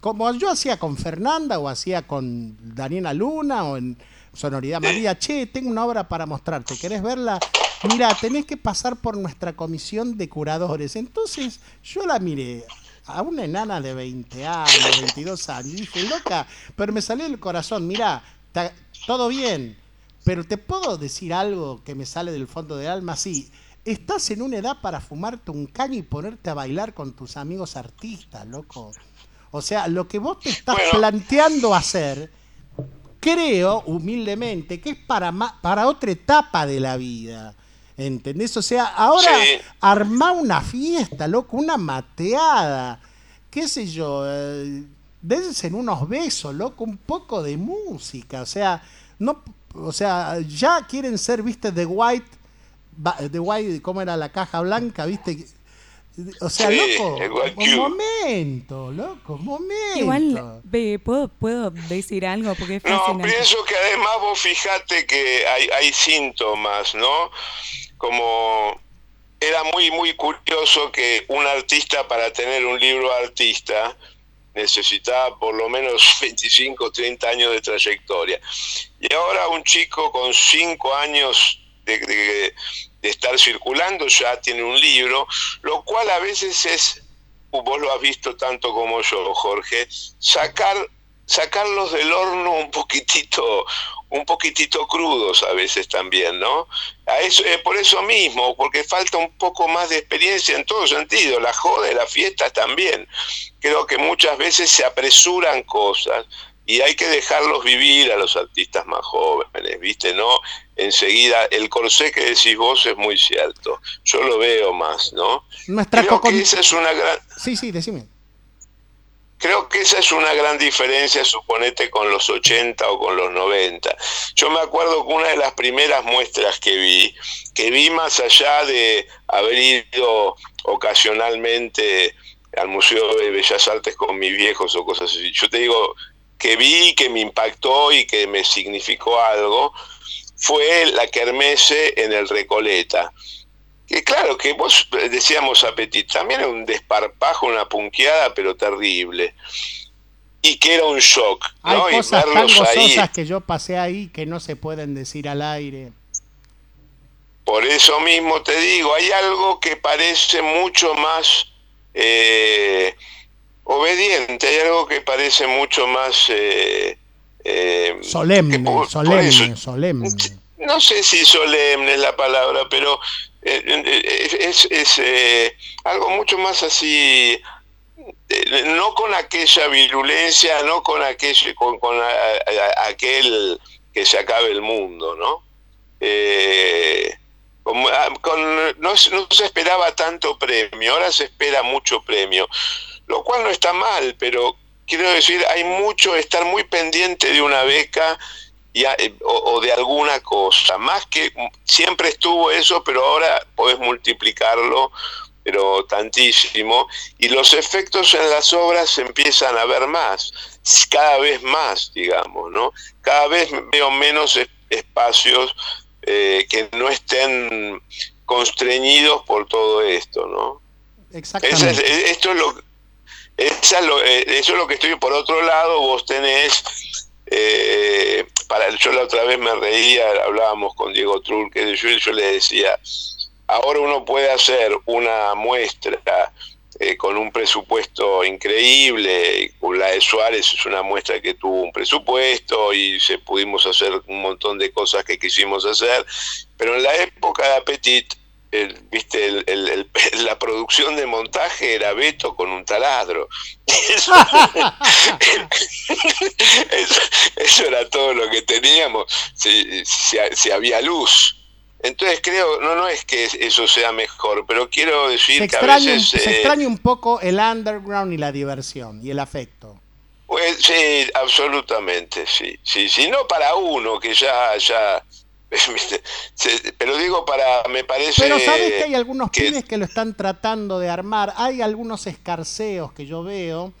[SPEAKER 3] como yo hacía con Fernanda o hacía con Daniela Luna o en Sonoridad María, che, tengo una obra para mostrarte, ¿querés verla? Mira, tenés que pasar por nuestra comisión de curadores. Entonces yo la miré a una enana de 20 años, 22 años, y dije, loca, pero me salió del corazón, mira, todo bien, pero te puedo decir algo que me sale del fondo del alma, sí. Estás en una edad para fumarte un caño y ponerte a bailar con tus amigos artistas, loco. O sea, lo que vos te estás planteando hacer, creo humildemente que es para, para otra etapa de la vida. ¿Entendés? O sea, ahora
[SPEAKER 19] Sí.
[SPEAKER 3] armá una fiesta, loco, una mateada, qué sé yo, eh, dense en unos besos, loco, un poco de música, o sea, no, o sea, ya quieren ser, viste, The White, ba- The White, ¿cómo era la caja blanca, viste? O sea,
[SPEAKER 19] Sí,
[SPEAKER 3] loco, un momento, loco, un momento.
[SPEAKER 4] Igual, ve, ¿puedo, ¿puedo decir algo? Porque es
[SPEAKER 19] No, pienso que además vos fijate que hay, hay síntomas, ¿no? Como era muy, muy curioso que un artista para tener un libro artista necesitaba por lo menos 25 o 30 años de trayectoria. Y ahora un chico con 5 años de, de- estar circulando ya tiene un libro, lo cual a veces es, vos lo has visto tanto como yo, Jorge, sacar sacarlos del horno un poquitito un poquitito crudos a veces también, ¿no? A eso, eh, por eso mismo, porque falta un poco más de experiencia en todo sentido, la joda y la fiesta también. Creo que muchas veces se apresuran cosas y hay que dejarlos vivir a los artistas más jóvenes, ¿viste? No, enseguida, el corsé que decís vos es muy cierto, yo lo veo más, ¿no? Creo que esa es una gran...
[SPEAKER 3] Sí, sí, decime.
[SPEAKER 19] Creo que esa es una gran diferencia, suponete, con los 80 o con los 90. Yo me acuerdo que una de las primeras muestras que vi, que vi más allá de haber ido ocasionalmente al Museo de Bellas Artes con mis viejos o cosas así, yo te digo que vi, que me impactó y que me significó algo, fue la Kermesse en el Recoleta. Que claro, que vos eh, decíamos Apetit, también era un desparpajo, una punqueada, pero terrible. Y que era un shock,
[SPEAKER 3] Hay
[SPEAKER 19] ¿no?
[SPEAKER 3] Cosas tan gozosas que yo pasé ahí que no se pueden decir al aire.
[SPEAKER 19] por eso mismo te digo, hay algo que parece mucho más eh, obediente, hay algo que parece mucho más... eh, eh,
[SPEAKER 3] Solemne,
[SPEAKER 19] por
[SPEAKER 3] solemne, solemne.
[SPEAKER 19] no sé si solemne es la palabra, pero es, es, eh, algo mucho más así, eh, no con aquella virulencia, no con aquel, con, con a- aquel que se acabe el mundo, ¿no? Eh, como, ah, con- no, no se esperaba tanto premio, ahora se espera mucho premio, lo cual no está mal, pero quiero decir, hay mucho, estar muy pendiente de una beca y a- eh, o, o de alguna cosa, más que siempre estuvo eso, pero ahora podés multiplicarlo, pero tantísimo, y los efectos en las obras se empiezan a ver más, cada vez más, digamos, ¿no? Cada vez veo menos es- espacios eh, que no estén constreñidos por todo esto, ¿no? Esa es-
[SPEAKER 3] Exactamente.
[SPEAKER 19] esto es lo, esa es lo- eh, eso es lo que estoy. Por otro lado, vos tenés, eh, para yo la otra vez me reía, hablábamos con Diego Trull, que yo, yo le decía, ahora uno puede hacer una muestra eh, con un presupuesto increíble, la de Suárez es una muestra que tuvo un presupuesto y se pudimos hacer un montón de cosas que quisimos hacer, pero en la época de Apetit, el- viste, el- el- el- <laughs> la producción de montaje era Beto con un taladro. <laughs> Eso, <laughs> eso- eso era todo lo que teníamos, si, si- si había luz. Entonces creo, no, no es que eso sea mejor, pero quiero decir
[SPEAKER 3] Se
[SPEAKER 19] que a
[SPEAKER 3] extraña,
[SPEAKER 19] veces...
[SPEAKER 3] se
[SPEAKER 19] eh,
[SPEAKER 3] extraña un poco el underground y la diversión y el afecto.
[SPEAKER 19] Pues, sí, absolutamente, sí, sí, sí, no para uno que ya, ya, <laughs> pero digo para, me parece
[SPEAKER 3] Pero sabes que hay algunos
[SPEAKER 19] que-
[SPEAKER 3] pibes que lo están tratando de armar. Hay algunos escarceos que yo veo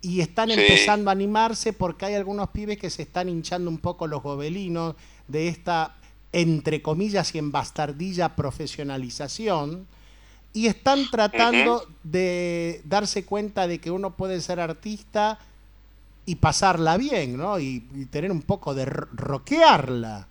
[SPEAKER 3] y están
[SPEAKER 19] Sí.
[SPEAKER 3] empezando a animarse porque hay algunos pibes que se están hinchando un poco los gobelinos de esta, entre comillas y en bastardilla, profesionalización. Y están tratando de darse cuenta de que uno puede ser artista y pasarla bien, ¿no? Y, y tener un poco de ro- rockearla.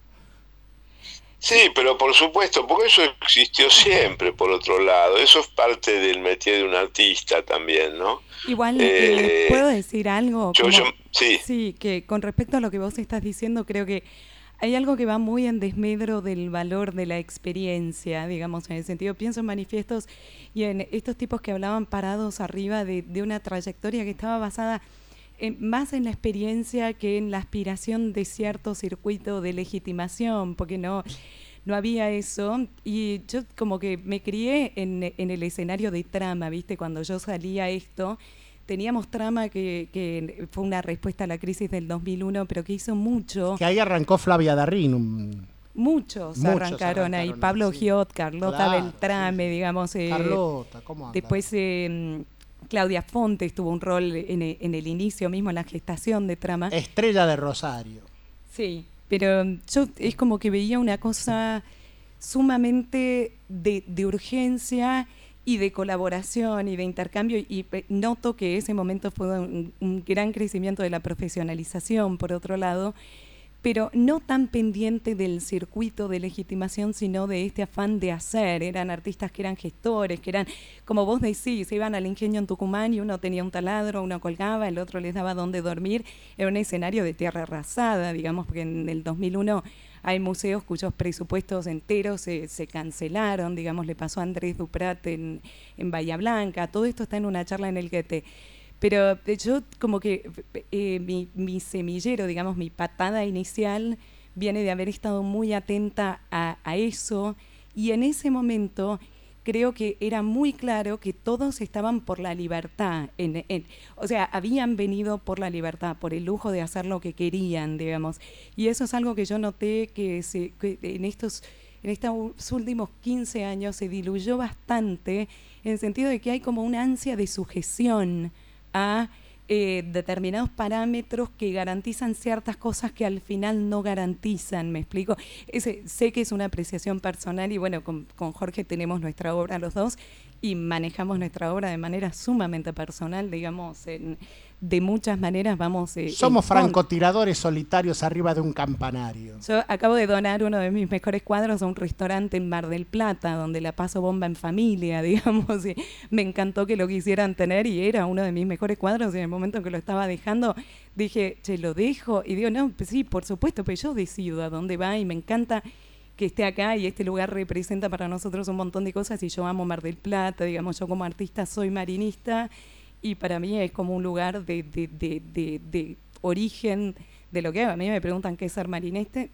[SPEAKER 19] Sí, pero por supuesto, porque eso existió <laughs> siempre, por otro lado, eso es parte del métier de un artista también, ¿no?
[SPEAKER 4] Igual,
[SPEAKER 19] Eh,
[SPEAKER 4] eh, ¿puedo decir algo?
[SPEAKER 19] yo-
[SPEAKER 4] Como-
[SPEAKER 19] yo- sí.
[SPEAKER 4] Sí, que con respecto a lo que vos estás diciendo, creo que hay algo que va muy en desmedro del valor de la experiencia, digamos, en el sentido, pienso en manifiestos y en estos tipos que hablaban parados arriba de, de una trayectoria que estaba basada en- más en la experiencia que en la aspiración de cierto circuito de legitimación, porque no, no había eso. Y yo como que me crié en, en el escenario de trama, ¿viste? Cuando yo salía a esto, teníamos trama que, que fue una respuesta a la crisis del 2001, pero que hizo mucho.
[SPEAKER 3] Que ahí arrancó Flavia Darrín. un-
[SPEAKER 4] Muchos,
[SPEAKER 3] Muchos
[SPEAKER 4] arrancaron ahí. Pablo
[SPEAKER 3] sí.
[SPEAKER 4] Giot, Carlota
[SPEAKER 3] Claro,
[SPEAKER 4] Beltrame, digamos. eh,
[SPEAKER 3] Carlota, ¿cómo anda?
[SPEAKER 4] Después eh, Claudia Fontes tuvo un rol en en el, inicio mismo, en la gestación de trama.
[SPEAKER 3] Estrella de Rosario.
[SPEAKER 4] Sí, pero mm, yo es como que veía una cosa sumamente de, de urgencia y de colaboración y de intercambio y eh, noto que ese momento fue un, un gran crecimiento de la profesionalización, por otro lado, pero no tan pendiente del circuito de legitimación, sino de este afán de hacer. Eran artistas que eran gestores, que eran, como vos decís, iban al ingenio en Tucumán y uno tenía un taladro, uno colgaba, el otro les daba dónde dormir. Era un escenario de tierra arrasada, digamos, porque en el 2001 hay museos cuyos presupuestos enteros se, cancelaron, digamos, le pasó a Andrés Duprat en, en Bahía Blanca. Todo esto está en una charla en el Goethe. Pero yo como que eh, mi, mi semillero, digamos, mi patada inicial viene de haber estado muy atenta a, a eso y en ese momento creo que era muy claro que todos estaban por la libertad, en, en- o sea, habían venido por la libertad, por el lujo de hacer lo que querían, digamos. Y eso es algo que yo noté que, se, que en estos en estos últimos 15 años se diluyó bastante en el sentido de que hay como una ansia de sujeción a eh, determinados parámetros que garantizan ciertas cosas que al final no garantizan, ¿me explico? Ese, sé que es una apreciación personal y bueno, con, con Jorge tenemos nuestra obra los dos y manejamos nuestra obra de manera sumamente personal, digamos, en- de muchas maneras vamos... eh,
[SPEAKER 3] Somos francotiradores solitarios arriba de un campanario.
[SPEAKER 4] Yo acabo de donar uno de mis mejores cuadros a un restaurante en Mar del Plata, donde la paso bomba en familia, <laughs> digamos. Y me encantó que lo quisieran tener y era uno de mis mejores cuadros. Y en el momento en que lo estaba dejando, dije, che, lo dejo. Y digo, no, pues sí, por supuesto, pero yo decido a dónde va y me encanta que esté acá y este lugar representa para nosotros un montón de cosas y yo amo Mar del Plata, digamos, yo como artista soy marinista y para mí es como un lugar de, de, de, de, origen de lo que. A mí me preguntan qué es ser marinista,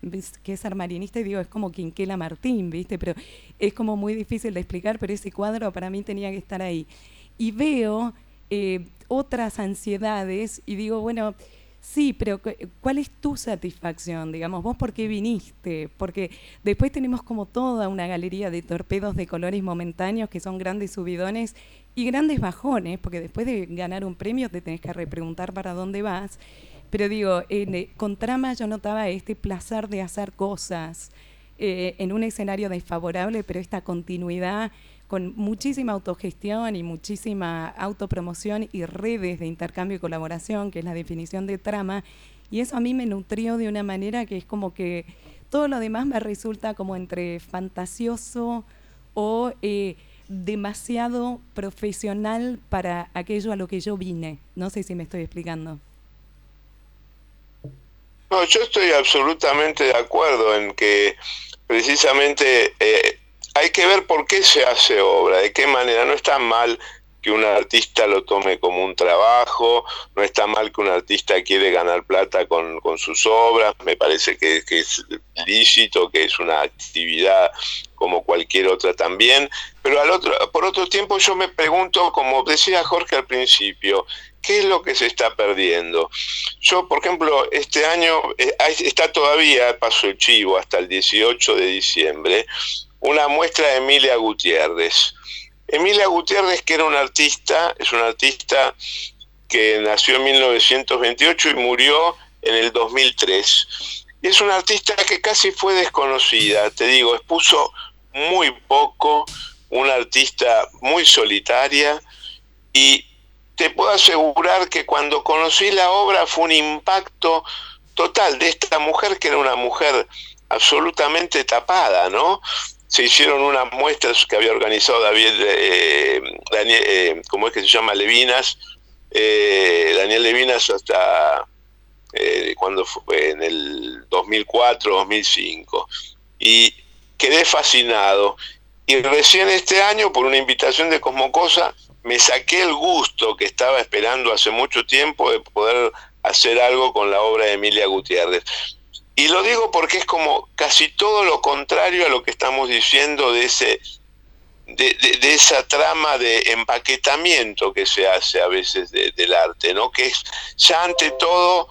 [SPEAKER 4] qué es ser marinista y digo, es como Quinquela Martín, ¿viste? Pero es como muy difícil de explicar, pero ese cuadro para mí tenía que estar ahí. Y veo eh, otras ansiedades y digo, bueno, sí, pero cu- ¿cuál es tu satisfacción? Digamos, vos por qué viniste? Porque después tenemos como toda una galería de torpedos de colores momentáneos que son grandes subidones y grandes bajones, porque después de ganar un premio te tenés que repreguntar para dónde vas. Pero digo, en, eh, con trama yo notaba este placer de hacer cosas eh, en un escenario desfavorable, pero esta continuidad con muchísima autogestión y muchísima autopromoción y redes de intercambio y colaboración, que es la definición de trama, y eso a mí me nutrió de una manera que es como que todo lo demás me resulta como entre fantasioso o eh, demasiado profesional para aquello a lo que yo vine. No sé si me estoy explicando.
[SPEAKER 19] No, yo estoy absolutamente de acuerdo en que precisamente eh, hay que ver por qué se hace obra, de qué manera. No está mal que un artista lo tome como un trabajo, no está mal que un artista quiere ganar plata con, con sus obras, me parece que, que es lícito, que es una actividad como cualquier otra también, pero al otro, por otro tiempo yo me pregunto, como decía Jorge al principio, ¿qué es lo que se está perdiendo? Yo, por ejemplo, este año eh, está todavía, paso el chivo, hasta el 18 de diciembre, una muestra de Emilia Gutiérrez. Emilia Gutiérrez, que era una artista, es una artista que nació en 1928 y murió en el 2003. Y es una artista que casi fue desconocida, te digo, expuso muy poco, una artista muy solitaria y te puedo asegurar que cuando conocí la obra fue un impacto total de esta mujer que era una mujer absolutamente tapada, ¿no? Se hicieron unas muestras que había organizado David, eh, Daniel, eh, ¿cómo es que se llama? Levinas, eh, Daniel Levinas hasta eh, cuando fue en el 2004, 2005. Y quedé fascinado. Y recién este año, por una invitación de Cosmocosa, me saqué el gusto que estaba esperando hace mucho tiempo de poder hacer algo con la obra de Emilia Gutiérrez. Y lo digo porque es como casi todo lo contrario a lo que estamos diciendo de ese de, esa trama de empaquetamiento que se hace a veces de- del arte, ¿no? Que es ya ante todo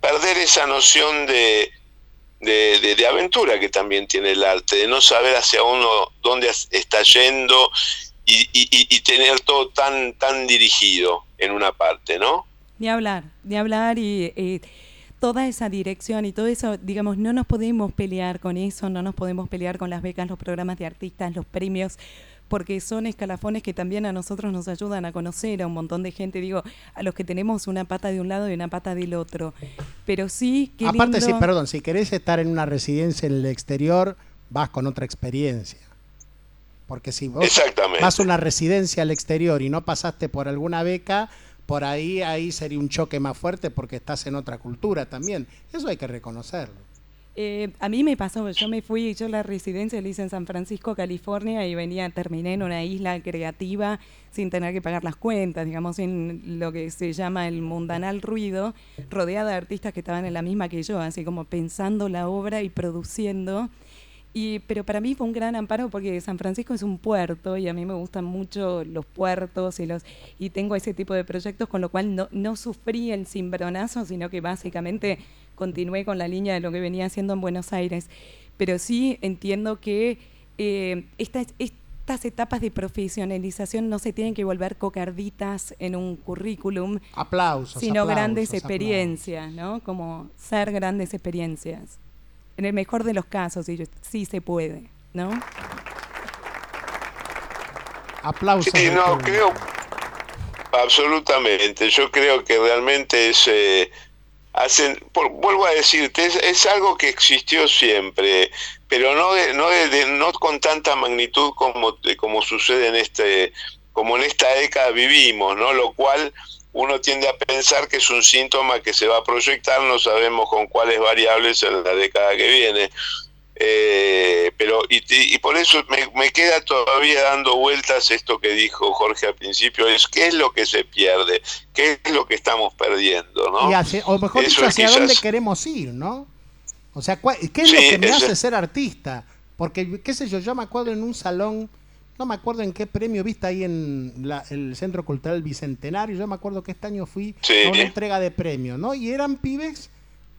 [SPEAKER 19] perder esa noción de, de, aventura que también tiene el arte, de no saber hacia uno dónde está yendo y, y- y- tener todo tan, tan dirigido en una parte, ¿no?
[SPEAKER 4] Ni hablar, ni hablar y toda esa dirección y todo eso, digamos, no nos podemos pelear con eso, no nos podemos pelear con las becas, los programas de artistas, los premios, porque son escalafones que también a nosotros nos ayudan a conocer a un montón de gente, digo, a los que tenemos una pata de un lado y una pata del otro. Pero sí, qué
[SPEAKER 3] Aparte, sí, perdón, si querés estar en una residencia en el exterior, vas con otra experiencia. Porque si vos
[SPEAKER 19] Exactamente.
[SPEAKER 3] vas a una residencia al exterior y no pasaste por alguna beca, por ahí ahí sería un choque más fuerte porque estás en otra cultura también. Eso hay que reconocerlo.
[SPEAKER 4] Eh, a mí me pasó, yo me fui, yo la residencia la hice en San Francisco, California, y venía, terminé en una isla creativa sin tener que pagar las cuentas, digamos, sin lo que se llama el mundanal ruido, rodeada de artistas que estaban en la misma que yo, así como pensando la obra y produciendo. Y, pero para mí fue un gran amparo porque San Francisco es un puerto y a mí me gustan mucho los puertos y los y tengo ese tipo de proyectos con lo cual no, no sufrí el cimbronazo, sino que básicamente continué con la línea de lo que venía haciendo en Buenos Aires. Pero sí entiendo que eh, estas, estas etapas de profesionalización no se tienen que volver cocarditas en un currículum,
[SPEAKER 3] Aplausos.
[SPEAKER 4] sino
[SPEAKER 3] aplausos,
[SPEAKER 4] grandes
[SPEAKER 3] aplausos.
[SPEAKER 4] experiencias, ¿no? Como ser grandes experiencias. En el mejor de los casos, y yo- sí se puede, ¿no?
[SPEAKER 3] Aplausos.
[SPEAKER 19] Sí, no, creo absolutamente. Yo creo que realmente es, eh, hacen, por- vuelvo a decirte, es, es algo que existió siempre, pero no de- no de- de- no con tanta magnitud como de- como sucede en este como en esta década vivimos, ¿no? Lo cual uno tiende a pensar que es un síntoma que se va a proyectar, no sabemos con cuáles variables en la década que viene. Eh, pero y, por eso me, me queda todavía dando vueltas esto que dijo Jorge al principio es qué es lo que se pierde qué es lo que estamos perdiendo no
[SPEAKER 3] Y hacia- o mejor
[SPEAKER 19] Eso
[SPEAKER 3] dicho, hacia
[SPEAKER 19] quizás-
[SPEAKER 3] dónde queremos ir, ¿no? O sea, ¿cuál- ¿qué es lo que me hace ser artista? Porque, qué sé yo, yo me acuerdo en un salón, no me acuerdo en qué premio viste ahí en la- el Centro Cultural Bicentenario, yo me acuerdo que este año fui
[SPEAKER 19] Sí.
[SPEAKER 3] a una entrega de premios, ¿no? Y eran pibes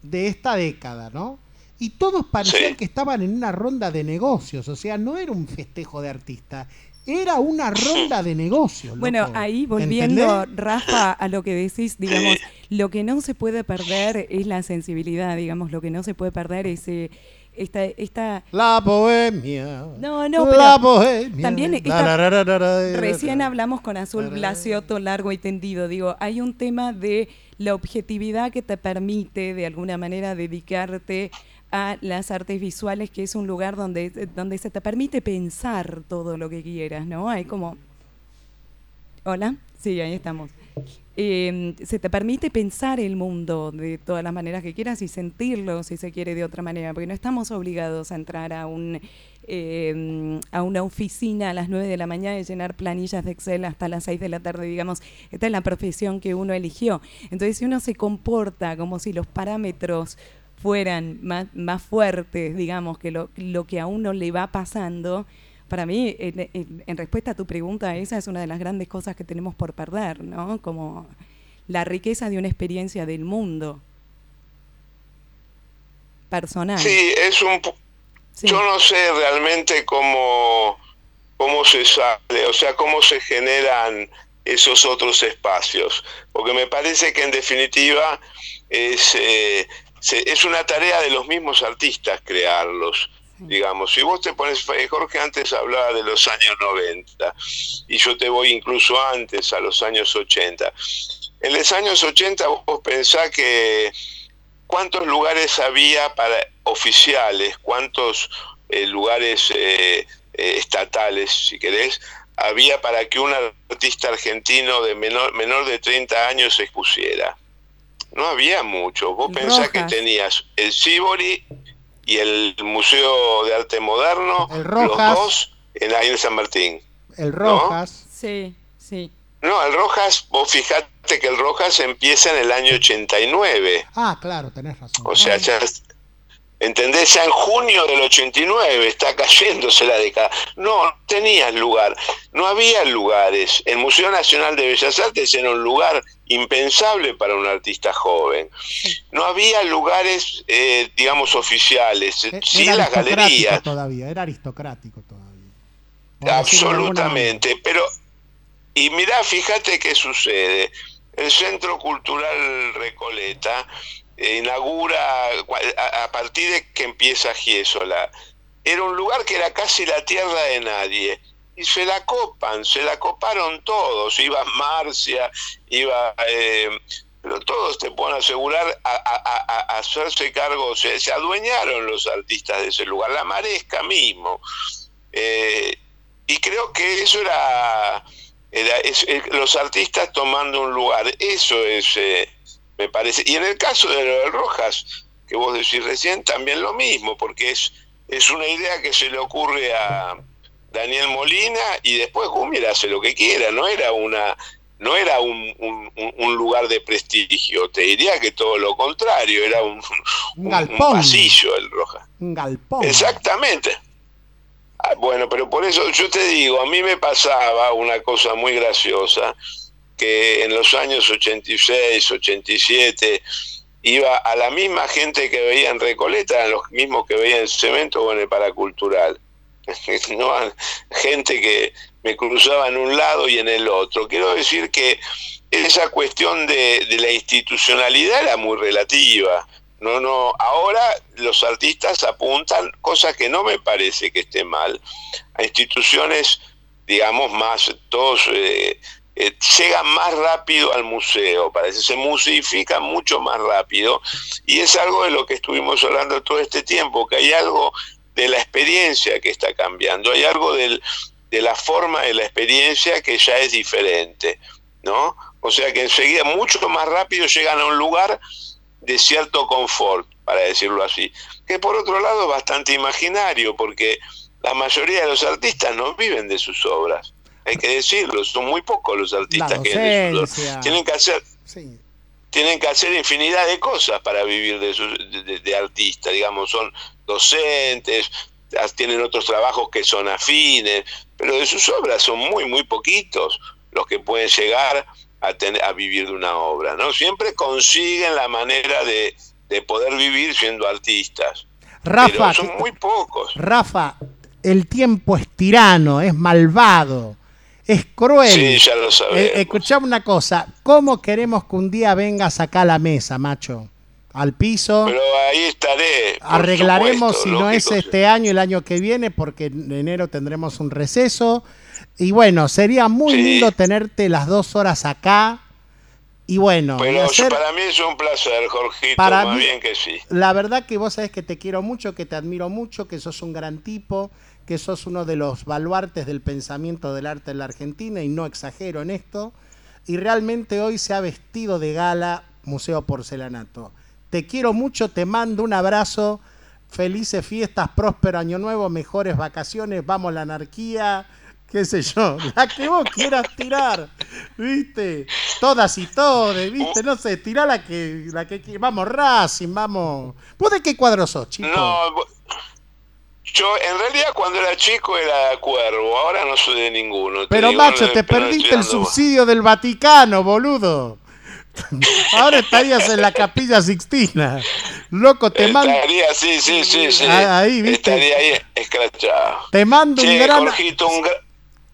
[SPEAKER 3] de esta década, ¿no? Y todos parecían
[SPEAKER 19] Sí.
[SPEAKER 3] que estaban en una ronda de negocios, o sea, no era un festejo de artista, era una ronda de negocios.
[SPEAKER 4] Bueno, ahí volviendo,
[SPEAKER 3] ¿Entendés?
[SPEAKER 4] Rafa, a lo que decís, digamos, lo que no se puede perder es la sensibilidad, digamos, lo que no se puede perder es eh, esta, esta
[SPEAKER 3] La bohemia.
[SPEAKER 4] No, no,
[SPEAKER 3] La
[SPEAKER 4] pero
[SPEAKER 3] bohemia.
[SPEAKER 4] también esta-
[SPEAKER 3] la, la, la, la, la,
[SPEAKER 4] recién
[SPEAKER 3] la.
[SPEAKER 4] hablamos con Azul Glacioto largo y tendido. Digo, hay un tema de la objetividad que te permite de alguna manera dedicarte a las artes visuales, que es un lugar donde, donde se te permite pensar todo lo que quieras, ¿no? Hay como... Hola, sí, ahí estamos. Eh, se te permite pensar el mundo de todas las maneras que quieras y sentirlo, si se quiere, de otra manera, porque no estamos obligados a entrar a un eh, a una oficina a las 9 de la mañana y llenar planillas de Excel hasta las 6 de la tarde, digamos. Esta es la profesión que uno eligió. Entonces, si uno se comporta como si los parámetros fueran más, más fuertes, digamos, que lo, lo que a uno le va pasando, para mí, en, en- en respuesta a tu pregunta, esa es una de las grandes cosas que tenemos por perder, ¿no? Como la riqueza de una experiencia del mundo personal.
[SPEAKER 19] Sí, es un... Yo no sé realmente cómo, cómo se sale, o sea, cómo se generan esos otros espacios, porque me parece que en definitiva es, eh, se- es una tarea de los mismos artistas crearlos. Digamos, si vos te pones, Jorge antes hablaba de los años 90 y yo te voy incluso antes, a los años 80. En los años 80 vos pensás que cuántos lugares había para oficiales, cuántos eh, lugares eh, eh, estatales, si querés, había para que un artista argentino de menor, menor de 30 años se expusiera. No había mucho. Vos pensás que
[SPEAKER 3] Rojas.
[SPEAKER 19] tenías el Sibori y el Museo de Arte Moderno,
[SPEAKER 3] El
[SPEAKER 19] los dos en ahí en San Martín.
[SPEAKER 3] El Rojas.
[SPEAKER 4] Sí, sí.
[SPEAKER 19] No, el Rojas, vos fijate que el Rojas empieza en el año 89.
[SPEAKER 3] Ah, claro, tenés razón.
[SPEAKER 19] O sea, ya, ¿Entendés? Ya en junio del 89 está cayéndose la década. No, no tenías lugar. No había lugares. El Museo Nacional de Bellas Artes era un lugar impensable para un artista joven. No había lugares, eh, digamos, oficiales.
[SPEAKER 3] Eh,
[SPEAKER 19] Sí,
[SPEAKER 3] era
[SPEAKER 19] las galerías.
[SPEAKER 3] todavía, era aristocrático todavía.
[SPEAKER 19] Absolutamente, pero y mirá, fíjate qué sucede. El Centro Cultural Recoleta inaugura a, partir de que empieza Giesola. Era un lugar que era casi la tierra de nadie. Y se la copan, se la coparon todos. Iba Marcia, iba... eh, pero todos te pueden asegurar a, hacerse cargo, se, adueñaron los artistas de ese lugar, la Maresca mismo. Eh, y creo que eso era, era los artistas tomando un lugar, eso es, eh, me parece. Y en el caso de lo del Rojas, que vos decís recién, también lo mismo, porque es, es una idea que se le ocurre a Daniel Molina y después Gumier hace lo que quiera, no era una no era un, un- un- lugar de prestigio, te diría que todo lo contrario, era un,
[SPEAKER 3] Un
[SPEAKER 19] un
[SPEAKER 3] galpón.
[SPEAKER 19] pasillo el Rojas.
[SPEAKER 3] Un galpón.
[SPEAKER 19] Exactamente. Ah, Bueno, pero por eso yo te digo, a mí me pasaba una cosa muy graciosa, que en los años 86, 87, iba a la misma gente que veía en Recoleta, eran los mismos que veía en Cemento o en el Paracultural. <laughs> No, gente que me cruzaba en un lado y en el otro. Quiero decir que esa cuestión de, de la institucionalidad era muy relativa. No, no, ahora los artistas apuntan, cosas que no me parece que esté mal, a instituciones, digamos, más, todos eh, eh, llegan más rápido al museo, parece, se musifica mucho más rápido, y es algo de lo que estuvimos hablando todo este tiempo, que hay algo de la experiencia que está cambiando, hay algo de la forma de la experiencia que ya es diferente, ¿no? O sea que enseguida mucho más rápido llegan a un lugar de cierto confort, para decirlo así, que por otro lado es bastante imaginario, porque la mayoría de los artistas no viven de sus obras, hay que decirlo, son muy pocos los artistas que viven de obras. Tienen que hacer
[SPEAKER 3] Sí.
[SPEAKER 19] tienen que hacer infinidad de cosas para vivir de, sus- de, de- de artista, digamos, son docentes, tienen otros trabajos que son afines, pero de sus obras son muy, muy poquitos los que pueden llegar a, tener, a vivir de una obra, ¿no? Siempre consiguen la manera de, de poder vivir siendo artistas,
[SPEAKER 3] Rafa,
[SPEAKER 19] pero son muy pocos.
[SPEAKER 3] Rafa, el tiempo es tirano, es malvado, es cruel.
[SPEAKER 19] Sí, ya lo sabemos.
[SPEAKER 3] Eh, una cosa, ¿cómo queremos que un día vengas acá a la mesa, macho? Al piso.
[SPEAKER 19] Pero ahí estaré.
[SPEAKER 3] Arreglaremos
[SPEAKER 19] supuesto,
[SPEAKER 3] si no es este año, el año que viene, porque en enero tendremos un receso. Y bueno, sería muy lindo tenerte las dos horas acá. Y bueno, y
[SPEAKER 19] Pero
[SPEAKER 3] hacer-
[SPEAKER 19] para mí es un placer, Jorgito,
[SPEAKER 3] Para
[SPEAKER 19] más
[SPEAKER 3] mí-
[SPEAKER 19] bien que sí.
[SPEAKER 3] la verdad que vos sabés que te quiero mucho, que te admiro mucho, que sos un gran tipo, que sos uno de los baluartes del pensamiento del arte en la Argentina, y no exagero en esto. Y realmente hoy se ha vestido de gala Museo Porcelanato. Te quiero mucho, te mando un abrazo. Felices fiestas, próspero año nuevo, mejores vacaciones, vamos la anarquía, qué sé yo, <laughs> la que vos quieras tirar, ¿viste? Todas y todas, ¿viste? No sé, tirá la que, la que Vamos, Racing, vamos. ¿Vos de qué cuadro sos, chico?
[SPEAKER 19] No, yo en realidad cuando era chico era cuervo, ahora no soy de ninguno.
[SPEAKER 3] Pero macho, te perdiste el subsidio del Vaticano, boludo. <laughs> Ahora estarías en la capilla Sixtina. Loco, te mando,
[SPEAKER 19] Estaría, sí, sí, sí, sí.
[SPEAKER 3] Ah, ahí, ¿viste?
[SPEAKER 19] Estaría ahí escrachado.
[SPEAKER 3] te mando un gran...
[SPEAKER 19] Jorgito, un gra-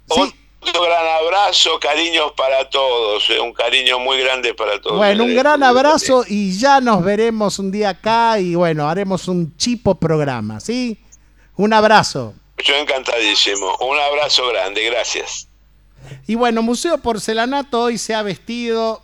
[SPEAKER 19] otro gran abrazo, cariños para todos, eh, un cariño muy grande para todos.
[SPEAKER 3] Bueno, un
[SPEAKER 19] Eh,
[SPEAKER 3] gran abrazo y ya nos veremos un día acá y bueno, haremos un chipo programa, ¿sí? Un abrazo.
[SPEAKER 19] Yo encantadísimo. Un abrazo grande, gracias.
[SPEAKER 3] Y bueno, Museo Porcelanato hoy se ha vestido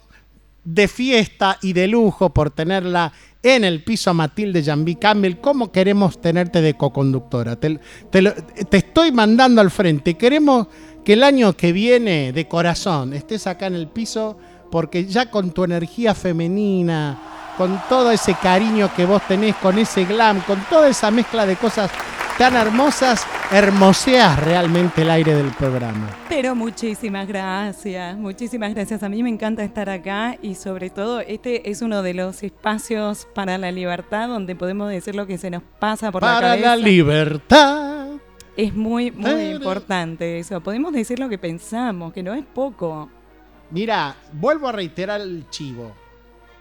[SPEAKER 3] de fiesta y de lujo por tenerla en el piso a Matilde Jambi Campbell. ¿Cómo queremos tenerte de coconductora? Te, te te estoy mandando al frente. Queremos que el año que viene, de corazón, estés acá en el piso porque ya con tu energía femenina, con todo ese cariño que vos tenés, con ese glam, con toda esa mezcla de cosas tan hermosas, hermoseas realmente el aire del programa.
[SPEAKER 4] Pero muchísimas gracias, muchísimas gracias. A mí me encanta estar acá y sobre todo este es uno de los espacios para la libertad donde podemos decir lo que se nos pasa por la
[SPEAKER 3] Para
[SPEAKER 4] cabeza.
[SPEAKER 3] la libertad.
[SPEAKER 4] Es muy, muy importante eso. Podemos decir lo que pensamos, que no es poco.
[SPEAKER 3] Mira, vuelvo a reiterar el chivo.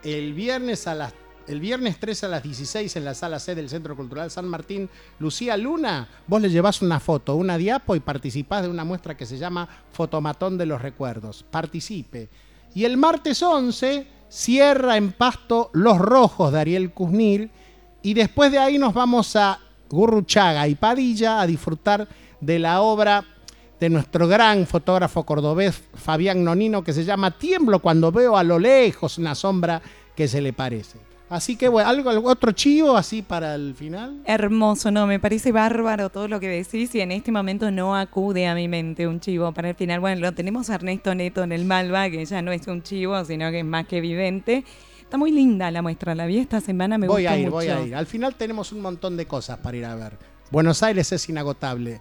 [SPEAKER 3] El viernes a las el viernes 3 a las 16 en la sala C del Centro Cultural San Martín, Lucía Luna, vos le llevas una foto, una diapo y participás de una muestra que se llama Fotomatón de los Recuerdos. Participe. Y el martes 11 cierra en Pasto Los Rojos de Ariel Kuznil y después de ahí nos vamos a Gurruchaga y Padilla a disfrutar de la obra de nuestro gran fotógrafo cordobés Fabián Nonino que se llama Tiemblo cuando veo a lo lejos una sombra que se le parece. Así que bueno, algo, algo- otro chivo así para el final.
[SPEAKER 4] Hermoso, no, me parece bárbaro todo lo que decís y en este momento no acude a mi mente un chivo para el final. Bueno, lo tenemos a Ernesto Neto en el Malva, que ya no es un chivo, sino que es más que evidente. Está muy linda la muestra, la vi esta semana, me
[SPEAKER 3] voy
[SPEAKER 4] gustó
[SPEAKER 3] a ir,
[SPEAKER 4] mucho.
[SPEAKER 3] voy a ir. Al final tenemos un montón de cosas para ir a ver. Buenos Aires es inagotable.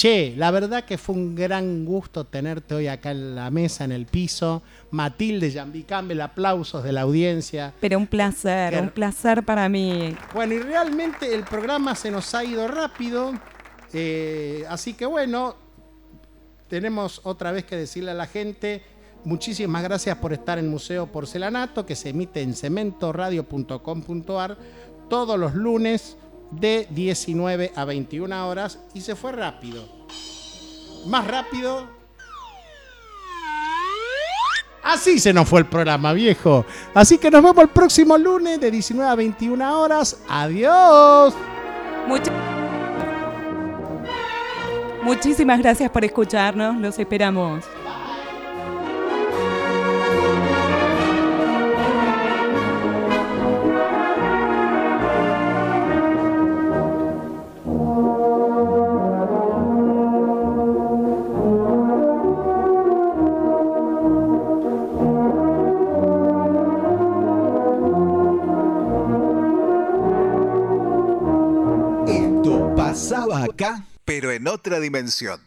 [SPEAKER 3] Che, la verdad que fue un gran gusto tenerte hoy acá en la mesa, en el piso. Matilde, Jambi Campbell, aplausos de la audiencia.
[SPEAKER 4] Pero un placer, un placer para mí.
[SPEAKER 3] Bueno, y realmente el programa se nos ha ido rápido. eh, así que bueno, tenemos otra vez que decirle a la gente, muchísimas gracias por estar en Museo Porcelanato, que se emite en cementoradio.com.ar todos los lunes de 19 a 21 horas y se fue rápido. Más rápido. Así se nos fue el programa, viejo. Así que nos vemos el próximo lunes de 19 a 21 horas. Adiós.
[SPEAKER 4] Much- Muchísimas gracias por escucharnos, los esperamos.
[SPEAKER 18] Pero en otra dimensión.